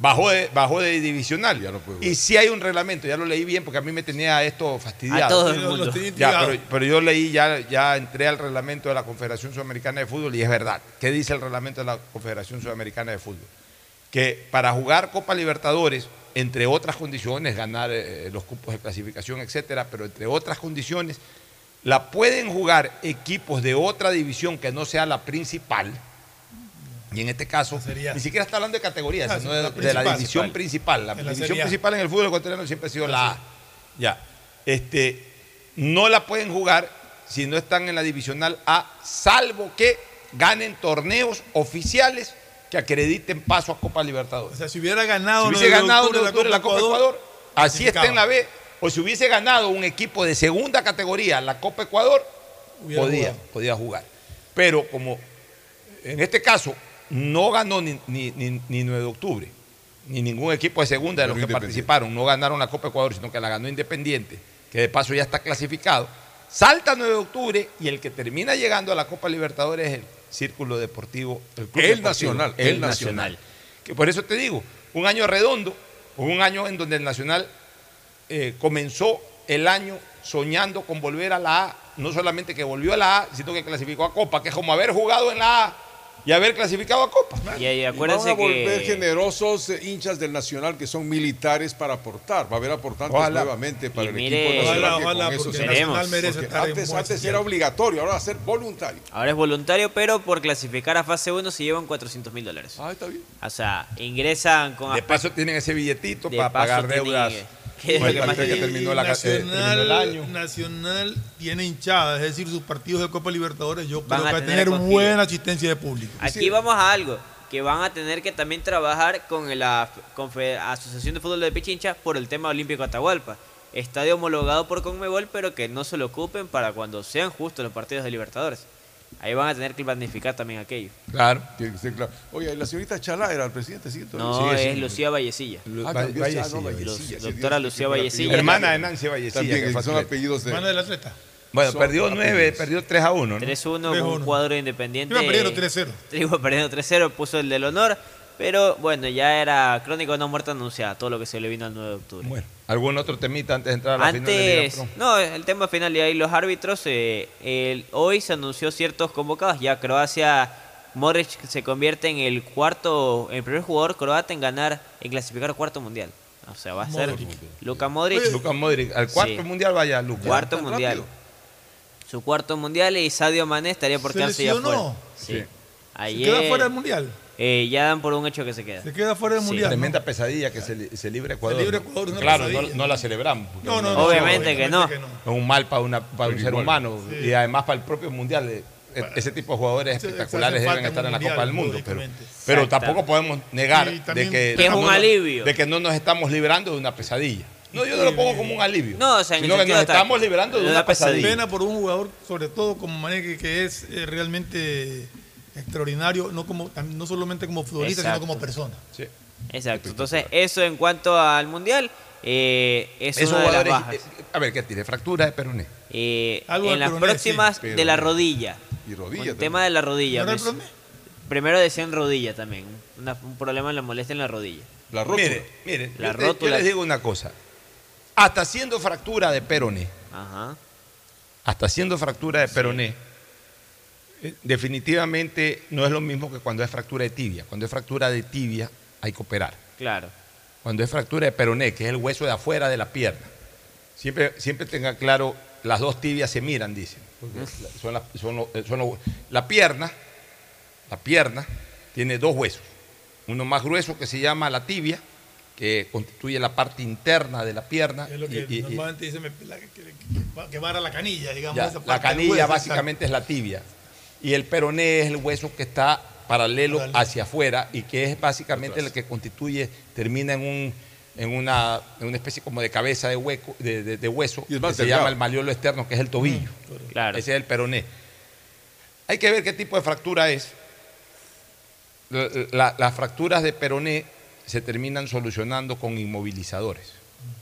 S1: bajó de, bajó de divisional.
S22: Ya no puede jugar.
S1: y sí hay un reglamento, ya lo leí bien porque a mí me tenía esto fastidiado.
S23: A todo el mundo.
S1: Ya, pero yo leí, ya, ya entré al reglamento de la Confederación Sudamericana de Fútbol y es verdad. ¿Qué dice el reglamento de la Confederación Sudamericana de Fútbol? Que para jugar Copa Libertadores entre otras condiciones, ganar eh, los cupos de clasificación, etcétera, pero entre otras condiciones, la pueden jugar equipos de otra división que no sea la principal. Y en este caso, ni siquiera está hablando de categorías,
S11: Ah,
S1: sino de,
S11: la
S1: de la división principal. La
S11: la
S1: división principal en el fútbol ecuatoriano siempre ha sido la A. Ya. Este, no la pueden jugar si no están en la divisional A, salvo que ganen torneos oficiales que acrediten paso a Copa Libertadores.
S11: O sea, si hubiera ganado
S1: Si hubiese
S11: 9 de
S1: ganado
S11: octubre
S1: en octubre la Copa Ecuador, así está en la. B, o si hubiese ganado un equipo de segunda categoría la Copa Ecuador, podía, podía jugar. Pero como en este caso no ganó ni, ni, ni- ni 9 de octubre, ni ningún equipo de segunda de los que participaron, no ganaron la Copa Ecuador, sino que la ganó Independiente, que de paso ya está clasificado, salta 9 de octubre y el que termina llegando a la Copa Libertadores es el Círculo Deportivo, el Club
S22: El
S1: Deportivo,
S22: Nacional,
S1: el,
S22: el
S1: Nacional.
S22: Nacional.
S1: Que por eso te digo, un año redondo, un año en donde el Nacional eh, comenzó el año soñando con volver a la A, no solamente que volvió a la A, sino que clasificó a Copa, que es como haber jugado en la A y haber clasificado a Copa.
S23: Y, ahí
S22: Y van
S23: acuérdense
S22: a volver
S23: que
S22: generosos eh, hinchas del Nacional que son militares para aportar. Va a haber aportantes
S1: Ojalá.
S22: nuevamente para
S23: Y
S22: el
S23: mire-
S22: equipo nacional.
S11: Ojalá,
S22: que
S11: ojalá, porque el Nacional merece
S22: porque antes, era obligatorio, ahora va a ser voluntario.
S23: ahora es voluntario, pero por clasificar a fase 1 se llevan 400 mil dólares.
S22: Ah, está bien.
S23: O sea, ingresan con
S1: De paso tienen ese billetito
S23: De
S1: para pagar deudas.
S23: ¿Qué es lo
S1: Bueno,
S23: que más
S1: que terminó, la, eh, terminó el
S11: Nacional,
S1: año.
S11: Nacional tiene hinchada, es decir, sus partidos de Copa Libertadores yo
S23: Van
S11: creo
S23: a
S11: que va a
S23: tener
S11: tener buena asistencia de público.
S23: Aquí vamos a algo, que van a tener que también trabajar con la Asociación de Fútbol de Pichincha por el tema olímpico Atahualpa. Estadio homologado por Conmebol, pero que no se lo ocupen para cuando sean justos los partidos de Libertadores. Ahí van a tener que planificar también aquello.
S1: Claro.
S22: Tiene que ser claro. Oye, la señorita Chalá era el presidente, ¿sí?
S23: No, es Lucía Vallecilla.
S22: Ah,
S1: Vallecilla,
S22: ah, no, Vallecilla,
S23: doctora Lucía Vallecilla.
S1: Hermana de Nancy Vallecilla,
S22: También,
S1: que
S22: son apellidos de...
S11: Mano del atleta.
S1: Bueno,
S22: Son
S1: perdió 9,
S22: apellidos.
S1: perdió 3 a 1. ¿no?
S23: 3-1 con
S11: 3-1.
S23: un cuadro independiente.
S11: Iba perdiendo 3-0.
S23: Iba perdiendo 3-0, puso el del honor. Pero bueno, ya era crónica de una muerte anunciada, todo lo que se le vino al 9 de octubre.
S1: Bueno, ¿algún otro temita antes de entrar a la final de Liga
S23: Antes,
S1: Pro?
S23: no, el tema final de ahí, los árbitros, eh, el- hoy se anunció ciertos convocados, ya Croacia, Modric se convierte en el cuarto, el primer jugador croata en ganar, en clasificar cuarto mundial. O sea, va a ser
S11: Modric.
S23: Luka Modric,
S1: Lucas Modric, al cuarto
S23: Sí.
S1: mundial vaya Lucas.
S23: cuarto
S22: tan
S23: mundial.
S22: rápido.
S23: Su cuarto mundial y Sadio Mané estaría por
S11: ¿Se
S23: quedarse ya fuera. Sí.
S1: Sí.
S11: Se
S23: Ayer,
S11: queda fuera del mundial.
S23: Eh, ya dan por un hecho que se queda.
S11: Se queda fuera del
S23: Sí.
S11: mundial. ¿no?
S1: Tremenda pesadilla que se, se libre Ecuador.
S11: Se libre
S1: ¿no?
S11: Ecuador, una
S1: claro, no, la celebramos.
S11: No, no, no,
S23: Obviamente que no.
S1: Es un mal para, una, para un ser
S22: igual.
S1: humano
S11: Sí.
S1: y además para el propio mundial. eh, Ese tipo de jugadores espectaculares deben estar en la Copa del Mundo. Pero, pero tampoco podemos negar de que,
S23: Que es un alivio.
S1: de que no nos estamos librando de una pesadilla. No, yo no lo pongo como un alivio.
S23: No, o sea,
S1: sino que nos estamos
S23: ataque.
S1: librando de una
S23: pesadilla.
S11: Pena por un jugador, sobre todo como Mané, que, que es eh, realmente extraordinario, no como no solamente como futbolista,
S23: Exacto.
S11: sino como persona.
S1: Sí.
S23: Exacto. Entonces, eso en cuanto al mundial, eh, es
S1: Esos
S23: una de las
S1: jugadores,
S23: bajas.
S1: eh, a ver, ¿qué tiene? Fractura de peroné.
S23: Eh,
S11: Algo
S23: en
S11: del
S23: las
S11: peroné,
S23: próximas
S22: sí,
S23: de la rodilla.
S22: Y rodilla
S23: el
S22: también.
S23: tema de la rodilla.
S11: ¿No peroné?
S23: primero decían rodilla también. una- un problema en la molestia en la rodilla.
S22: La rótula.
S1: Mire, mire,
S23: La
S1: yo, te- yo
S23: rótula.
S1: les digo una cosa. Hasta siendo fractura de peroné,
S23: Ajá.
S1: hasta siendo fractura de peroné, eh, definitivamente no es lo mismo que cuando es fractura de tibia. Cuando es fractura de tibia hay que operar.
S23: Claro.
S1: Cuando es fractura de peroné, que es el hueso de afuera de la pierna, siempre, siempre tenga claro, las dos tibias se miran, dicen. porque la- son la, son lo- eh, son lo- la pierna, la pierna tiene dos huesos. Uno más grueso que se llama la tibia, que constituye la parte interna de la pierna.
S11: Es lo que
S1: y- y- y-
S11: normalmente dice me- la- que, que, que vara la canilla, digamos.
S1: ya,
S11: esa
S1: la
S11: parte del
S1: canilla
S11: hueso,
S1: básicamente es la tibia. Y el peroné es el hueso que está paralelo hacia afuera y que es básicamente el que constituye, termina en un en una, en una especie como de cabeza de hueco, de, de- de hueso,
S22: Y es
S1: que se llama el maleolo externo, que es el tobillo.
S23: Claro.
S1: Ese es el peroné. Hay que ver qué tipo de fractura es. La- la- las fracturas de peroné se terminan solucionando con inmovilizadores.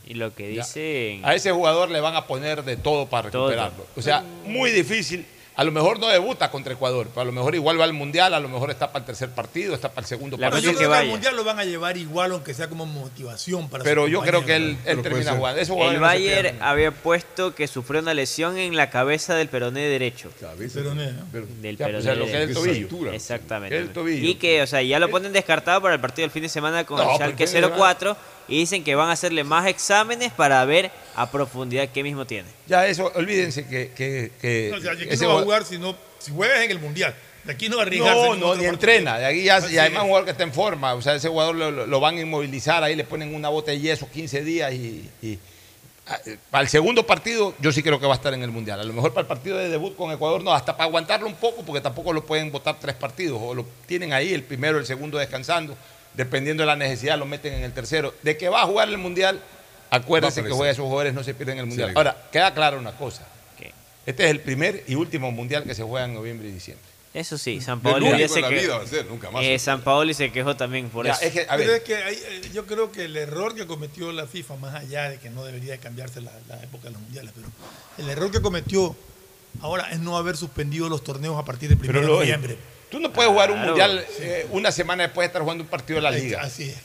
S23: Y lo que
S1: Ya.
S23: dicen.
S1: A ese jugador le van a poner de todo para
S23: Todo.
S1: recuperarlo. O sea, muy difícil. A lo mejor no debuta contra Ecuador, pero a lo mejor igual va al Mundial, a lo mejor está para el tercer partido, está para el segundo
S11: Pero
S1: partido.
S11: yo creo que al mundial lo van a llevar igual, aunque sea como motivación para
S1: Pero yo creo que él, él termina jugando. Jugadores
S23: El
S1: no
S23: Bayern había puesto que sufrió una lesión en la cabeza del peroné derecho.
S11: Peroné,
S23: Del
S1: Ya,
S23: peroné
S1: o sea, lo que es el tobillo.
S23: Exactamente.
S1: El tobillo.
S23: Y que, o sea, ya lo ponen descartado para el partido del fin de semana con
S1: No,
S23: el
S1: pero
S23: Schalke
S1: el fin de
S23: 04 y dicen que van a hacerle más exámenes para ver a profundidad qué mismo tiene.
S1: Ya eso, olvídense que, que, que
S11: No, o sea, aquí
S1: ese
S11: no va a
S1: jugador-
S11: jugar si, no, si juegas en el mundial. De aquí no va a arriesgarse.
S1: No, no, ni entrena. De aquí ya, y además
S11: es.
S1: un jugador que está en forma. O sea, ese jugador lo, lo- van a inmovilizar, ahí le ponen una bota de yeso 15 días y, y- eh, para el segundo partido yo sí creo que va a estar en el Mundial. A lo mejor para el partido de debut con Ecuador no, hasta para aguantarlo un poco porque tampoco lo pueden votar tres partidos o lo tienen ahí el primero, el segundo descansando. Dependiendo de la necesidad lo meten en el tercero. De que va a jugar el Mundial, acuérdense que juega esos jugadores no se pierden el Mundial.
S22: Sí.
S1: Ahora, queda claro una cosa. Este es el primer y último Mundial que se juega en noviembre y diciembre.
S23: Eso sí, San Paolo ya se
S1: la
S23: que-
S1: vida va a ser, nunca más.
S23: eh, San Paolo se quejó también por
S1: Ya,
S23: eso.
S1: es que, a
S11: Pero es que hay, eh, yo creo que el error que cometió la FIFA, más allá de que no debería de cambiarse la, la época de los mundiales, pero el error que cometió ahora es no haber suspendido los torneos a partir del 1
S1: Pero
S11: de
S1: lo-
S11: noviembre.
S1: Tú no puedes jugar un
S11: Claro.
S1: mundial eh, una semana después de estar jugando un partido de la liga.
S11: Así es.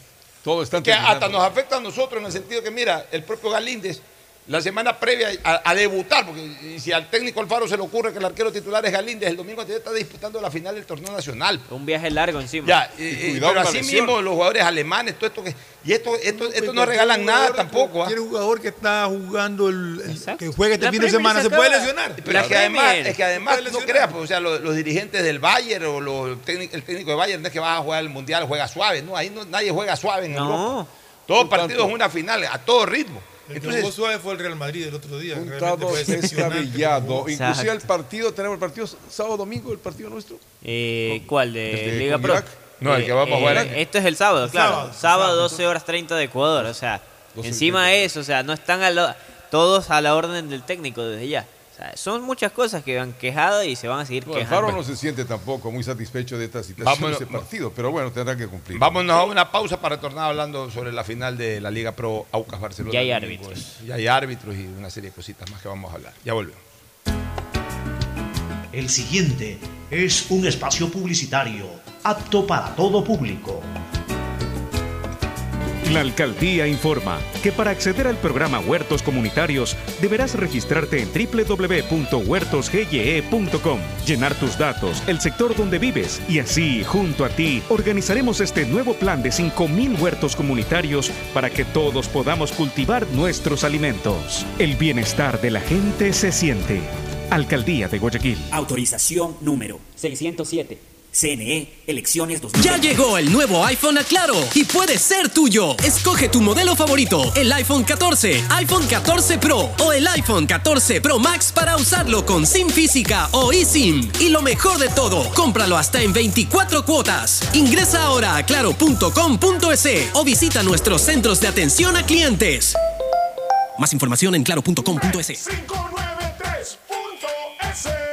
S22: Todo está
S1: que hasta nos afecta a nosotros en el sentido que, mira, el propio Galíndez, la semana previa a, a debutar, porque si al técnico Alfaro se le ocurre que el arquero titular es Galíndez, el domingo anterior está disputando la final del torneo nacional.
S23: Un viaje largo encima.
S1: Ya, y- y-
S22: cuidado
S1: pero así mismo los jugadores alemanes, todo esto que. Y esto, esto, esto no regalan nada tampoco. ¿ah?
S11: Cualquier jugador que está jugando, el, el- que juegue este
S1: La
S11: fin de semana,
S1: se
S11: se puede lesionar.
S1: Pero es que además, es que además no creas, pues, o sea, los, los dirigentes del Bayern o los el técnico de Bayern no es que va a jugar el mundial, juega suave, no, ahí no, nadie juega suave en
S23: No.
S1: Europa. Todo partido es una final, a todo ritmo.
S11: El que
S1: Entonces,
S11: jugó suave fue el Real Madrid el otro día.
S22: Un descabellado. Inclusive el partido, tenemos el partido sábado domingo, el partido nuestro.
S23: Eh, ¿Cuál? ¿De, Liga Pro?
S22: Irak.
S1: No, el que vamos a jugar en-
S23: Esto es el sábado, claro.
S11: sábado,
S23: Sábado,
S11: sábado.
S23: 12 horas 30 de Ecuador. O sea,
S22: 12
S23: encima
S22: de
S23: de eso, o sea, no están a la- todos a la orden del técnico desde ya. O sea, son muchas cosas que han quejado y se van a seguir
S22: No,
S23: quejando.
S22: Alfaro no se siente tampoco muy satisfecho de esta situación
S1: Vámonos.
S22: de ese partido, pero bueno, tendrá que cumplir.
S1: vámonos a una pausa para tornar hablando sobre la final de la Liga Pro Aucas Barcelona.
S23: Ya hay árbitros.
S1: Ya hay árbitros y una serie de cositas más que vamos a hablar. Ya volvemos.
S12: El siguiente es un espacio publicitario apto para todo público.
S2: La alcaldía informa que para acceder al programa Huertos Comunitarios deberás registrarte en www.huertosgye.com, llenar tus datos, el sector donde vives y así, junto a ti, organizaremos este nuevo plan de 5.000 huertos comunitarios para que todos podamos cultivar nuestros alimentos. El bienestar de la gente se siente. Alcaldía de Guayaquil.
S3: Autorización número 607. CNE, elecciones 2020.
S4: Ya llegó el nuevo iPhone a Claro y puede ser tuyo. Escoge tu modelo favorito, el iPhone 14, iPhone 14 Pro o el iPhone 14 Pro Max para usarlo con SIM física o eSIM. Y lo mejor de todo, cómpralo hasta en 24 cuotas. Ingresa ahora a claro.com.es o visita nuestros centros de atención a clientes. Más información en claro.com.es.
S13: 593.es Tu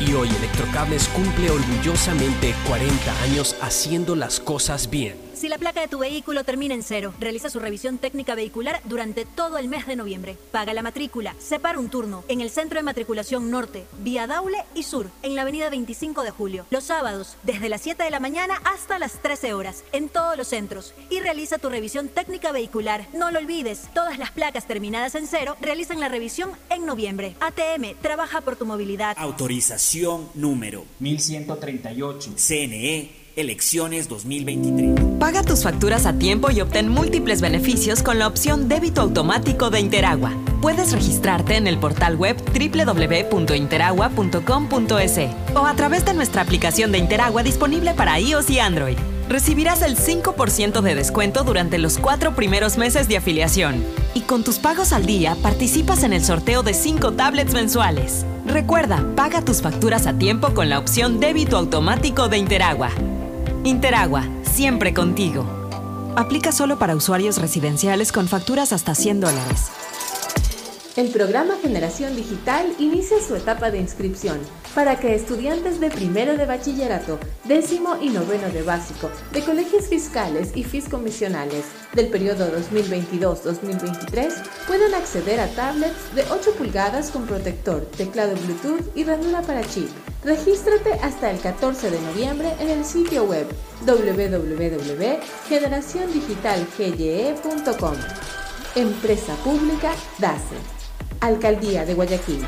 S14: y hoy Electrocables cumple orgullosamente 40 años haciendo las cosas bien.
S17: Si la placa de tu vehículo termina en cero, realiza su revisión técnica vehicular durante todo el mes de noviembre. Paga la matrícula, separa un turno en el Centro de Matriculación Norte, vía Daule y Sur, en la avenida 25 de Julio. Los sábados, desde las 7 de la mañana hasta las 13 horas, en todos los centros. Y realiza tu revisión técnica vehicular. No lo olvides, todas las placas terminadas en cero realizan la revisión en noviembre. ATM, trabaja por tu movilidad.
S3: Autorización número 1138. CNE, elecciones 2023.
S19: Paga tus facturas a tiempo y obtén múltiples beneficios con la opción débito automático de Interagua. Puedes registrarte en el portal web www.interagua.com.es o a través de nuestra aplicación de Interagua disponible para iOS y Android. Recibirás el 5% de descuento durante los cuatro primeros meses de afiliación. Y con tus pagos al día participas en el sorteo de 5 tablets mensuales. Recuerda, paga tus facturas a tiempo con la opción débito automático de Interagua. Interagua, siempre contigo. Aplica solo para usuarios residenciales con facturas hasta 100 dólares.
S16: El programa Generación Digital inicia su etapa de inscripción para que estudiantes de primero de bachillerato, décimo y noveno de básico, de colegios fiscales y fiscomisionales del periodo 2022-2023 puedan acceder a tablets de 8 pulgadas con protector, teclado Bluetooth y ranura para chip. Regístrate hasta el 14 de noviembre en el sitio web www.generaciondigitalgye.com. Empresa Pública DACE. Alcaldía de Guayaquil.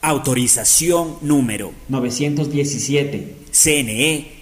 S3: Autorización número 917. CNE,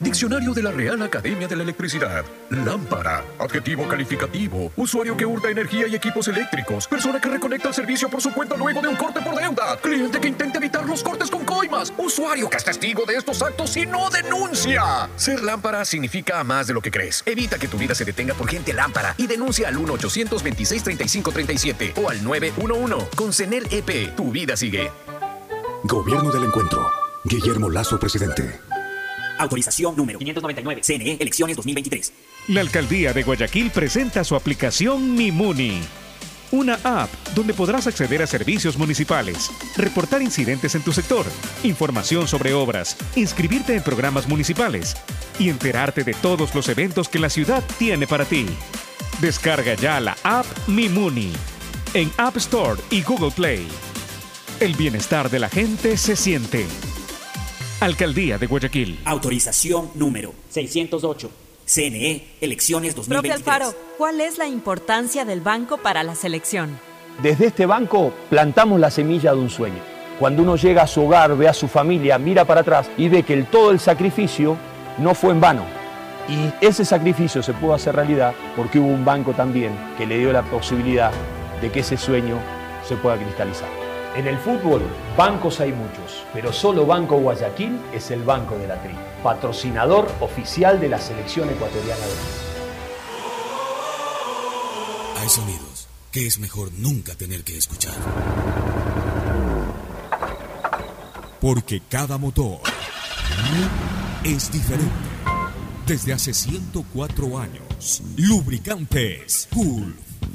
S7: Diccionario de la Real Academia de la Electricidad. Lámpara. Adjetivo calificativo. Usuario que hurta energía y equipos eléctricos. Persona que reconecta el servicio por su cuenta luego de un corte por deuda. Cliente que intenta evitar los cortes con coimas. Usuario que es testigo de estos actos y no denuncia. Ser lámpara significa más de lo que crees. Evita que tu vida se detenga por gente lámpara y denuncia al 1-826-3537 o al 911. Con CENEL EP, tu vida sigue.
S24: Gobierno del Encuentro. Guillermo Lazo, presidente.
S3: Autorización número 599. CNE, elecciones 2023.
S2: La alcaldía de Guayaquil presenta su aplicación Mimuni. Una app donde podrás acceder a servicios municipales, reportar incidentes en tu sector, información sobre obras, inscribirte en programas municipales y enterarte de todos los eventos que la ciudad tiene para ti. Descarga ya la app Mimuni en App Store y Google Play. El bienestar de la gente se siente. Alcaldía de Guayaquil.
S3: Autorización número 608. CNE, elecciones
S19: Profe
S3: 2023.
S19: Alfaro, ¿cuál es la importancia del banco para la selección?
S25: Desde este banco plantamos la semilla de un sueño. Cuando uno llega a su hogar, ve a su familia, mira para atrás y ve que el, todo el sacrificio no fue en vano. Y ese sacrificio se pudo hacer realidad porque hubo un banco también que le dio la posibilidad de que ese sueño se pueda cristalizar. En el fútbol, bancos hay muchos, pero solo Banco Guayaquil es el banco de la tri, patrocinador oficial de la selección ecuatoriana de fútbol.
S21: Hay sonidos que es mejor nunca tener que escuchar. Porque cada motor es diferente. Desde hace 104 años, Lubricantes Gulf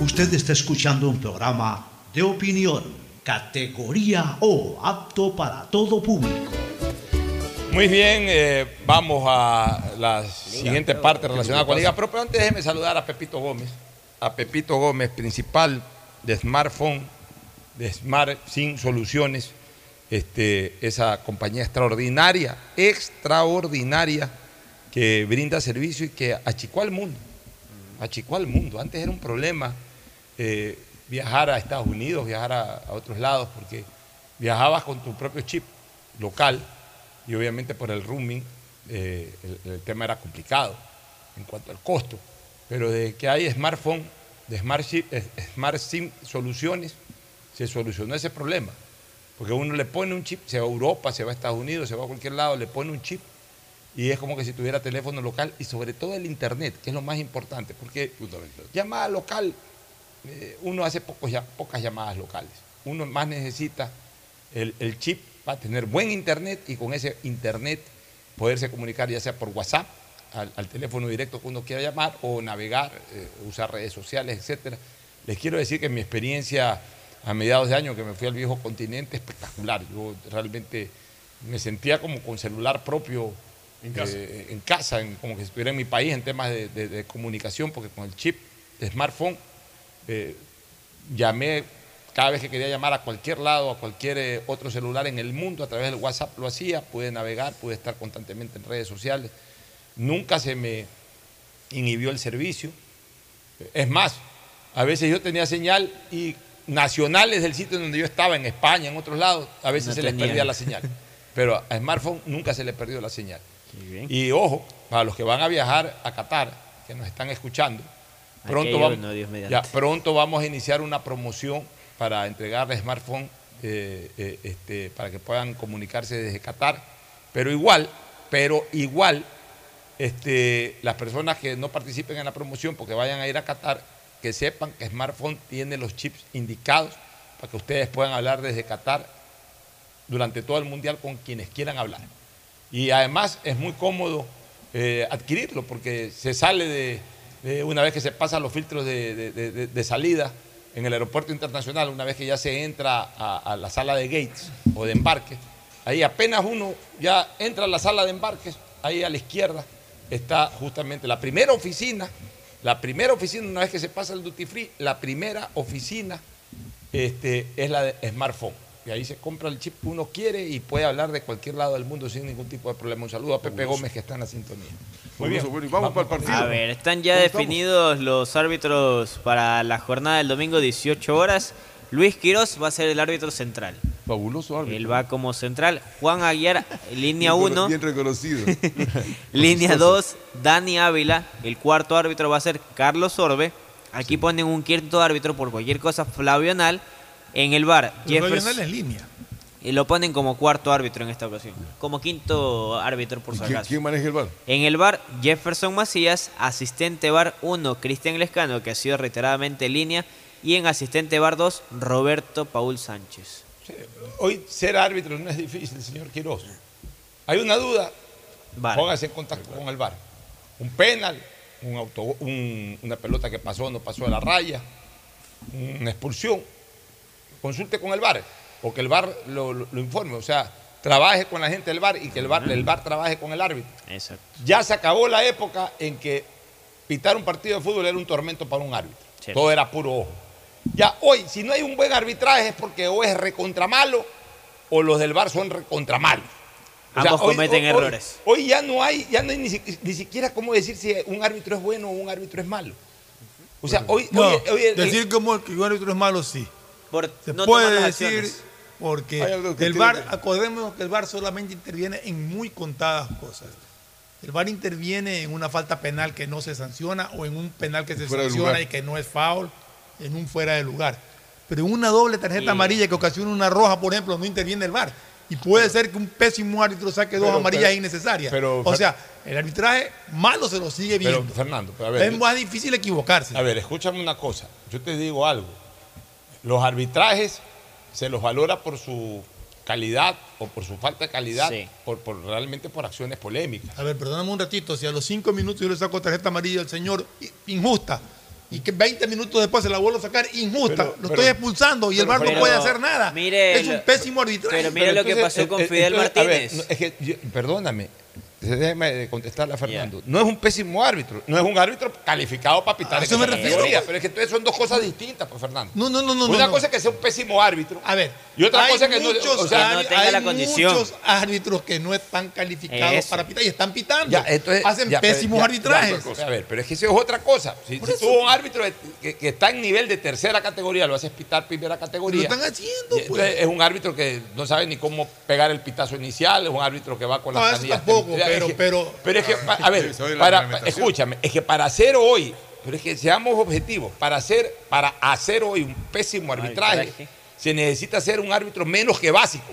S12: Usted está escuchando un programa de opinión, categoría O, apto para todo público.
S1: Muy bien, eh, vamos a la siguiente parte relacionada con la liga. Pero, pero antes déjeme saludar a Pepito Gómez. A Pepito Gómez, principal de smartphone, de Smart Sin Soluciones. Este, esa compañía extraordinaria, extraordinaria, que brinda servicio y que achicó al mundo. Achicó al mundo. Antes era un problema eh, viajar a Estados Unidos, viajar a, otros lados, porque viajabas con tu propio chip local y obviamente por el roaming eh, el, tema era complicado en cuanto al costo. Pero desde que hay smartphone, de Smart, eh, Smart SIM soluciones, se solucionó ese problema. Porque uno le pone un chip, se va a Europa, se va a Estados Unidos, se va a cualquier lado, le pone un chip y es como que si tuviera teléfono local y sobre todo el internet, que es lo más importante, porque llamada local, eh, uno hace pocos, ya- pocas llamadas locales. Uno más necesita el, el chip para tener buen internet y con ese internet poderse comunicar ya sea por WhatsApp, al, al teléfono directo que uno quiera llamar, o navegar, eh, usar redes sociales, etcétera. Les quiero decir que mi experiencia a mediados de año que me fui al viejo continente espectacular. Yo realmente me sentía como con celular propio
S22: En casa.
S1: eh, en casa, en- como que estuviera en mi país en temas de, de- de comunicación, porque con el chip de smartphone eh, llamé cada vez que quería llamar a cualquier lado, a cualquier eh, otro celular en el mundo, a través del WhatsApp lo hacía, pude navegar, pude estar constantemente en redes sociales. Nunca se me inhibió el servicio. Es más, a veces yo tenía señal y nacionales del sitio donde yo estaba, en España, en otros lados, a veces
S23: No
S1: se les perdía la señal. Pero a smartphone nunca se le perdió la señal. Y ojo, para los que van a viajar a Qatar, que nos están escuchando, pronto, vamos,
S23: no,
S1: ya, pronto vamos a iniciar una promoción para entregar smartphone eh, eh, este, para que puedan comunicarse desde Qatar. Pero igual, pero igual, este, las personas que no participen en la promoción porque vayan a ir a Qatar, que sepan que Smartphone tiene los chips indicados para que ustedes puedan hablar desde Qatar durante todo el mundial con quienes quieran hablar. Y además es muy cómodo eh, adquirirlo porque se sale de, de una vez que se pasan los filtros de- de salida en el aeropuerto internacional, una vez que ya se entra a, a la sala de gates o de embarque, ahí apenas uno ya entra a la sala de embarques, ahí a la izquierda está justamente la primera oficina, la primera oficina, una vez que se pasa el duty free, la primera oficina este, es la de smartphone. Que ahí se compra el chip que uno quiere y puede hablar de cualquier lado del mundo sin ningún tipo de problema. Un saludo a Pepe Gómez que está en la sintonía. Muy bien.
S22: Fabuloso, bueno, y vamos para el partido.
S23: A ver, están ya definidos los árbitros para la jornada del domingo, 18 horas. Luis Quiroz va a ser el árbitro central.
S22: Fabuloso árbitro.
S23: Él va como central. Juan Aguiar, línea
S22: Bien
S23: 1.
S22: Bien reconocido.
S23: Línea 2, Dani Ávila. El cuarto árbitro va a ser Carlos Orbe. Aquí ponen un quinto árbitro por cualquier cosa, Flavio Anal. En el bar, Jeffers-
S11: línea.
S23: Y lo ponen como cuarto árbitro en esta ocasión. Como quinto árbitro, por si
S22: ¿Quién,
S23: acaso.
S22: quién maneja el bar?
S23: En el bar, Jefferson Macías, asistente bar 1, Cristian Lescano, que ha sido reiteradamente línea, y en asistente bar 2, Roberto Paul Sánchez.
S1: Hoy ser árbitro no es difícil, señor Quiroz. Hay una duda, póngase en contacto con el VAR. Un penal, un auto, un- una pelota que pasó o no pasó de la raya, una expulsión. Consulte con el VAR, o que el VAR lo, lo- lo informe. O sea, trabaje con la gente del VAR y que el VAR, el VAR trabaje con el árbitro.
S23: Exacto.
S1: Ya se acabó la época en que pitar un partido de fútbol era un tormento para un árbitro.
S23: Cierto.
S1: Todo era puro ojo. Ya hoy, si no hay un buen arbitraje es porque o es recontra malo o los del VAR son recontra malos. O sea,
S23: Ambos
S1: hoy-
S23: cometen
S1: hoy-
S23: errores.
S1: Hoy ya no hay, ya no hay ni, ni siquiera cómo decir si un árbitro es bueno o un árbitro es malo. O sea, hoy,
S11: No,
S1: hoy- hoy-
S11: decir como que un árbitro es malo, sí.
S23: Por
S11: Se
S23: no
S11: puede
S23: tomar las
S11: decir
S23: acciones.
S11: porque el VAR,
S22: que-
S11: acordémonos que el VAR solamente interviene en muy contadas cosas. El VAR interviene en una falta penal que no se sanciona o en un penal que se
S22: Fuera
S11: sanciona y que no es foul, en un fuera de lugar. Pero en una doble tarjeta
S23: Y-
S11: amarilla que ocasiona una roja, por ejemplo, no interviene el VAR. Y puede ser que un pésimo árbitro saque dos
S1: Pero-
S11: amarillas
S1: pero-
S11: innecesarias.
S1: pero-
S11: o sea, el arbitraje malo se lo sigue
S1: pero,
S11: viendo.
S1: Fernando, pero a ver,
S11: es más difícil equivocarse.
S1: A ver, escúchame una cosa. Yo te digo algo. Los arbitrajes se los valora por su calidad o por su falta de calidad,
S23: Sí.
S1: por, por realmente por acciones polémicas.
S11: A ver, perdóname un ratito, si a los cinco minutos yo le saco tarjeta amarilla al señor, injusta, y que 20 minutos después se la vuelvo a sacar, injusta,
S1: Pero-
S11: lo
S1: pero-
S11: estoy expulsando y el VAR no
S23: pero-
S11: puede hacer nada.
S23: mire
S11: es un pésimo arbitraje.
S23: pero mire lo que pasó con
S1: eh,
S23: Fidel
S1: entonces, a ver,
S23: Martínez.
S1: no, es que yo- perdóname, déjeme de contestarle a Fernando. No es un pésimo árbitro, no es un árbitro calificado para pitar
S11: eso me refiero.
S1: categoría, pero es que entonces son dos cosas distintas, pues Fernando.
S11: No, no, no, no.
S1: Una
S11: no,
S1: cosa
S11: no.
S1: es que sea un pésimo árbitro
S11: A ver,
S1: y otra
S11: hay
S1: cosa es que no,
S11: muchos,
S1: o sea,
S23: no tenga
S11: hay
S23: la condición.
S11: muchos árbitros que no están calificados
S23: Eso.
S11: para pitar y están pitando.
S1: Ya, entonces,
S11: Hacen
S1: ya,
S11: pésimos
S1: ya,
S11: arbitrajes.
S1: ya, a ver, pero es que eso es otra cosa. Si, si tú un árbitro que, que está en nivel de tercera categoría, lo haces pitar primera
S11: Lo
S1: categoría.
S11: están haciendo, pues.
S1: es un árbitro que no sabe ni cómo pegar el pitazo inicial, es un árbitro que va con las
S11: No, eso
S1: canillas.
S11: tampoco,
S1: Es
S11: pero-
S1: que-
S11: pero-
S1: pero es que, pa- a ver, para, escúchame, es que para hacer hoy, pero es que seamos objetivos, para hacer, para hacer hoy un pésimo arbitraje,
S23: Arbitraje.
S1: se necesita ser un árbitro menos que básico.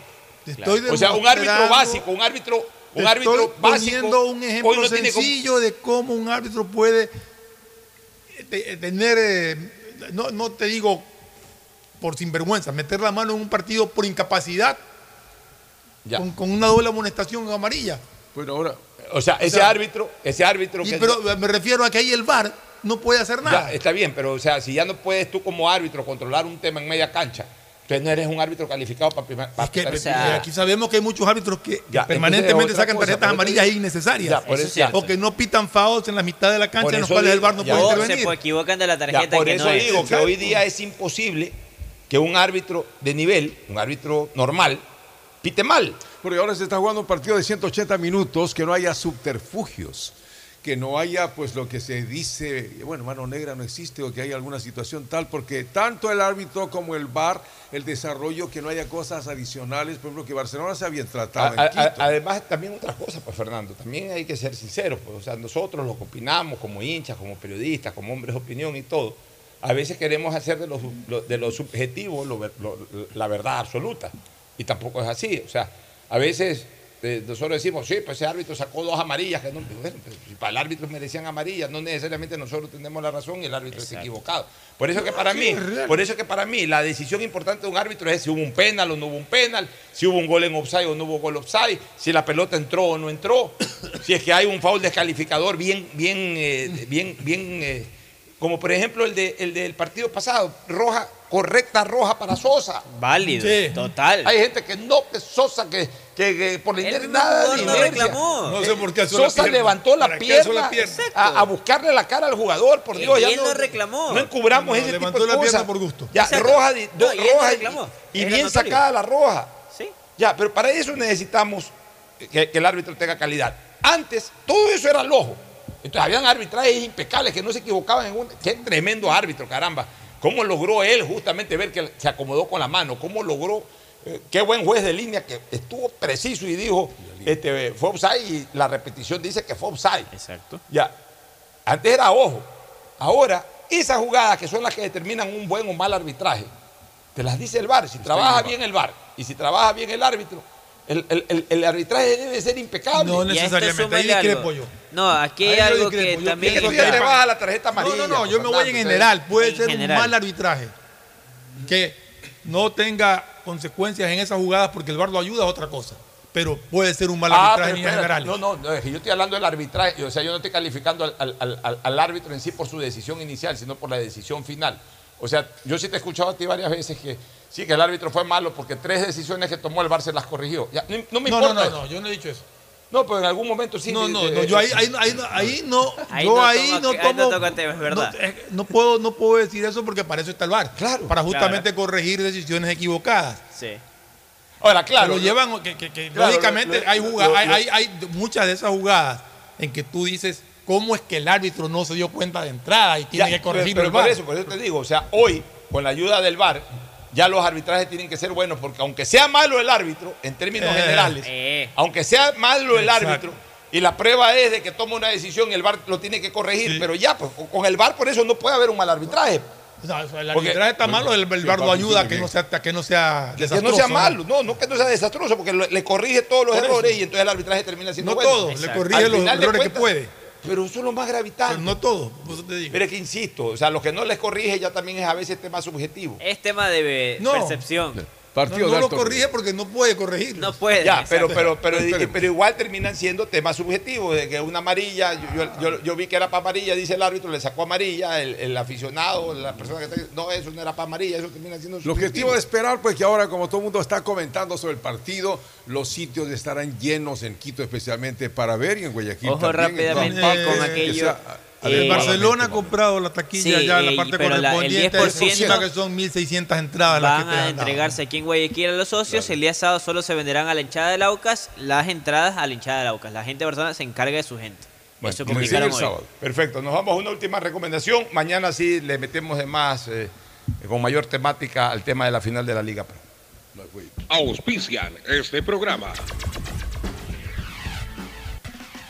S11: Estoy
S1: O sea, un árbitro básico, un árbitro,
S11: te
S1: un árbitro
S11: estoy
S1: básico.
S11: poniendo un ejemplo
S1: hoy no tiene como-
S11: sencillo de cómo un árbitro puede te- tener, eh, no, no te digo por sinvergüenza, meter la mano en un partido por incapacidad con, con una doble amonestación amarilla.
S22: Bueno, ahora,
S1: O sea, ese
S11: sea,
S1: árbitro, ese árbitro
S11: Y-
S1: que
S11: pero me refiero a que ahí el VAR no puede hacer
S1: Ya,
S11: nada.
S1: está bien, pero o sea, si ya no puedes tú como árbitro controlar un tema en media cancha, entonces no eres un árbitro calificado para primer para
S11: Es que,
S1: pitar
S11: eh, aquí sabemos que hay muchos árbitros que
S1: Ya,
S11: permanentemente sacan
S1: cosa,
S11: tarjetas amarillas innecesarias.
S1: Ya,
S23: Eso
S1: eso,
S11: o que no pitan fouls en la mitad de la cancha en los cuales el VAR no
S1: ya.
S11: puede
S23: O
S11: intervenir.
S23: se pues, equivocan de la
S1: Ya,
S23: tarjeta
S1: por
S23: que
S1: eso
S23: no es.
S1: digo que hoy día es imposible que un árbitro de nivel, un árbitro normal, pite mal.
S22: Porque ahora se está jugando un partido de 180 minutos, que no haya subterfugios, que no haya pues lo que se dice, bueno, mano negra no existe o que haya alguna situación tal, porque tanto el árbitro como el VAR, el desarrollo, que no haya cosas adicionales, por ejemplo, que Barcelona se había tratado en
S1: a-
S22: Quito.
S1: además, también otra cosa, pues Fernando, también hay que ser sinceros, pues, o sea, nosotros lo que opinamos como hinchas, como periodistas, como hombres de opinión y todo, a veces queremos hacer de lo, lo- de lo subjetivo lo ver- lo- la verdad absoluta, y tampoco es así, o sea, a veces eh, nosotros decimos, sí, pues ese árbitro sacó dos amarillas, que no, bueno, pues, si para el árbitro merecían amarillas, no necesariamente nosotros tenemos la razón y el árbitro está equivocado. Por eso que para mí, por eso que para mí la decisión importante de un árbitro es si hubo un penal o no hubo un penal, si hubo un gol en offside o no hubo gol offside, si la pelota entró o no entró, si es que hay un foul descalificador bien, bien, eh, bien, bien, eh, como por ejemplo el, de, el del partido pasado, Roja correcta roja para Sosa.
S23: Válido,
S1: Sí.
S23: total.
S1: Hay gente que no, que Sosa, que, que- que por la inercia, nada de
S23: no
S1: inercia.
S23: reclamó.
S11: No sé por qué la
S1: Sosa
S11: pierna.
S1: levantó la
S11: ¿Para qué alzó la
S1: pierna, a, a buscarle la cara al jugador, por
S23: Y
S1: Dios. ya
S23: él no reclamó.
S1: No encubramos
S11: No,
S1: ese
S11: levantó
S1: tipo de
S11: la pierna por gusto.
S1: Ya,
S23: Exacto.
S1: roja,
S23: No, y no
S1: roja y- bien
S23: notorio.
S1: sacada la roja.
S23: Sí.
S1: Ya, pero para eso necesitamos que, que el árbitro tenga calidad. Antes, todo eso era al ojo. Entonces, habían arbitrajes impecables que no se equivocaban en un. Qué tremendo árbitro, caramba. ¿Cómo logró él justamente ver que se acomodó con la mano? ¿Cómo logró? eh, qué buen juez de línea que estuvo preciso y dijo, este, fue offside y la repetición dice que fue offside.
S23: Exacto.
S1: Ya. Antes era ojo. Ahora, esas jugadas que son las que determinan un buen o mal arbitraje, te las dice el VAR. Si trabaja bien el VAR y si trabaja bien el árbitro, el, el- el- el arbitraje debe ser impecable.
S11: No
S23: esto
S11: necesariamente, ahí discrepo yo.
S23: No, aquí hay algo que
S11: Yo
S23: también
S1: que te bajas la tarjeta
S11: No,
S1: amarilla.
S11: no, no,
S1: pues,
S11: yo me voy en general. Puede
S23: En
S11: ser
S23: general.
S11: un mal arbitraje que no tenga consecuencias en esas jugadas porque el VAR lo ayuda a otra cosa. Pero puede ser un mal
S1: Ah,
S11: arbitraje en general.
S1: No, no, no, es que yo estoy hablando del arbitraje, o sea, yo no estoy calificando al, al- al- al- al árbitro en sí por su decisión inicial, sino por la decisión final. O sea, yo sí te he escuchado a ti varias veces que sí, que el árbitro fue malo porque tres decisiones que tomó el VAR se las corrigió. Ya, no, no me
S11: No, no,
S1: importa.
S11: no, no, yo no he dicho eso.
S1: No, pero en algún momento sí.
S11: No, no,
S1: de-
S11: no, yo ahí, ahí, ahí, ahí no,
S23: Ahí
S11: yo
S23: no
S11: ahí
S23: tomo-
S11: no
S23: ahí no
S11: tomo,
S23: verdad.
S11: Eh, no puedo, no puedo decir eso porque para eso está el VAR,
S1: Claro.
S11: para justamente corregir decisiones equivocadas.
S23: Sí.
S1: Ahora, claro.
S11: Pero llevan, que, que- que
S1: Claro,
S11: lógicamente
S1: lo- lo-
S11: hay, jugadas,
S1: lo-
S11: hay,
S1: lo-
S11: hay, hay muchas de esas jugadas en que tú dices, ¿cómo es que el árbitro no se dio cuenta de entrada y tiene
S1: Ya,
S11: que corregirlo
S1: pero
S11: el
S1: por eso, por eso te digo, o sea, hoy, con la ayuda del VAR, ya los arbitrajes tienen que ser buenos, porque aunque sea malo el árbitro, en términos
S11: Eh.
S1: generales,
S23: Eh.
S1: aunque sea malo el
S11: Exacto.
S1: árbitro, y la prueba es de que toma una decisión y el VAR lo tiene que corregir,
S11: Sí.
S1: pero ya, pues, con- el VAR por eso no puede haber un mal arbitraje.
S11: El
S1: Porque-
S11: arbitraje está malo, el, el VAR lo
S1: papi,
S11: ayuda a
S1: sí,
S11: que
S1: sí.
S11: no sea, que no sea
S1: Que, que no
S11: desastroso,
S1: sea malo, no, no que no sea desastroso, porque le corrige todos los errores y entonces el arbitraje termina siendo
S11: No
S1: bueno.
S11: todo, le
S23: Exacto.
S11: corrige
S1: Al
S11: los errores que puede,
S1: Pero eso es lo más gravitante.
S11: pero no todo, por eso te digo.
S1: Pero es que insisto, o sea, lo que no les corrige ya también es a veces tema subjetivo.
S23: Es tema de
S11: No.
S23: percepción.
S11: No,
S22: Partido
S11: no
S22: de
S11: lo corrige porque no puede corregirlo.
S23: No puede.
S1: Ya, pero, pero, pero, pero igual terminan siendo temas subjetivos, de que una amarilla, yo, yo- yo- yo vi que era para amarilla, dice el árbitro, le sacó amarilla, el, el aficionado, la persona que está no, eso no era para amarilla, eso termina siendo
S22: Lo objetivo
S1: subjetivo.
S22: de esperar, pues que ahora, como todo el mundo está comentando sobre el partido, los sitios estarán llenos en Quito, especialmente para ver y en Guayaquil.
S23: Ojo
S22: también,
S23: rápidamente con
S22: que
S23: aquello,
S11: El Barcelona ha comprado la taquilla
S23: Sí,
S11: ya en la parte
S23: pero la- el
S11: correspondiente,
S23: 10%
S11: estima que son 1.600 entradas las que
S23: Van
S11: te
S23: a entregarse aquí en Guayaquil a los socios. El día sábado solo se venderán a la hinchada del Aucas las entradas a la hinchada del Aucas. La gente de Barcelona se encarga de su gente.
S1: Bueno,
S23: Eso
S1: el sábado. Perfecto, nos vamos a una última recomendación. Mañana sí le metemos de más, eh, con mayor temática al tema de la final de la Liga Pro.
S7: Auspician este programa.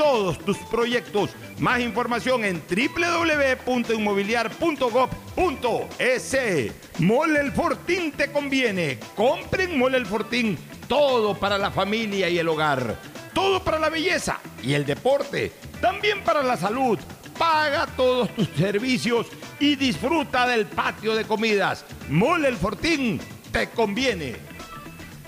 S26: todos tus proyectos. Más información en www.inmobiliar.gov.es. Mole el Fortín te conviene. Compren Mole el Fortín. Todo para la familia y el hogar. Todo para la belleza y el deporte. También para la salud. Paga todos tus servicios y disfruta del patio de comidas. Mole el Fortín te conviene.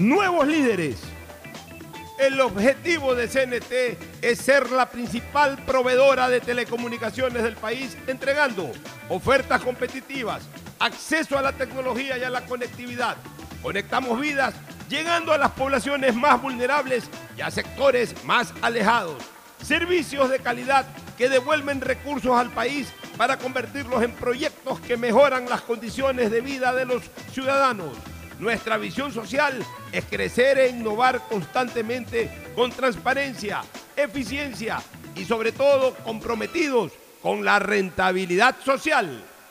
S1: nuevos líderes. El objetivo de CNT es ser la principal proveedora de telecomunicaciones del país, entregando ofertas competitivas, acceso a la tecnología y a la conectividad. Conectamos vidas llegando a las poblaciones más vulnerables y a sectores más alejados. Servicios de calidad que devuelven recursos al país para convertirlos en proyectos que mejoran las condiciones de vida de los ciudadanos. Nuestra visión social es crecer e innovar constantemente con transparencia, eficiencia y sobre todo comprometidos con la rentabilidad social.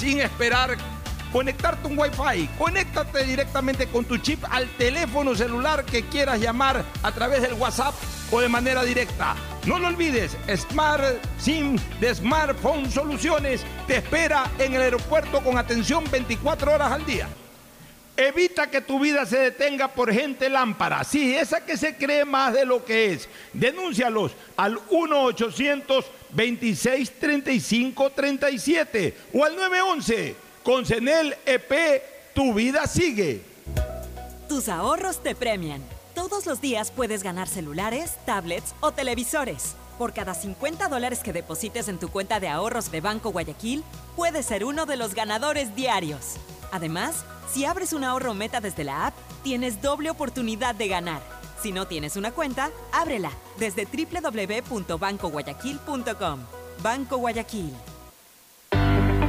S1: sin esperar conectarte un Wi-Fi. Conéctate directamente con tu chip al teléfono celular que quieras llamar a través del WhatsApp o de manera directa. No lo olvides, Smart SIM de Smartphone Soluciones te espera en el aeropuerto con atención 24 horas al día. Evita que tu vida se detenga por gente lámpara. Sí, esa que se cree más de lo que es. Denúncialos al 1-800-2635-37 o al 911. Con CENEL EP, tu vida sigue.
S19: Tus ahorros te premian. Todos los días puedes ganar celulares, tablets o televisores. Por cada 50 dólares que deposites en tu cuenta de ahorros de Banco Guayaquil, puedes ser uno de los ganadores diarios. Además, si abres un ahorro meta desde la app, tienes doble oportunidad de ganar. Si no tienes una cuenta, ábrela desde www.bancoguayaquil.com. Banco Guayaquil.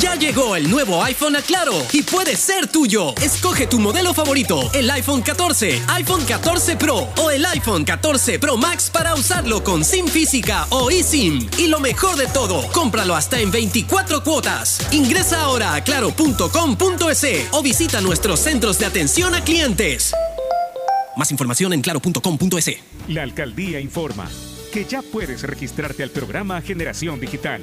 S4: Ya llegó el nuevo iPhone a Claro y puede ser tuyo. Escoge tu modelo favorito, el iPhone 14, iPhone 14 Pro o el iPhone 14 Pro Max para usarlo con SIM física o eSIM. Y lo mejor de todo, cómpralo hasta en 24 cuotas. Ingresa ahora a claro.com.es o visita nuestros centros de atención a clientes. Más información en claro.com.es.
S2: La alcaldía informa que ya puedes registrarte al programa Generación Digital.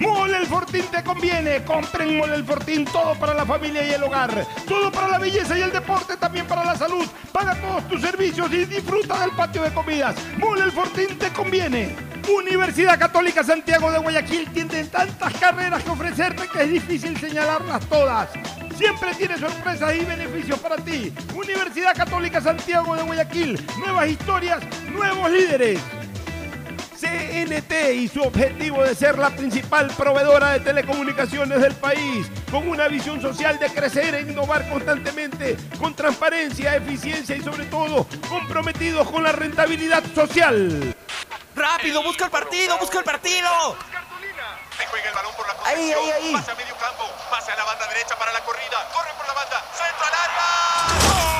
S1: Mole el Fortín te conviene. Compren Mole el Fortín, todo para la familia y el hogar. Todo para la belleza y el deporte, también para la salud. Paga todos tus servicios y disfruta del patio de comidas. Mole el Fortín te conviene. Universidad Católica Santiago de Guayaquil tiene tantas carreras que ofrecerte que es difícil señalarlas todas. Siempre tiene sorpresas y beneficios para ti. Universidad Católica Santiago de Guayaquil. Nuevas historias, nuevos líderes. CNT y su objetivo de ser la principal proveedora de telecomunicaciones del país, con una visión social de crecer e innovar constantemente, con transparencia, eficiencia y sobre todo comprometidos con la rentabilidad social.
S19: ¡Rápido! ¡Busca el partido! ¡Busca el partido!
S27: Se juega el balón por la
S19: Ahí, ahí, ahí.
S27: Pase a medio campo. Pase a la banda derecha para la corrida. Corre por la banda. Centro al área.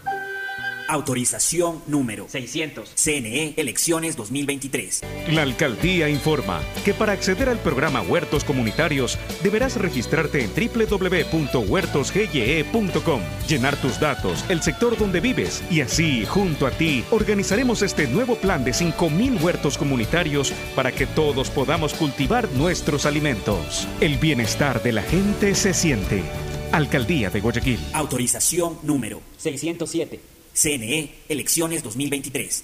S3: Autorización número 600. CNE Elecciones 2023.
S2: La alcaldía informa que para acceder al programa Huertos Comunitarios deberás registrarte en www.huertosgye.com, llenar tus datos, el sector donde vives y así, junto a ti, organizaremos este nuevo plan de 5.000 huertos comunitarios para que todos podamos cultivar nuestros alimentos. El bienestar de la gente se siente. Alcaldía de Guayaquil.
S3: Autorización número 607. CNE Elecciones 2023.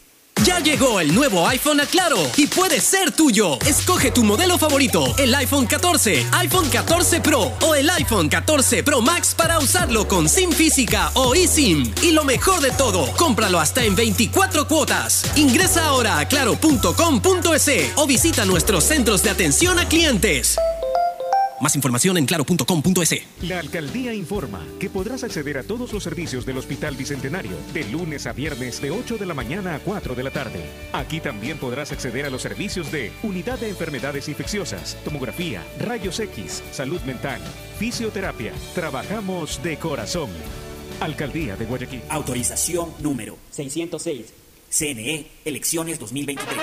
S4: Ya llegó el nuevo iPhone a Claro y puede ser tuyo. Escoge tu modelo favorito, el iPhone 14, iPhone 14 Pro o el iPhone 14 Pro Max para usarlo con SIM física o eSIM. Y lo mejor de todo, cómpralo hasta en 24 cuotas. Ingresa ahora a claro.com.es o visita nuestros centros de atención a clientes. Más información en claro.com.es.
S2: La alcaldía informa que podrás acceder a todos los servicios del Hospital Bicentenario de lunes a viernes de 8 de la mañana a 4 de la tarde. Aquí también podrás acceder a los servicios de Unidad de Enfermedades Infecciosas, Tomografía, Rayos X, Salud Mental, Fisioterapia. Trabajamos de corazón. Alcaldía de Guayaquil.
S3: Autorización número 606. CNE Elecciones 2023.